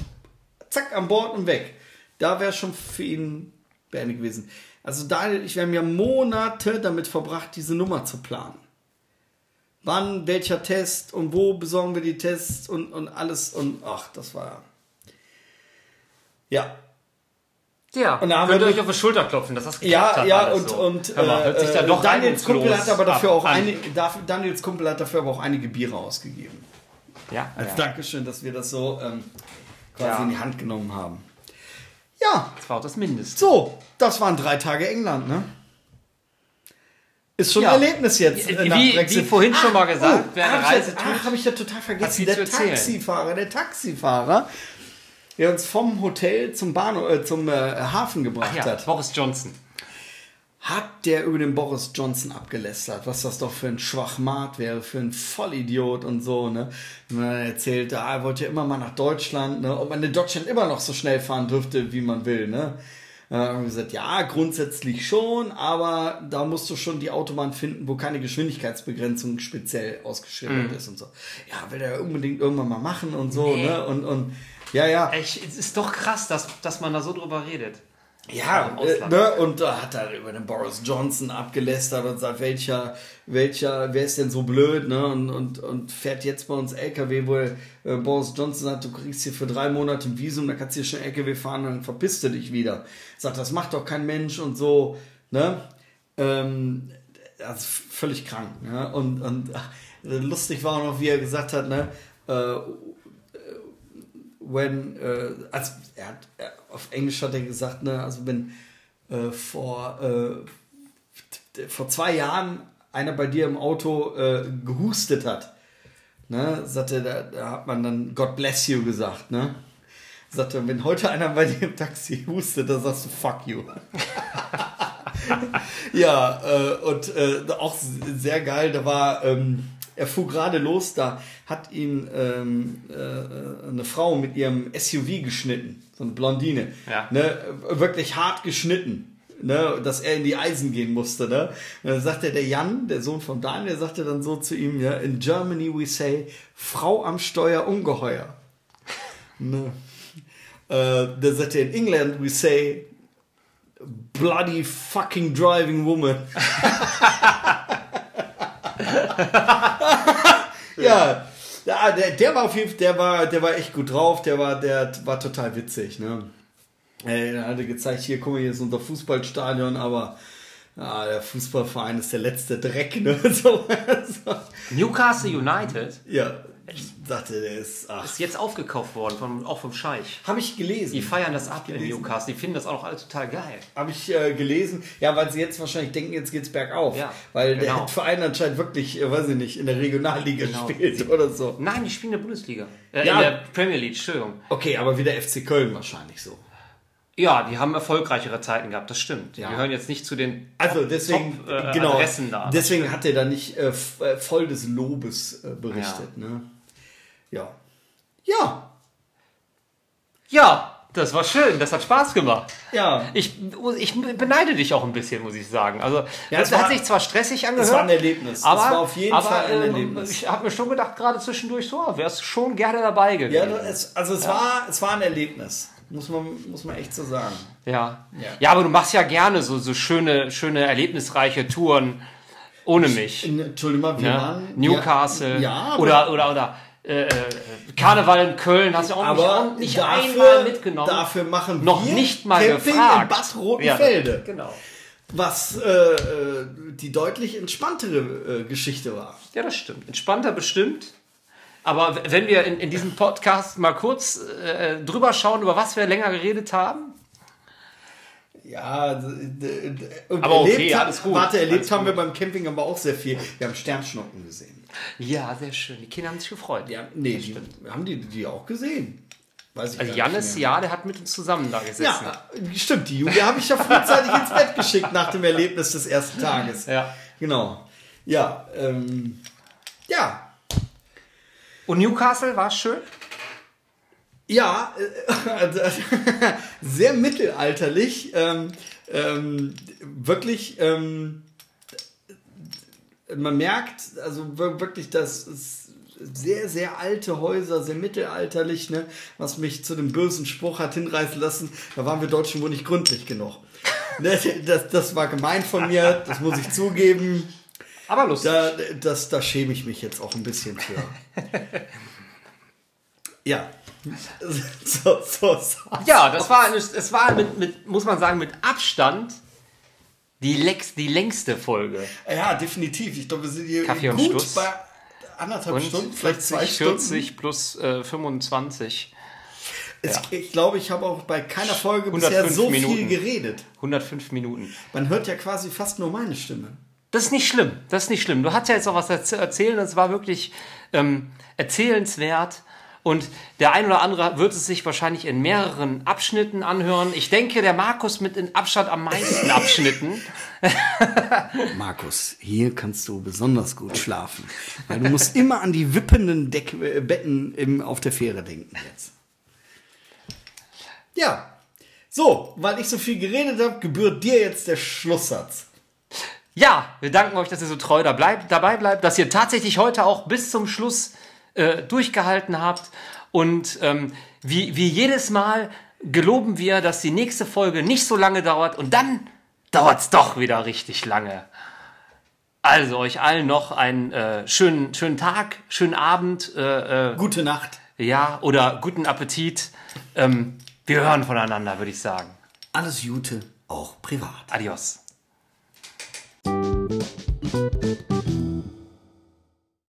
zack, an Bord und weg. Da wäre schon für ihn beendet gewesen. Also Daniel, ich, wir haben ja Monate damit verbracht, diese Nummer zu planen. Wann, welcher Test und wo besorgen wir die Tests und, und alles und ach, das war. Ja. Ja, Und da haben könnt ihr wir- euch auf die Schulter klopfen, dass das geklappt Ja, hat ja, und, so. und mal, hört sich da äh, doch Daniels Kumpel hat aber dafür auch an. Daniels Kumpel hat dafür aber auch einige Biere ausgegeben. Ja, Als ja. Dankeschön, dass wir das so ähm, quasi Ja. in die Hand genommen haben. Ja, das war auch das Mindeste. so, das waren drei Tage England, ne? Ist schon Ja. ein Erlebnis jetzt. Wie- äh, nach wie- vorhin schon mal gesagt, wer eine Reise tut, ach, habe ich ja total vergessen. Der. Taxifahrer, der Taxifahrer, der uns vom Hotel zum Bahnhof, äh, zum äh, Hafen gebracht Ja, hat. Boris Johnson. Hat der über den Boris Johnson abgelästert, was das doch für ein Schwachmat wäre, für ein Vollidiot und so, ne? Und dann erzählt, ah, er wollte ja immer mal nach Deutschland, ne? Ob man in Deutschland immer noch so schnell fahren dürfte, wie man will, ne? Äh, haben wir gesagt, ja, grundsätzlich schon, aber da musst du schon die Autobahn finden, wo keine Geschwindigkeitsbegrenzung speziell ausgeschildert ist und so. Ja, will er unbedingt irgendwann mal machen und so, Nee. ne? Und, und ja, ja. Echt, es ist doch krass, dass, dass man da so drüber redet. Ja, äh, ne, und da hat er über den Boris Johnson abgelästert und sagt, welcher, welcher, wer ist denn so blöd, ne? Und, und, und fährt jetzt bei uns LKW, wo äh, Boris Johnson sagt, du kriegst hier für drei Monate ein Visum, dann kannst du hier schon LKW fahren, dann verpisst du dich wieder. Sagt, das macht doch kein Mensch und so, ne? Ähm, also völlig krank, ne? Und, und ach, lustig war auch noch, wie er gesagt hat, ne? Äh, when, äh, also er hat, er, auf Englisch hat er gesagt, ne, also wenn äh, vor, äh, vor zwei Jahren einer bei dir im Auto äh, gehustet hat, ne, sagte, da, da hat man dann God bless you gesagt, ne? Sagte, wenn heute einer bei dir im Taxi hustet, dann sagst du fuck you. ja, äh, und äh, auch sehr geil, da war, ähm, er fuhr gerade los, da hat ihn ähm, äh, eine Frau mit ihrem SUV geschnitten, so eine Blondine. Ja. Ne, wirklich hart geschnitten. Ne, dass er in die Eisen gehen musste. Ne? Und dann sagte der Jan, der Sohn von Daniel, sagte dann so zu ihm, ja, in Germany we say, Frau am Steuer ungeheuer. Ne. Äh, der sagte, in England we say, bloody fucking driving woman. ja, ja der, der war auf jeden Fall, der war, der war echt gut drauf, der war, der war total witzig, ne? Ey, Er hatte gezeigt, hier, guck mal, hier ist unser Fußballstadion, aber ja, der Fußballverein ist der letzte Dreck, ne? So, so. Newcastle United Ja, sagte der ist, ach, ist jetzt aufgekauft worden, vom, auch vom Scheich. habe ich gelesen. Die feiern das ab in. Newcastle. Die finden das auch noch alle total geil. Habe ich äh, gelesen. Ja, weil sie jetzt wahrscheinlich denken, jetzt geht's bergauf. Ja, weil der genau. Verein anscheinend wirklich, äh, weiß ich nicht, in der Regionalliga Genau. spielt oder so. Nein, die spielen in der Bundesliga. Äh, Ja. In der Premier League, Entschuldigung. Okay, aber wie der FC Köln wahrscheinlich so. Ja, die haben erfolgreichere Zeiten gehabt, das stimmt. Die Ja. gehören jetzt nicht zu den. Also deswegen, Top, äh, genau, Adressen da. deswegen hat er da nicht äh, äh, voll des Lobes äh, berichtet. Ne? Ja. Ja. Ja, das war schön, das hat Spaß gemacht. Ja. Ich, ich beneide dich auch ein bisschen, muss ich sagen. Also, Ja, das es war- hat sich zwar stressig angehört. Es war ein Erlebnis. Es Aber, war auf jeden aber, Fall ein ähm, Erlebnis. Ich habe mir schon gedacht, gerade zwischendurch so, wärst du schon gerne dabei gewesen. Ja, es, also es, war, es war ein Erlebnis. Muss man, muss man echt so sagen. Ja. Ja. ja. aber du machst ja gerne so, so schöne, schöne, erlebnisreiche Touren ohne mich. In, Entschuldigung wir waren... Newcastle Ja, oder, oder, oder äh, äh, Karneval in Köln hast du auch aber nicht, nicht dafür, einmal mitgenommen. dafür machen noch wir nicht mal Camping gefragt. in Bad Rotenfelde. Ja, genau. Was äh, äh, die deutlich entspanntere äh, Geschichte war. Ja, das stimmt. Entspannter bestimmt. Aber wenn wir in, in diesem Podcast mal kurz äh, drüber schauen, über was wir länger geredet haben. Ja, und Aber okay, erlebt, alles gut. Warte, erlebt Alles haben wir beim Camping aber auch sehr viel. Wir haben Sternschnuppen gesehen. Ja, sehr schön. Die Kinder haben sich gefreut. Ja, nee, die, haben die die auch gesehen? Weiß ich Also mehr. ja, der hat mit uns zusammen da gesessen. Ja, stimmt. Die Julia habe ich ja frühzeitig ins Bett geschickt nach dem Erlebnis des ersten Tages. Ja. Genau. Ja, ähm, ja, Und Newcastle war schön. Ja, äh, sehr mittelalterlich. Ähm, ähm, wirklich, ähm, man merkt, also wir- wirklich, dass es sehr, sehr alte Häuser, sehr mittelalterlich, ne? was mich zu dem bösen Spruch hat hinreißen lassen, da waren wir Deutschen wohl nicht gründlich genug. Ne, das, das war gemein von mir, das muss ich zugeben. Aber lustig. Da, das, da schäme ich mich jetzt auch ein bisschen für. ja. So, so, so. Ja, das war, es war mit, mit, muss man sagen, mit Abstand die, lex, die längste Folge. Ja, definitiv. Ich glaube, wir sind hier Kaffee gut Stuss. bei anderthalb Und Stunden, vielleicht 40, zwei Stunden. 40 plus äh, 25. Es, Ich glaube, ich habe auch bei keiner Folge 105 bisher so viel Minuten. geredet. 105 Minuten. Man hört ja quasi fast nur meine Stimme. Das ist nicht schlimm. Das ist nicht schlimm. Du hast ja jetzt auch was zu erzählen. Das war wirklich ähm, erzählenswert. Und der ein oder andere wird es sich wahrscheinlich in mehreren Abschnitten anhören. Ich denke, der Markus mit in Abstand am meisten Abschnitten. Markus, hier kannst du besonders gut schlafen. Weil du musst immer an die wippenden Deck äh, Betten im, auf der Fähre denken jetzt. Ja. So, weil ich so viel geredet habe, gebührt dir jetzt der Schlusssatz. Ja, wir danken euch, dass ihr so treu da bleibt, dabei bleibt, dass ihr tatsächlich heute auch bis zum Schluss äh, durchgehalten habt. Und ähm, wie, wie jedes Mal geloben wir, dass die nächste Folge nicht so lange dauert und dann dauert es doch wieder richtig lange. Also euch allen noch einen äh, schönen, schönen Tag, schönen Abend, äh, äh, Gute Nacht. ja, oder guten Appetit. Ähm, wir hören voneinander, würde ich sagen. Alles Gute, auch privat. Adios.